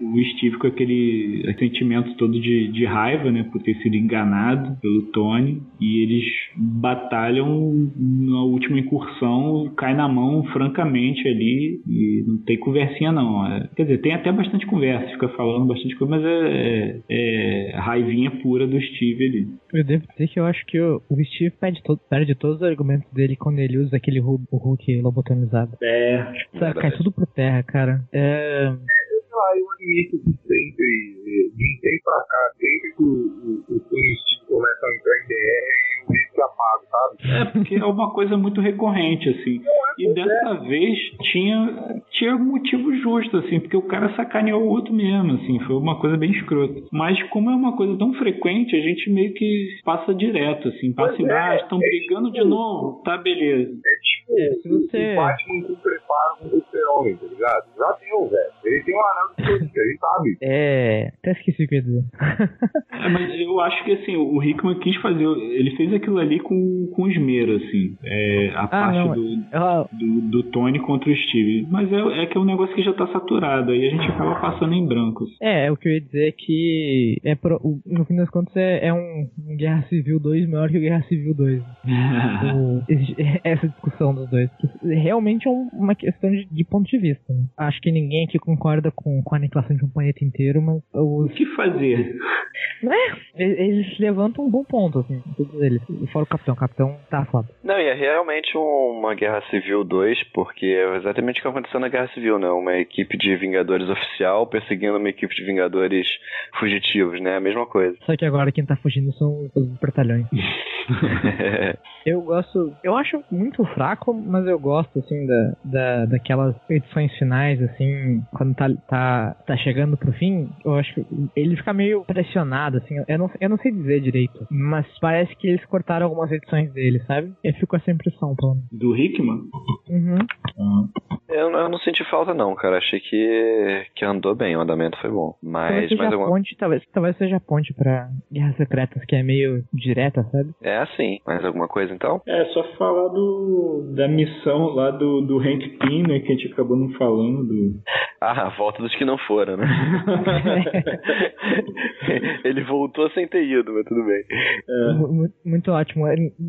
S3: o Steve com aquele sentimento todo de, de raiva, né, por ter sido enganado pelo Tony e eles batalham na última incursão, cai na mão francamente ali e não tem conversinha não. É, quer dizer, tem até bastante conversa, fica falando bastante coisa, mas é, é, é raivinha pura do Steve ali.
S4: Eu devo dizer que eu acho que o, o Steve perde, todo, perde todos os argumentos dele quando ele usa aquele Hulk lobotomizado.
S3: É.
S4: Sabe, cai tudo por terra, cara. É.
S5: Ah, eu admito que sempre, de um tempo pra cá, sempre que o, o, o Tony Steve começa a entrar em DR, eu risco apago, sabe?
S3: É, porque é uma coisa muito recorrente, assim. E dessa vez tinha, tinha motivo justo, assim, porque o cara sacaneou o outro mesmo, assim, foi uma coisa bem escrota. Mas como é uma coisa tão frequente, a gente meio que passa direto, assim, passa e ah, estão é, brigando tipo, de novo, tá beleza.
S5: É tipo é, se você... o Batman com preparo com o super-homem, tá ligado? Já deu, velho. Ele tem um anel de política, ele sabe.
S4: É, até esqueci o que ia dizer.
S3: é, mas eu acho que, assim, o Hickman quis fazer, ele fez aquilo ali com, com esmero, assim, é, a ah, parte não, do, ela... do, do, Tony contra o Steve. Mas é, é que é um negócio que já tá saturado, aí a gente acaba passando em brancos.
S4: É, o que eu ia dizer é que, é pro, no fim das contas, é, é um, Guerra Civil 2 maior que o Guerra Civil 2. o, essa discussão dos dois. Realmente é uma questão de, de ponto de vista. Né? Acho que ninguém aqui concorda com, com a aniquilação de um planeta inteiro, mas
S3: os... O que fazer?
S4: É, eles levantam um bom ponto, assim, todos eles. Fora o Capitão. O Capitão tá foda.
S2: Não, e é realmente uma Guerra Civil 2, porque é exatamente o que aconteceu na Guerra Civil, né? Uma equipe de Vingadores oficial perseguindo uma equipe de Vingadores fugitivos, né? A mesma coisa.
S4: Só que agora quem tá fugindo são os batalhões. eu gosto. Eu acho muito fraco, mas eu gosto, assim, da, da, daquelas edições finais, assim, quando tá, tá, tá chegando pro fim. Eu acho que ele fica meio pressionado, assim. Eu não, eu não sei dizer direito, mas parece que eles cortaram algumas edições dele, sabe? Eu fico com essa impressão, pelo
S3: Do Hickman?
S4: Uhum.
S2: Ah. Eu, eu não senti falta, não, cara. Achei que, que andou bem, o andamento foi bom. Mas, talvez
S4: mas
S2: alguma...
S4: ponte, talvez, talvez seja a ponte pra Guerras Secretas, que é meio direta, sabe?
S2: É assim. Mais alguma coisa então?
S3: É, só falar do da missão lá do, do Hank Pym, né, que a gente acabou não falando. Do...
S2: Ah, a volta dos que não foram, né? Ele voltou sem ter ido, mas tudo bem.
S4: É. Muito, muito, ótimo.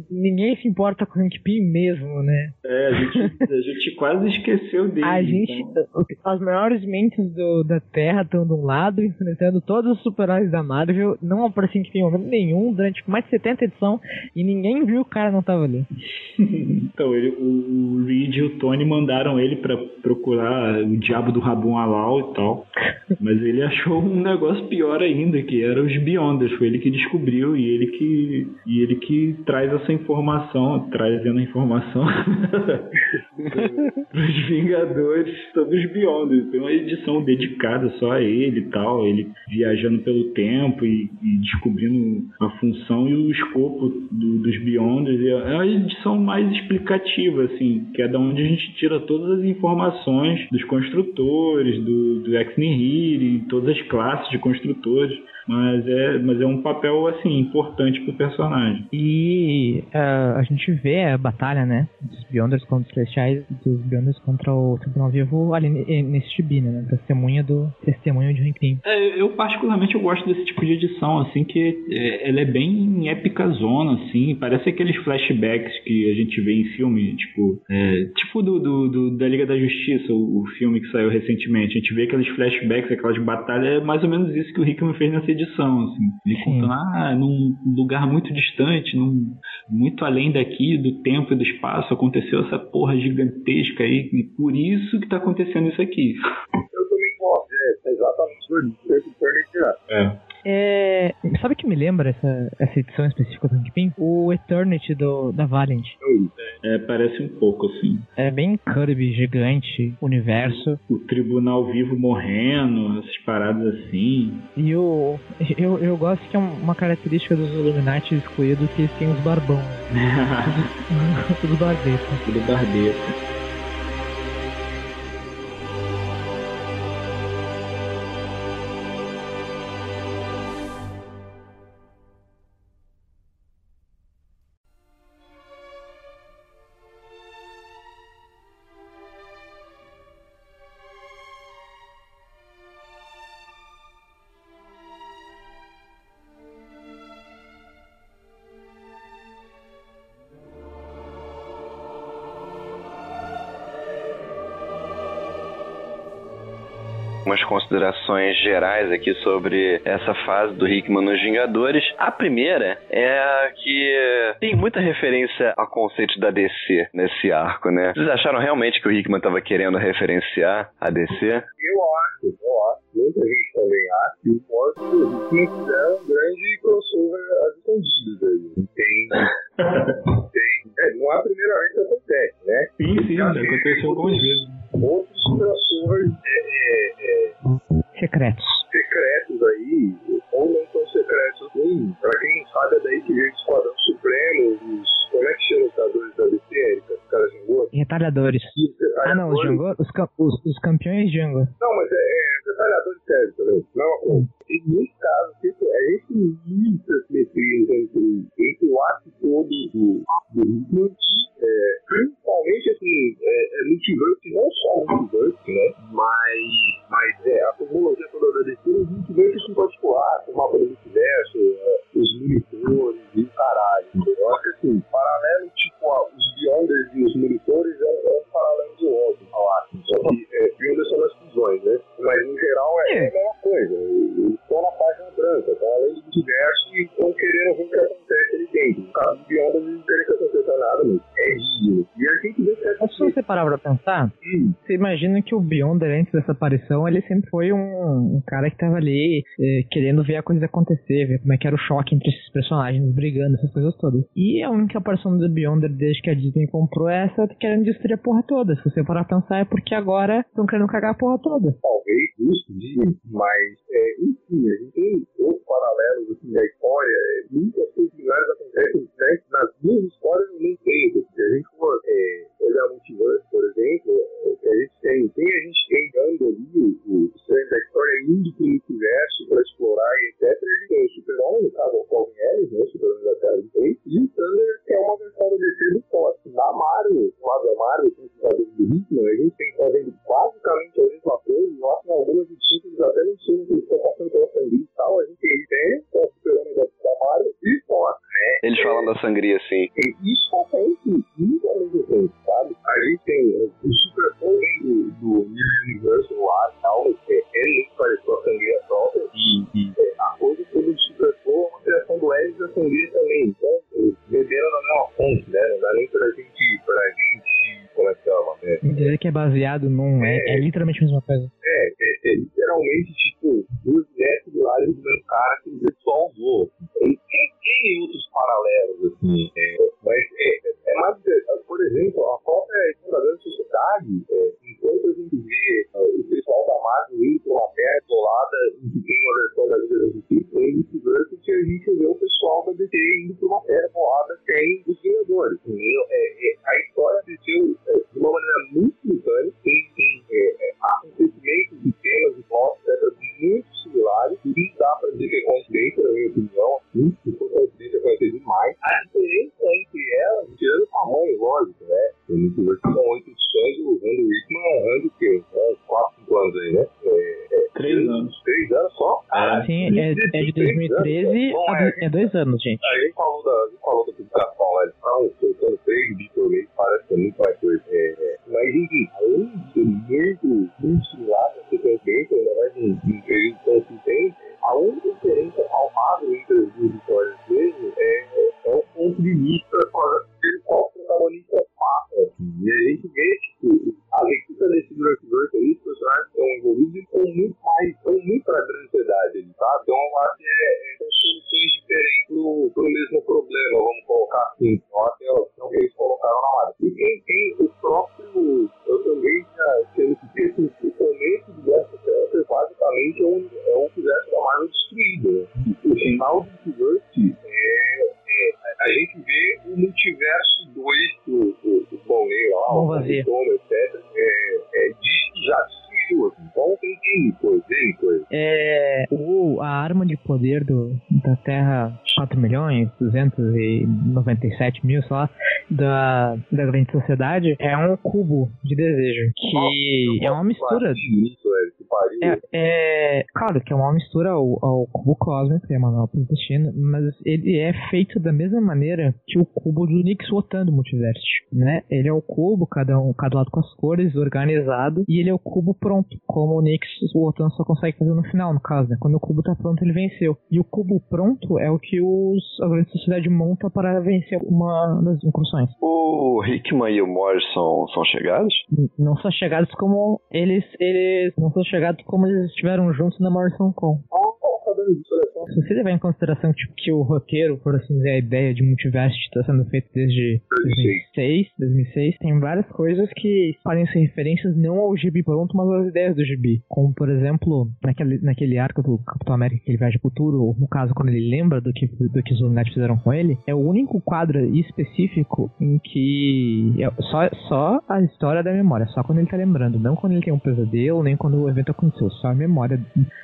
S4: Ninguém se importa com o Hank Pym mesmo, né?
S3: É, a gente, a gente quase esqueceu dele.
S4: A gente, então. as maiores mentes do, da Terra estão de um lado, enfrentando todos os super-heróis da Marvel, não aparecem em momento nenhum durante mais de 70 edições e ninguém viu o cara não tava ali.
S3: então, ele, o Reed e o Tony mandaram ele para procurar o diabo do rabo Alau e tal. Mas ele achou um negócio pior ainda, que era os Beyonders. Foi ele que descobriu e ele que, e ele que traz essa informação, trazendo a informação dos Vingadores sobre os Beyonders. Tem uma edição dedicada só a ele e tal, ele viajando pelo tempo e, e descobrindo a função e o escopo do, dos Beyonders. É uma edição mais explicativa, assim, que é da onde a gente tira todas as informações dos construtores, do, do Ex Nihil, todas as classes de construtores mas é, mas é um papel assim importante pro personagem.
S4: E uh, a gente vê a batalha, né, dos Beyonders contra os Celestiais, dos Beyonders contra o Tribunal Vivo ali nesse gibi, né, testemunha do testemunho de Rinkin.
S3: É, eu particularmente eu gosto desse tipo de edição, assim, que é, ela é bem épica zona, assim, parece aqueles flashbacks que a gente vê em filme, tipo, é, tipo do, do, do, da Liga da Justiça, o, o, filme que saiu recentemente, a gente vê aqueles flashbacks, aquelas batalhas, é mais ou menos isso que o Rickman fez nessa edição, assim. Ele Sim. contando, ah, num lugar muito distante, num, muito além daqui, do tempo e do espaço, aconteceu essa porra gigantesca aí, e por isso que tá acontecendo isso aqui.
S5: Eu também gosto, é, exatamente por isso.
S4: É. É, sabe o que me lembra essa, essa edição específica do Kingpin? O Eternity do, da Valiant.
S3: É, parece um pouco assim.
S4: É bem Kirby, gigante, universo.
S3: O tribunal vivo morrendo, essas paradas assim.
S4: E o, eu, eu gosto que é uma característica dos Illuminati excluídos que eles têm os barbão. tudo, tudo barbeta.
S3: Tudo barbeta.
S2: Considerações gerais aqui sobre essa fase do Hickman nos Vingadores. A primeira é que tem muita referência a conceitos da DC nesse arco, né? Vocês acharam realmente que o Hickman estava querendo referenciar a DC?
S5: Eu acho, eu acho. Muita gente também acha que o Morto e o Hickman fizeram um grande crossover às escondidas aí. Tem. tem. É, não é a primeira vez que acontece, né?
S3: Sim, sim, já aconteceu algumas vezes.
S5: Outros crossovers é, é,
S4: secretos.
S5: Secretos aí, ou não tão secretos assim. Pra quem sabe, é daí que vem o Esquadrão Supremo, os. Como é que chama os dadores da DC, Erika? Os caras Django?
S4: Retalhadores. Ah, não, os Django? Os, os, os campeões Django.
S5: Não, mas é,
S4: imagina que o Beyonder, antes dessa aparição, ele sempre foi um, um cara que tava ali eh, querendo ver a coisa acontecer, ver como é que era o choque entre esses personagens brigando, essas coisas todas. E a única aparição do Beyonder desde que a Disney comprou é essa querendo destruir a porra toda. Se você parar pra pensar, é porque agora estão querendo cagar a porra toda.
S5: Talvez isso, mas, é, enfim, a gente tem outros paralelos assim, da história. É, muitas coisas similares acontecem né, nas duas histórias no mesmo tempo. Se a gente for é, olhar Multiverse, por exemplo, tem, tem a gente tem dando ali o, o sangue da história indo pro multiverso para explorar e etc. Tem o Super-Homem, no caso, o Calvin Harris, né, o Super-Homem da Terra do Tempo, e o Thunder, que é uma versão do DC do Fox. Na Marvel, no lado da Marvel, com os do Hickman, a gente tem fazendo basicamente a mesma coisa, acho que algumas distintas até não sei que estão passando pela sangria e tal, a gente tem é o Super-Homem da, da Marvel, e Fox, né?
S2: Eles
S5: é,
S2: falam da sangria, sim.
S5: Isso acontece muito mesmo tempo, sabe? A gente tem o Super-Homem do, do Universo lá e tal, que é muito parecido com a sangria própria, e, e é, a coisa toda do Super-Homem é uma criação do Eris da sangria também, então, beberam na mesma fonte, né? Não dá nem pra gente, pra gente como é que chama? É,
S4: Dizer que é baseado num. É, é, é literalmente a mesma coisa.
S5: É, literalmente, tipo, duas ideias similares do mesmo cara que o pessoal usou.
S4: 297 mil, sei lá, da, da grande sociedade é um cubo de desejo. Que é uma mistura. É, claro que é uma mistura ao, ao cubo cósmico, que é Manuel Destino, mas ele é feito da mesma maneira que o cubo do Nix Wotan multiverso, né? Ele é o cubo, cada, um, cada lado com as cores, organizado, e ele é o cubo pronto, como o Nix Wotan só consegue fazer no final, no caso, né? Quando o cubo tá pronto, ele venceu. E o cubo pronto é o que os, a grande sociedade monta para vencer uma das incursões.
S2: O Hickman e o Morrison são chegados?
S4: Não são chegados como eles, eles não são chegados como eles estiveram juntos na Morrison Com. Se você levar em consideração tipo, que o roteiro, por assim dizer, a ideia de multiverso está sendo feito desde 2006, 2006, tem várias coisas que podem ser referências não ao gibi pronto, mas às ideias do gibi. Como, por exemplo, naquele, naquele arco do Capitão América que ele viaja pro futuro, ou no caso, quando ele lembra do que, do que os Illuminati fizeram com ele, é o único quadro específico em que é só, só a história da memória, só quando ele tá lembrando, não quando ele tem um pesadelo, nem quando o evento aconteceu, só a memória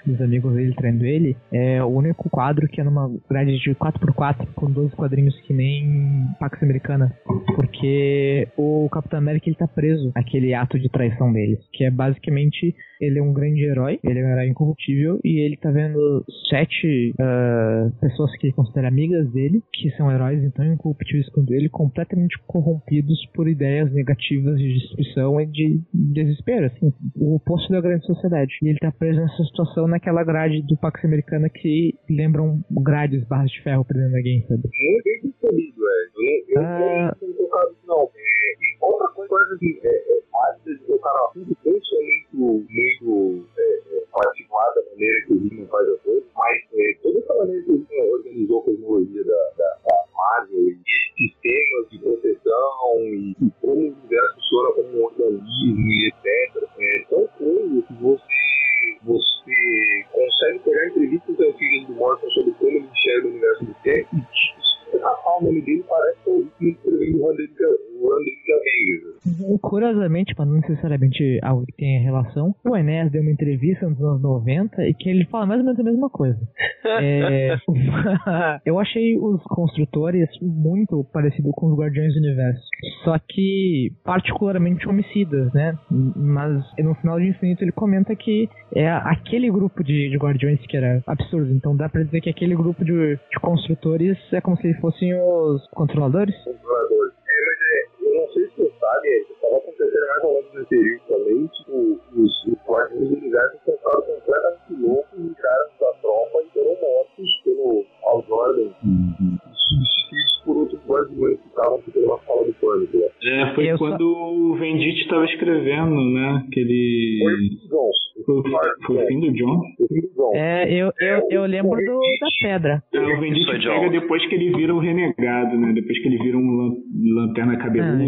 S4: dos amigos dele traindo ele, é o único quadro que é numa grade de 4x4 com 12 quadrinhos que nem Pax Americana. Porque o Capitão América ele tá preso aquele ato de traição deles. Que é basicamente ele é um grande herói, ele é um herói incorruptível e ele tá vendo sete uh, pessoas que ele considera amigas dele, que são heróis então incorruptíveis quanto ele, completamente corrompidos por ideias negativas de destruição e de desespero, assim, o oposto da grande sociedade. E ele tá preso nessa situação naquela grade do Pax Americana que lembram grades, barras de ferro prendendo alguém, sabe?
S5: Muito percebido, velho. Eu, eu ah... não tocado não. É, e outra coisa, assim, é, é, mais de tocar no assunto, muito, muito é, é, particular da maneira que o Rino faz as coisas, mas é, toda essa maneira que o Rino organizou a cosmologia da, da, da Marvel e sistemas de proteção e, e como o universo funciona como um organismo e etc. É, são coisas que você, você consegue pegar entrevistas antigas do Morrison sobre como ele enxerga o universo do tempo e o nome dele parece que é o Rino Randall
S4: Curiosamente, mas não necessariamente algo que tenha relação, o Enéas deu uma entrevista nos anos 90 e que ele fala mais ou menos a mesma coisa. é, eu achei os construtores muito parecidos com os Guardiões do Universo. Só que particularmente homicidas, né? Mas no final de Infinito ele comenta que é aquele grupo de, de Guardiões que era absurdo. Então dá pra dizer que aquele grupo de, de construtores é como se fossem os controladores?
S5: Controladores. É, mas é, sabe, estava acontecendo mais ao longo do período também, tipo, os, os guardiões do universo ficaram completamente loucos, entraram sua tropa e foram mortos pelo Al Jordan. Uhum. Substituídos por outros guardiões que estavam ficando uma sala do pânico. Né?
S3: É, foi quando só... o Venditti estava escrevendo, né? Que ele.
S5: Foi,
S3: Foi o fim do John?
S5: O fim do John.
S4: É, eu, eu, eu lembro do, da pedra.
S3: É, o Vendit
S2: Foi
S3: pega
S2: John.
S3: depois que ele vira o renegado, né? Depois que ele vira um lan- lanterna cabeluda,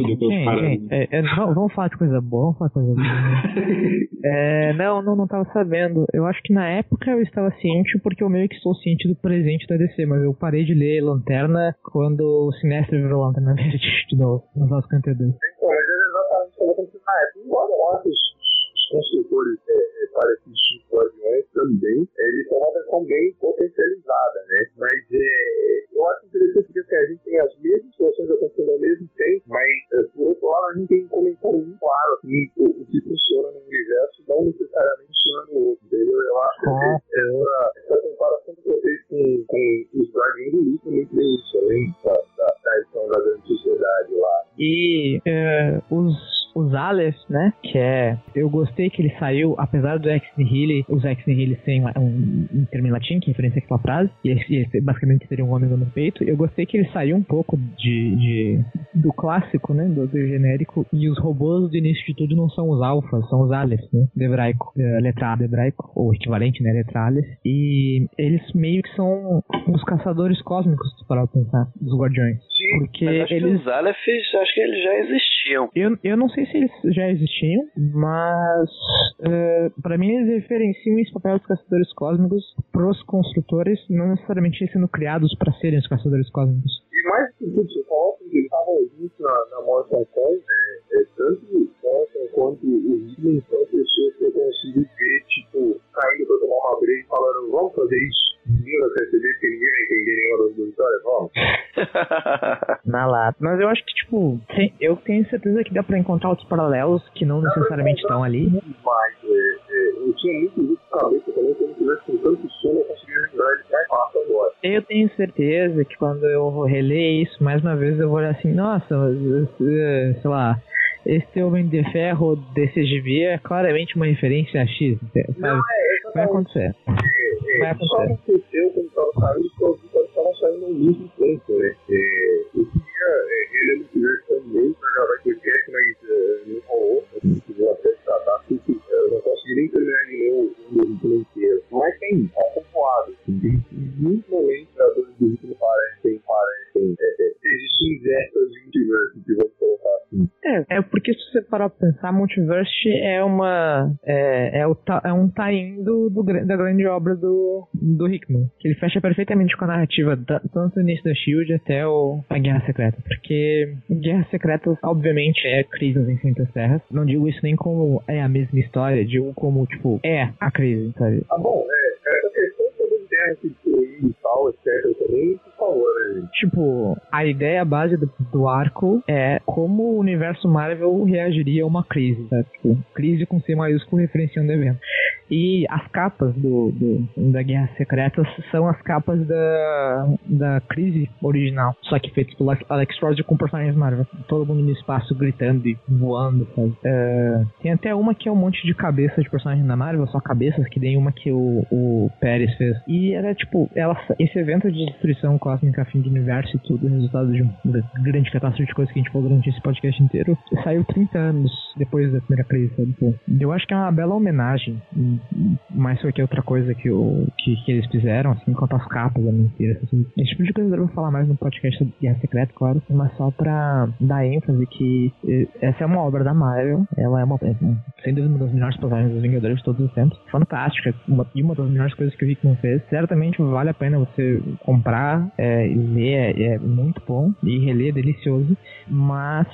S4: Ah, gente, é, é, vamos, vamos falar de coisa boa, vamos falar de coisa boa. É, não, não, não tava sabendo. Eu acho que na época eu estava ciente, porque eu meio que estou ciente do presente da DC, mas eu parei de ler Lanterna quando o Sinestro virou Lanterna Verde de novo, nos anos 52.
S5: Então, mas é exatamente o que aconteceu na época. Embora eu acho os, os construtores é, é, com os Guardiões também, é, eles são uma versão bem potencializada, né? Mas é, eu acho interessante porque assim, a gente tem as mesmas situações acontecendo ao mesmo tempo, mas é, por outro lado a gente tem um comentário muito claro assim, o, o que funciona no universo não necessariamente funciona no outro, entendeu? Eu acho que essa, essa comparação que vocês com, com os Guardiões ilustra muito bem isso, além da, da, da da grande sociedade lá.
S4: E é, os, os Aleph, né? Que é. Eu gostei que ele saiu, apesar do Ex Nihil, os Ex Nihil sem um, um termo em latim, que referência àquela frase, e esse basicamente seria um homem no peito. Eu gostei que ele saiu um pouco de, de do clássico, né? Do, do genérico. E os robôs do início de tudo não são os alfas, são os Aleph, né? Do hebraico, é, letrado hebraico, ou equivalente, né? Letra Aleph. E eles meio que são os caçadores cósmicos, para pensar, dos guardiões.
S5: Sim,
S4: Porque eles.
S2: os Alephs, acho que eles já existiam.
S4: Eu, eu não sei se eles já existiam, mas eh, pra mim eles referenciam esse papel dos caçadores cósmicos pros construtores, não necessariamente sendo criados pra serem os caçadores cósmicos.
S5: E mais que tudo, falou que eles estavam juntos na, na Morrison Con, é, é, tanto o Morrison quanto o Higgins são pessoas que eu consigo ver, tipo, saindo pra tomar uma break falando, vamos fazer isso. Ninguém vai perceber que ninguém vai entender nenhuma das duas histórias, vamos.
S4: Na lata. Mas eu acho que, tipo, tem- eu tenho certeza que dá pra encontrar outros paralelos que não necessariamente estão ali.
S5: Mas é, é, eu tinha muito isso na cabeça também, se eu não tivesse com tanto sono, eu conseguia lembrar ele mais fácil agora.
S4: Eu tenho certeza que quando eu vou reler isso, mais uma vez eu vou olhar assim, nossa, eh, sei lá, esse Homem de Ferro desse gibi é claramente uma referência a X, sabe? Vai acontecer. Vai
S5: É, só
S4: acontecer.
S5: aconteceu quando estava saindo, histórias estavam saindo ao mesmo tempo, né? É, eu queria é, reler no Twitter também pra gravar aquele cast, mas é, não rolou. Eu queria até tratar, é, eu não consegui nem terminar de ler o o ritmo inteiro. Mas tem, é acompanhado. Tem muitos momentos os do ritmo parecem, parecem, é, é, existem vestas de multiverso, assim.
S4: É, é porque se você parar pra pensar, Multiverse é uma. É, é, o, é um tie-in do, do da grande obra do, do Hickman. Que ele fecha perfeitamente com a narrativa, da- tanto do início da Shield até o, a Guerra Secreta. Porque Guerra Secreta, obviamente, é crise nas infinitas terras. Não digo isso nem como é a mesma história, digo como, tipo, é a crise, sabe?
S5: Ah, bom, é, essa questão toda de terra se destruindo e tal, etc. também, favor?
S4: Tipo, a ideia base do, do arco é como o universo Marvel reagiria a uma crise, sabe? Tipo, crise com C maiúsculo referenciando o evento. E as capas do, do- da Guerra Secreta são as capas da, da crise original, só que feitas pelo Alex Ross com personagens Marvel. Todo mundo no espaço gritando e voando? É, tem até uma que é um monte de cabeças de personagens da Marvel, só cabeças, que nem uma que o, o Pérez fez. E era tipo, ela, esse evento de destruição cósmica, fim do universo e tudo, resultado de uma grande catástrofe de coisas que a gente falou durante esse podcast inteiro, saiu 30 anos depois da primeira crise, sabe? Eu acho que é uma bela homenagem, mais do que outra coisa que, o, que, que eles fizeram, assim, quanto às capas da mentira. Assim. Esse tipo de coisa eu vou falar mais no podcast sobre Guerra Secreta, claro, mas só pra dar ênfase que eh, essa é uma obra da Marvel, ela é uma, é, um, sem dúvida, uma das melhores personagens dos Vingadores de todos os tempos, fantástica, uma, e uma das melhores coisas que o Hickman fez. Certamente vale a pena você comprar é, ler, é, é muito bom, e reler é delicioso, mas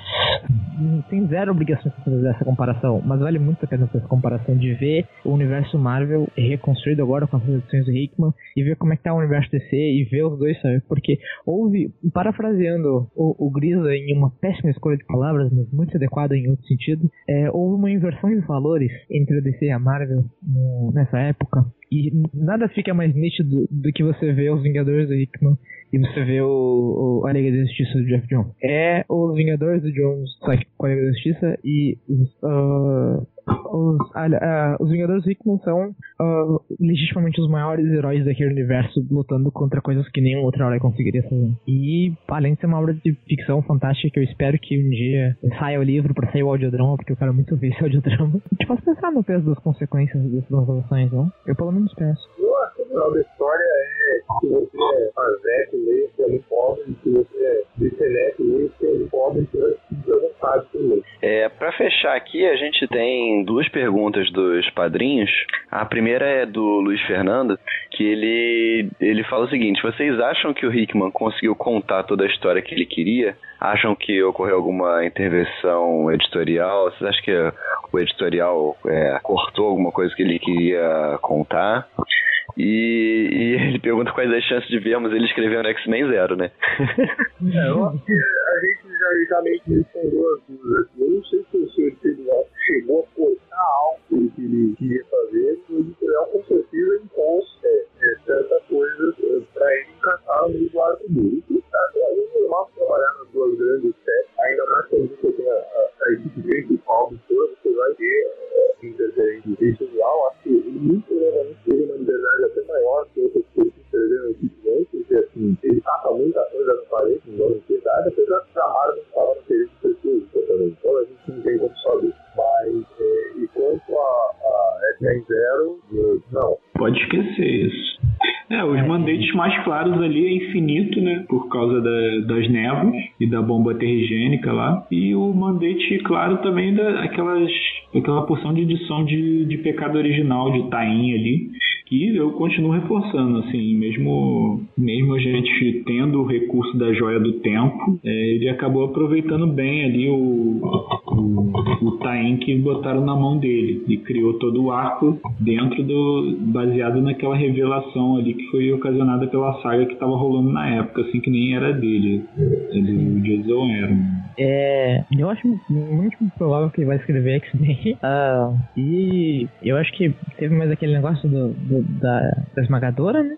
S4: tem zero obrigação de fazer essa comparação, mas vale muito a pena fazer essa comparação de ver o universo Marvel reconstruído agora com as edições do Hickman e ver como é que tá o universo DC e ver os dois, sabe? Porque houve, parafraseando o, o Grisa em uma péssima escolha de palavras, mas muito adequada em outro sentido, é, houve uma inversão de valores entre a DC e a Marvel no- nessa época. E nada fica mais nítido do que você ver os Vingadores do Hickman e você vê o, o a Liga da Justiça do Jeff Jones. É os Vingadores do Jones, só que com a Liga da Justiça e ah, os, ah, os Vingadores do Hickman são uh, legitimamente os maiores heróis daquele universo lutando contra coisas que nenhum outro herói conseguiria fazer. E além de ser uma obra de ficção fantástica, que eu espero que um dia saia o livro pra sair o audiodrama, porque eu quero muito ver esse audiodrama. Te faz pensar no peso das consequências dessas transformações, não? Eu pelo menos penso.
S5: Eu acho que o final da história é se você é Azek, leia, que é muito pobre, se você é Bicenec, leia, que é muito pobre, que é vontade também.
S2: É, pra fechar aqui, a gente tem duas perguntas dos padrinhos. A primeira é do Luiz Fernando, que ele, ele fala o seguinte: vocês acham que o Hickman conseguiu contar toda a história que ele queria? Acham que ocorreu alguma intervenção editorial? Vocês acham que o editorial é, cortou alguma coisa que ele queria contar? E, e, ele pergunta quais as chances de vermos ele escrevendo X-Men Zero, né?
S5: é, eu acho que a gente já, já meio que respondeu as. Eu não sei se o senhor editorial chegou a cortar algo que ele queria fazer, o editorial com certeza impôs é, é, certa coisa é, para ele encaixar no usuário comum. E tá, é normal trabalhar nas duas grandes séries, ainda mais quando você tem a, a, a equipe principal do todo, você vai ter é, interferência editorial. Acho que muito provavelmente teve uma liberdade até maior que outras pessoas que escreveram a equipe antes, porque assim, ele taca muita coisa na parede, não dá ansiedade, apesar que a Marvel estava no período de pesquisa também, então a gente não tem como saber. Mas, é, e quanto a, a X-Men Zero, não.
S3: Pode esquecer isso. É, os mandates mais claros ali é infinito, né? Por causa da, das névoas e da bomba terrigênica lá. E o mandate claro também daquelas aquela porção de edição de, de pecado original de Taim ali que eu continuo reforçando, assim, mesmo, mesmo a gente tendo o recurso da joia do tempo, é, ele acabou aproveitando bem ali o, o, o Tain que botaram na mão dele e criou todo o arco dentro do. baseado naquela revelação ali que foi ocasionada pela saga que estava rolando na época, assim, que nem era dele, é do Jason Aaron.
S4: É, eu acho muito provável que ele vai escrever X-Men. Uh, e eu acho que teve mais aquele negócio do, do da, da esmagadora, né?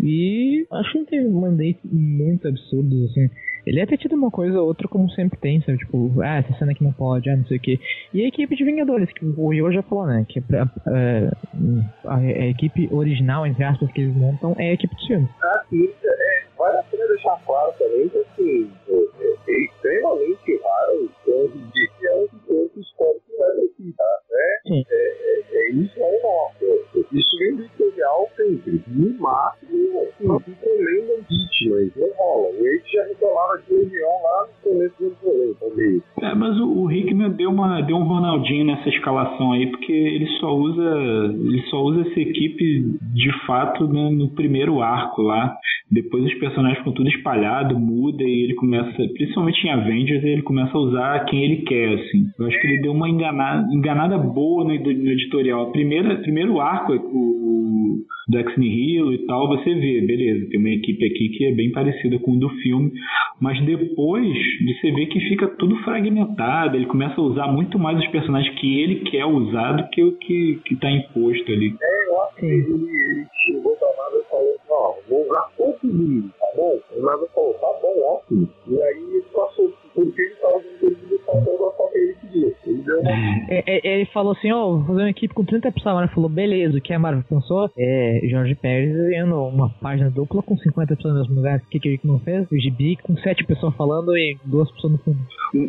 S4: E acho que não teve mandate muito absurdos, assim. Ele ia ter tido uma coisa ou outra como sempre tem, sabe? Tipo, ah, essa cena aqui não pode, ah, não sei o que. E a equipe de Vingadores, que o Rio já falou, né? Que a, a, a, a, equipe original, entre aspas, que eles montam é a equipe de filmes.
S5: Ah, sim. É, vale a pena deixar claro também que, assim, é, é, é extremamente raro quando de que é um ponto histórico que vai tá? Né? É, é, é, isso é nosso. Isso vem do editorial sempre. No máximo, assim, encomendam vítimas. Não rola. O Wade já reclamava de Legião lá no começo do rolê também.
S3: É, mas o, o Hickman deu, uma, deu um Ronaldinho nessa escalação aí, porque ele só usa ele só usa essa equipe de fato no, no primeiro arco lá. Depois os personagens ficam tudo espalhado, muda e ele começa, principalmente em Avengers, ele começa a usar quem ele quer, assim. Eu acho que ele deu uma enganada, enganada boa no, no editorial. Primeiro, primeiro arco, o, do Ex Nihilo e tal, você vê, beleza, tem uma equipe aqui que é bem parecida com o do filme, mas depois você vê que fica tudo fragmentado, ele começa a usar muito mais os personagens que ele quer usar do que o que, que tá imposto ali.
S5: É, eu acho que ele, chegou pra Marvel e falou, ó, vou usar todo mundo, tá bom? E Marvel falou, tá bom, ótimo. E aí ele passou, porque Ele uma...
S4: É, é, ele falou assim, ó, oh, vou fazer uma equipe com 30 pessoas. A Marvel falou, beleza, o que a Marvel pensou? É, Jorge Pérez ganhando uma página dupla com 50 pessoas no mesmo lugar. O que, que não fez? O Gibi com 7 pessoas falando e duas pessoas no fundo.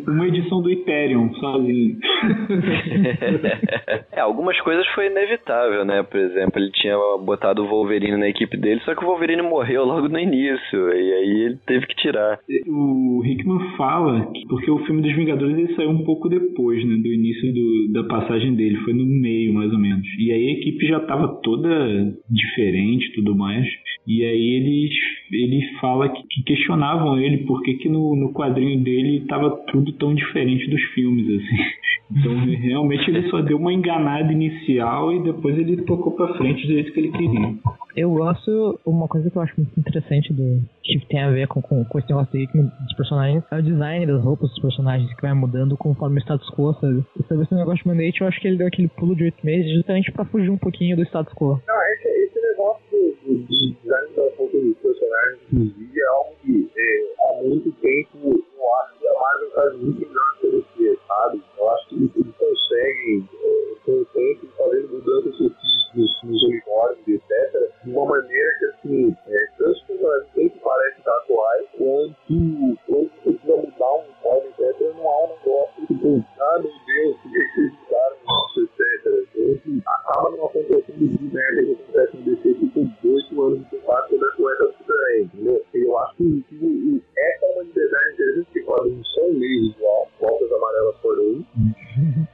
S3: Uma edição do Ethereum, sozinho.
S2: é, algumas coisas foi inevitável, né? Por exemplo, ele tinha botado o Wolverine na equipe dele, só que o Wolverine morreu logo no início, e aí ele teve que tirar.
S3: O Hickman fala que porque o filme dos Vingadores ele saiu um pouco depois, né? Do início do, da passagem dele, foi no meio mais ou menos. E aí a equipe já estava toda diferente tudo mais. E aí eles, ele fala que, que questionavam ele por que, que no, no quadrinho dele estava tudo tão diferente dos filmes, assim. Então realmente ele só deu uma enganada inicial e depois ele tocou pra frente do jeito que ele queria.
S4: Eu gosto, uma coisa que eu acho muito interessante do que tem a ver com, com, com esse negócio aí dos personagens é o design das roupas dos personagens que vai mudando conforme o status quo, sabe? sobre esse negócio de Mandate, eu acho que ele deu aquele pulo de oito meses justamente pra fugir um pouquinho do status quo.
S5: Não, esse, esse negócio de do, design da dos personagens, inclusive, é algo que é, há muito tempo eu acho que a Marvel faz muito melhor que oferecer, sabe? Eu acho que eles conseguem, é, com o tempo, fazendo mudanças nos, nos
S4: etc.,
S5: de uma maneira que, assim, é, tanto os personagens sempre parecem estar atuais, quanto quando precisa mudar um código, etc., não há um negócio que, tipo, sabe? gente acaba não acontecendo de merda que acontece no DC, tipo, oito anos de quatro sobre a cueca do Superman, entendeu? E
S4: eu acho que,
S5: que essa é uma liberdade interessante, que quando não são meio igual, voltas amarelas foram um,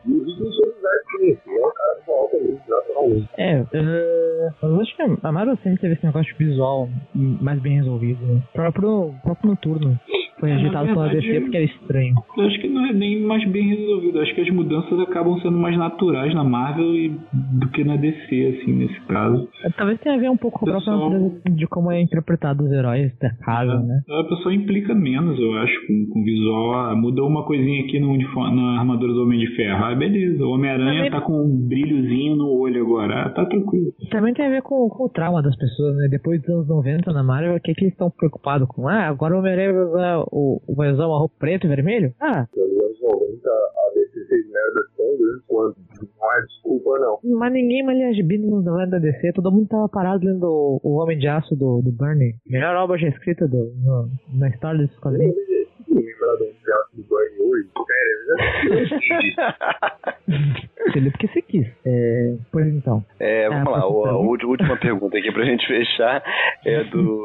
S5: e os vídeos são lugares que é o cara volta ali, naturalmente.
S4: É, uh, eu acho que a Marvel sempre teve esse negócio visual mais bem resolvido, né? O próprio, próprio noturno foi agitado pela DC porque era estranho.
S3: Eu acho que não é nem mais bem resolvido. Eu acho que as mudanças acabam sendo mais naturais na Marvel e, do que na DC, assim, nesse caso.
S4: É, talvez tenha a ver um pouco com a própria natureza de como é interpretado os heróis da casa, é, né?
S3: A pessoa implica menos, eu acho, com, com visual. Ah, mudou uma coisinha aqui no uniforme, na armadura do Homem de Ferro. Ah, beleza. O Homem-Aranha Também... tá com um brilhozinho no olho agora. Ah, tá tranquilo.
S4: Também tem a ver com, com, o trauma das pessoas, né? Depois dos anos 90 na Marvel, o que, é que eles estão preocupados com? Ah, agora o Homem-Aranha o, vai usar uma roupa preta e vermelho? Ah.
S5: Nos anos 90, a DC fez merda tão grande quanto. Não é desculpa, não.
S4: Mas ninguém mais lia gibi no novela da DC. Todo mundo tava parado lendo o, o Homem de Aço do, do Bernie. Melhor obra já escrita do, no, na história desses quadrinhos.
S5: Lembrar do hoje?
S4: Sério, porque você quis. É, pois então.
S2: É, vamos ah, lá. O, a última pergunta aqui pra gente fechar é do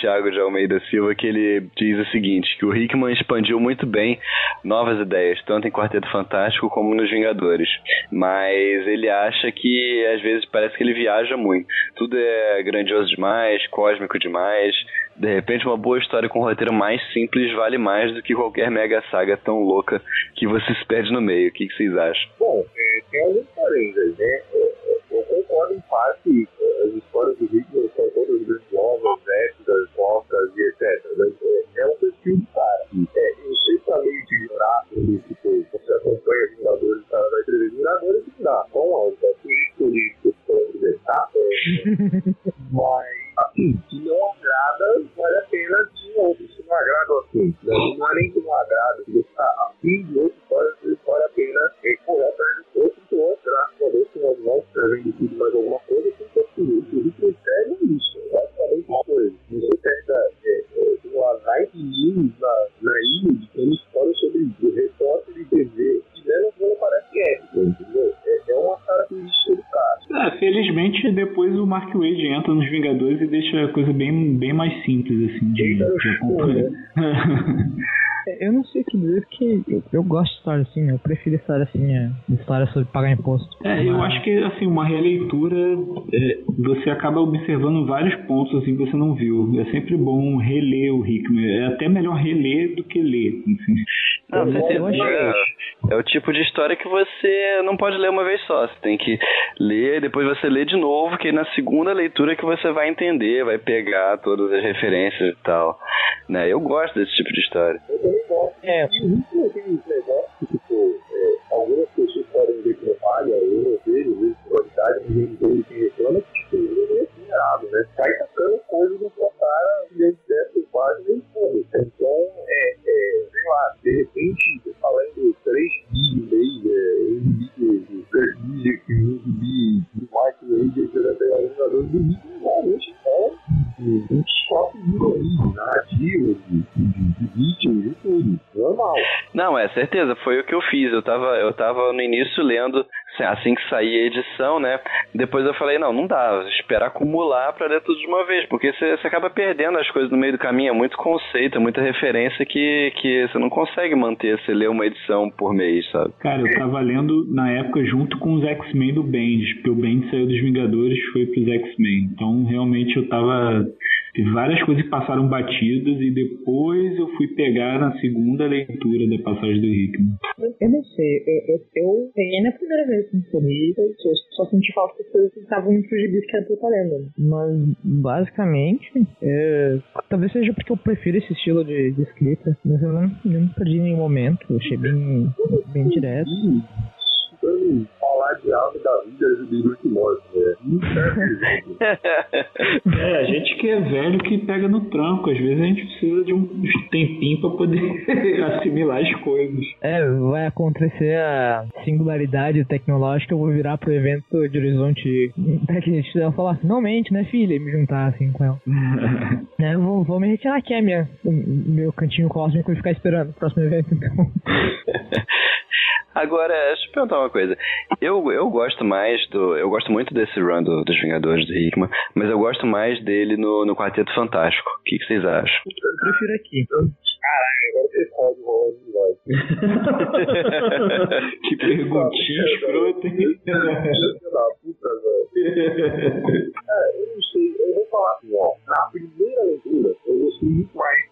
S2: Thiago de Almeida Silva, que ele diz o seguinte, que o Hickman expandiu muito bem novas ideias, tanto em Quarteto Fantástico como nos Vingadores. Mas ele acha que, às vezes, parece que ele viaja muito. Tudo é grandioso demais, cósmico demais. De repente, uma boa história com um roteiro mais simples vale mais do que qualquer mega saga tão louca que você se perde no meio. O que, que vocês acham?
S5: Bom, é, tem alguns porém né? É, é, eu concordo em parte, as histórias do Hitler são todas grandiosas, épicas, focas e etc. Mas é, é um perfil do cara. É, eu sei pra meio de ignorar, tipo, você acompanha Vingadores, o cara vai escrever Vingadores e dá. Então, é um tweet político, tá? Mas assim, se não agrada, vale a pena de outro. Se não agrada, assim, não é nem que não agrada, se você tá afim de outra história, vale a pena correr atrás de outro, que outro, graças a Deus, que nós vamos trazendo tudo mais alguma coisa, tem que assumir. O ritmo sério é isso, é basicamente uma coisa. Você pega é, é, uma night news na, na ilha, de tem história sobre o repórter de TV, e não, não parece épico, entendeu? É, é uma característica do cara.
S3: É, felizmente, depois o Mark Wade entra nos Vingadores e deixa a coisa bem, bem mais simples, assim, de, de acompanhar.
S4: Eu não sei o que dizer, porque eu, gosto de história assim, eu prefiro história assim, é, história sobre pagar imposto.
S3: É, mas... eu acho que assim, uma releitura, é, você acaba observando vários pontos assim que você não viu. É sempre bom reler o Hickman. É até melhor reler do que ler. Enfim.
S2: Não, você eu acho... é, é o tipo de história que você não pode ler uma vez só. Você tem que ler, depois você lê de novo, que na segunda leitura que você vai entender, vai pegar todas as referências e tal. Né? Eu gosto desse tipo de história.
S5: É. E uns negócios que, tipo, é, algumas pessoas podem ver como falha, eu vejo, vezes, qualidade, ninguém entende quem reclama, que, tipo, ele é acelerado, né? Sai tacando coisas no sua cara diante dessas páginas e tudo. Então, é, é, sei lá, de repente, falando 3 vídeos aí, é, 3 vídeos aqui, 1 bi, do Michael aí, que vai pegar o jogador do ritmo, realmente é um choque de narrativa, de, de, de ritmo, de tudo. Normal.
S2: Não, é certeza, foi o que eu fiz. Eu tava, eu tava no início lendo assim que sair a edição, né? Depois eu falei, não, não dá, esperar acumular para ler tudo de uma vez, porque você acaba perdendo as coisas no meio do caminho, é muito conceito, é muita referência que, que você não consegue manter, você lê uma edição por mês, sabe?
S3: Cara, eu tava lendo na época junto com os X-Men do Bendis, porque o Bendis saiu dos Vingadores e foi pros X-Men, então realmente eu tava várias coisas passaram batidas e depois eu fui pegar na segunda leitura da passagem do Hickman.
S4: Eu não sei, eu, peguei na primeira vez que eu li, eu só senti falta das coisas que estavam no gibi que eu tô lendo. Mas, basicamente, é, talvez seja porque eu prefiro esse estilo de, de escrita, mas eu não, não perdi nenhum momento, eu achei bem, bem direto
S5: falar de algo da vida do Rick Morty, né?
S3: é, a gente que é velho que pega no tranco. Às vezes a gente precisa de um tempinho pra poder assimilar as coisas.
S4: É, vai acontecer a singularidade tecnológica, eu vou virar pro evento de Horizonte Tecnite e falar, finalmente, né, filha? E me juntar assim com ela. é, eu vou, vou me retirar aqui, a minha, meu cantinho cósmico e ficar esperando o próximo evento, então.
S2: Agora, deixa eu perguntar uma coisa. Eu, eu gosto mais do. Eu gosto muito desse run do, dos Vingadores do Hickman, mas eu gosto mais dele no, no Quarteto Fantástico. O que, que vocês acham?
S4: Eu prefiro aqui.
S5: Caralho, agora você pode voz.
S3: que perguntinha escrota, hein?
S5: Cara, eu não sei, eu vou falar assim, ó. Na primeira leitura, eu gostei muito mais é, do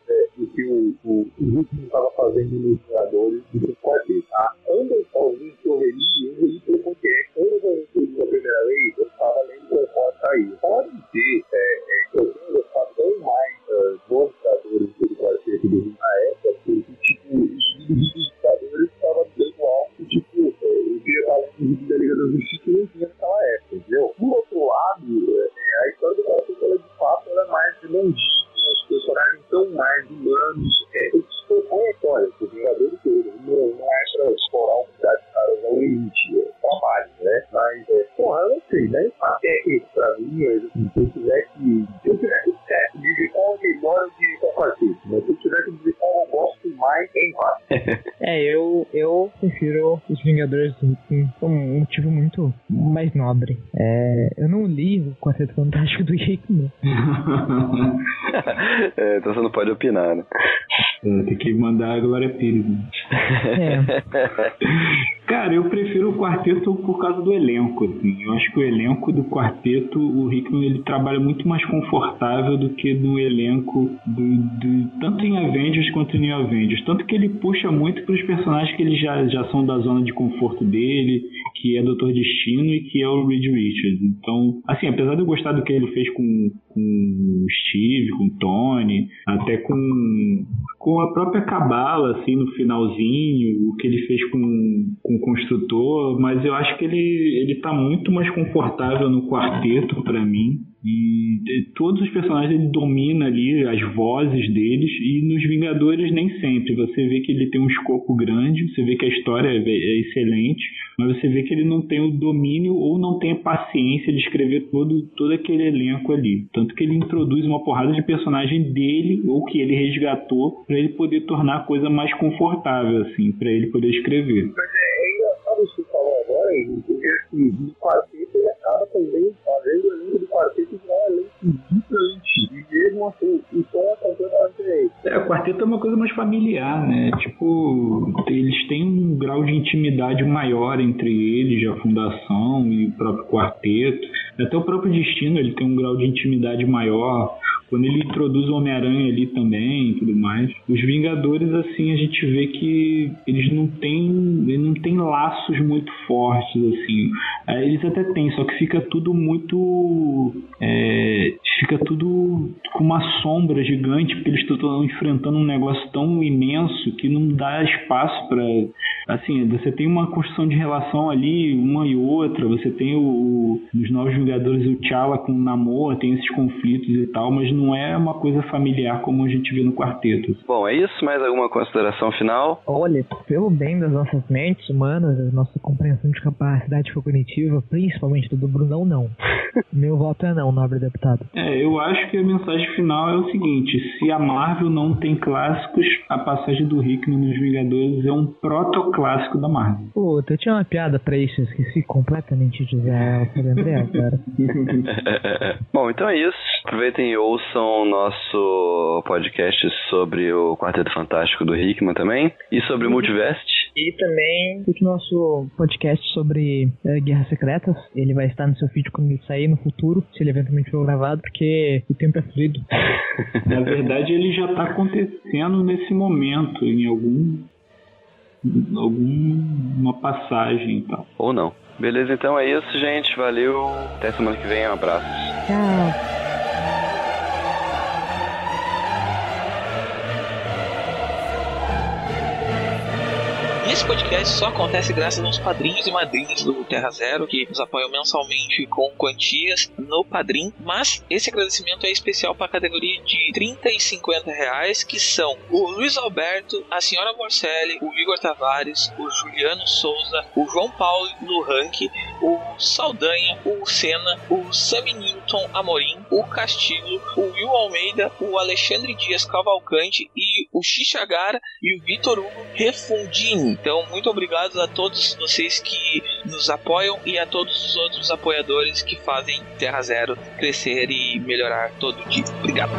S5: que o, o, o Rickman estava fazendo nos Vingadores do o quarteto, tá? Ambas as vezes que eu reli, eu reli pelo podcast. Ambas as vezes que eu li a primeira vez, eu estava lendo conforme saiu. Pode ser é, é, que eu tenha gostado tão mais uh, dos Vingadores do do quarteto do Rickman na época, porque, tipo, os Vingadores estavam dando algo, tipo, é, eu queria estar lendo da Liga da Justiça e não tinha naquela época, entendeu? Por outro lado, é, a história do quarteto, ela, de fato, ela é mais redondinha, os personagens são mais limite, é trabalho, né? Mas, é, porra, eu não sei, né? Até que, pra mim, eu, se eu tiver que. Se eu tiver que é, dizer qual é o melhor, eu diria qual quarteto. Mas se eu tiver que dizer qual eu gosto mais, é empate.
S1: É, eu, eu prefiro os Vingadores por um motivo muito mais nobre. É, eu não li o Quarteto Fantástico do Hickman.
S2: é, então você não pode opinar, né?
S3: É, tem que mandar a Glória Pires. Né?
S1: É.
S3: Cara, eu prefiro o quarteto por causa do elenco, assim. Eu acho que o elenco do quarteto, o Hickman, ele trabalha muito mais confortável do que no elenco do, do tanto em Avengers quanto em Avengers. Tanto que ele puxa muito para os personagens que eles já, já são da zona de conforto dele, que é Doutor Destino e que é o Reed Richards. Então, assim, apesar de eu gostar do que ele fez com, com o Steve, com o Tony, até com, com a própria Cabala, assim, no finalzinho, o que ele fez com, com o Construtor, mas eu acho que ele, ele tá muito mais confortável no quarteto para mim. E todos os personagens ele domina ali as vozes deles e nos Vingadores nem sempre. Você vê que ele tem um escopo grande, você vê que a história é, é excelente, mas você vê que ele não tem o domínio ou não tem a paciência de escrever todo, todo aquele elenco ali. Tanto que ele introduz uma porrada de personagem dele ou que ele resgatou para ele poder tornar a coisa mais confortável, assim, para ele poder escrever.
S5: Mas é, é engraçado isso que Henrique, porque assim, no quarteto ele acaba também fazendo o elenco do quarteto virar um elenco gigante. E mesmo assim, o tom é completamente diferente.
S3: É, o quarteto é uma coisa mais familiar, né? Tipo, eles têm um grau de intimidade maior entre eles, a fundação e o próprio quarteto. Até o próprio destino ele tem um grau de intimidade maior. Quando ele introduz o Homem-Aranha ali também e tudo mais. Os Vingadores, assim, a gente vê que eles não têm, eles não têm laços muito fortes, assim. É, eles até têm, só que fica tudo muito. É, fica tudo com uma sombra gigante, porque eles estão enfrentando um negócio tão imenso que não dá espaço para assim, você tem uma construção de relação ali, uma e outra, você tem o, nos Novos Vingadores o T'Challa com o Namor, tem esses conflitos e tal, mas não é uma coisa familiar como a gente vê no quarteto.
S2: Bom, é isso? Mais alguma consideração final?
S1: Olha, pelo bem das nossas mentes humanas, da nossa compreensão de capacidade cognitiva, principalmente do Brunão, não. Meu voto é não, nobre deputado.
S3: É, eu acho que a mensagem final é o seguinte: se a Marvel não tem clássicos, a passagem do Hickman nos Vingadores é um protoclássico da Marvel.
S1: Puta, eu tinha uma piada pra isso, eu esqueci completamente de usar ela pra lembrar agora.
S2: Bom, então é isso. Aproveitem e ouçam o nosso podcast sobre o Quarteto Fantástico do Hickman também. E sobre o Multivest.
S1: E também o nosso podcast sobre eh, Guerras Secretas. Ele vai estar no seu feed quando ele sair no futuro, se ele eventualmente for gravado, porque o tempo é fluido.
S3: Na verdade, ele já tá acontecendo nesse momento, em algum. alguma passagem e tal.
S2: Ou não. Beleza, então é isso, gente. Valeu. Até semana que vem. Um abraço.
S1: Tchau.
S6: Esse podcast só acontece graças aos padrinhos e madrinhas do Terra Zero, que nos apoiam mensalmente com quantias no Padrim. Mas esse agradecimento é especial para a categoria de 30 e 50 reais, que são o Luiz Alberto, a Senhora Morcelli, o Igor Tavares, o Juliano Souza, o João Paulo Luranque, o Saldanha, o Senna, o Sammy Newton Amorim, o Castilho, o Will Almeida, o Alexandre Dias Cavalcante e o Xixagara e o Vitor Hugo Refundini. Então, muito obrigado a todos vocês que nos apoiam e a todos os outros apoiadores que fazem Terra Zero crescer e melhorar todo dia. Obrigado.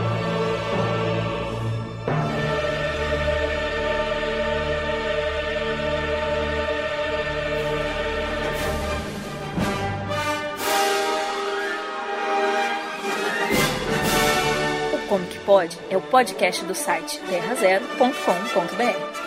S7: Como que Pode é o podcast do site terrazero.com.br.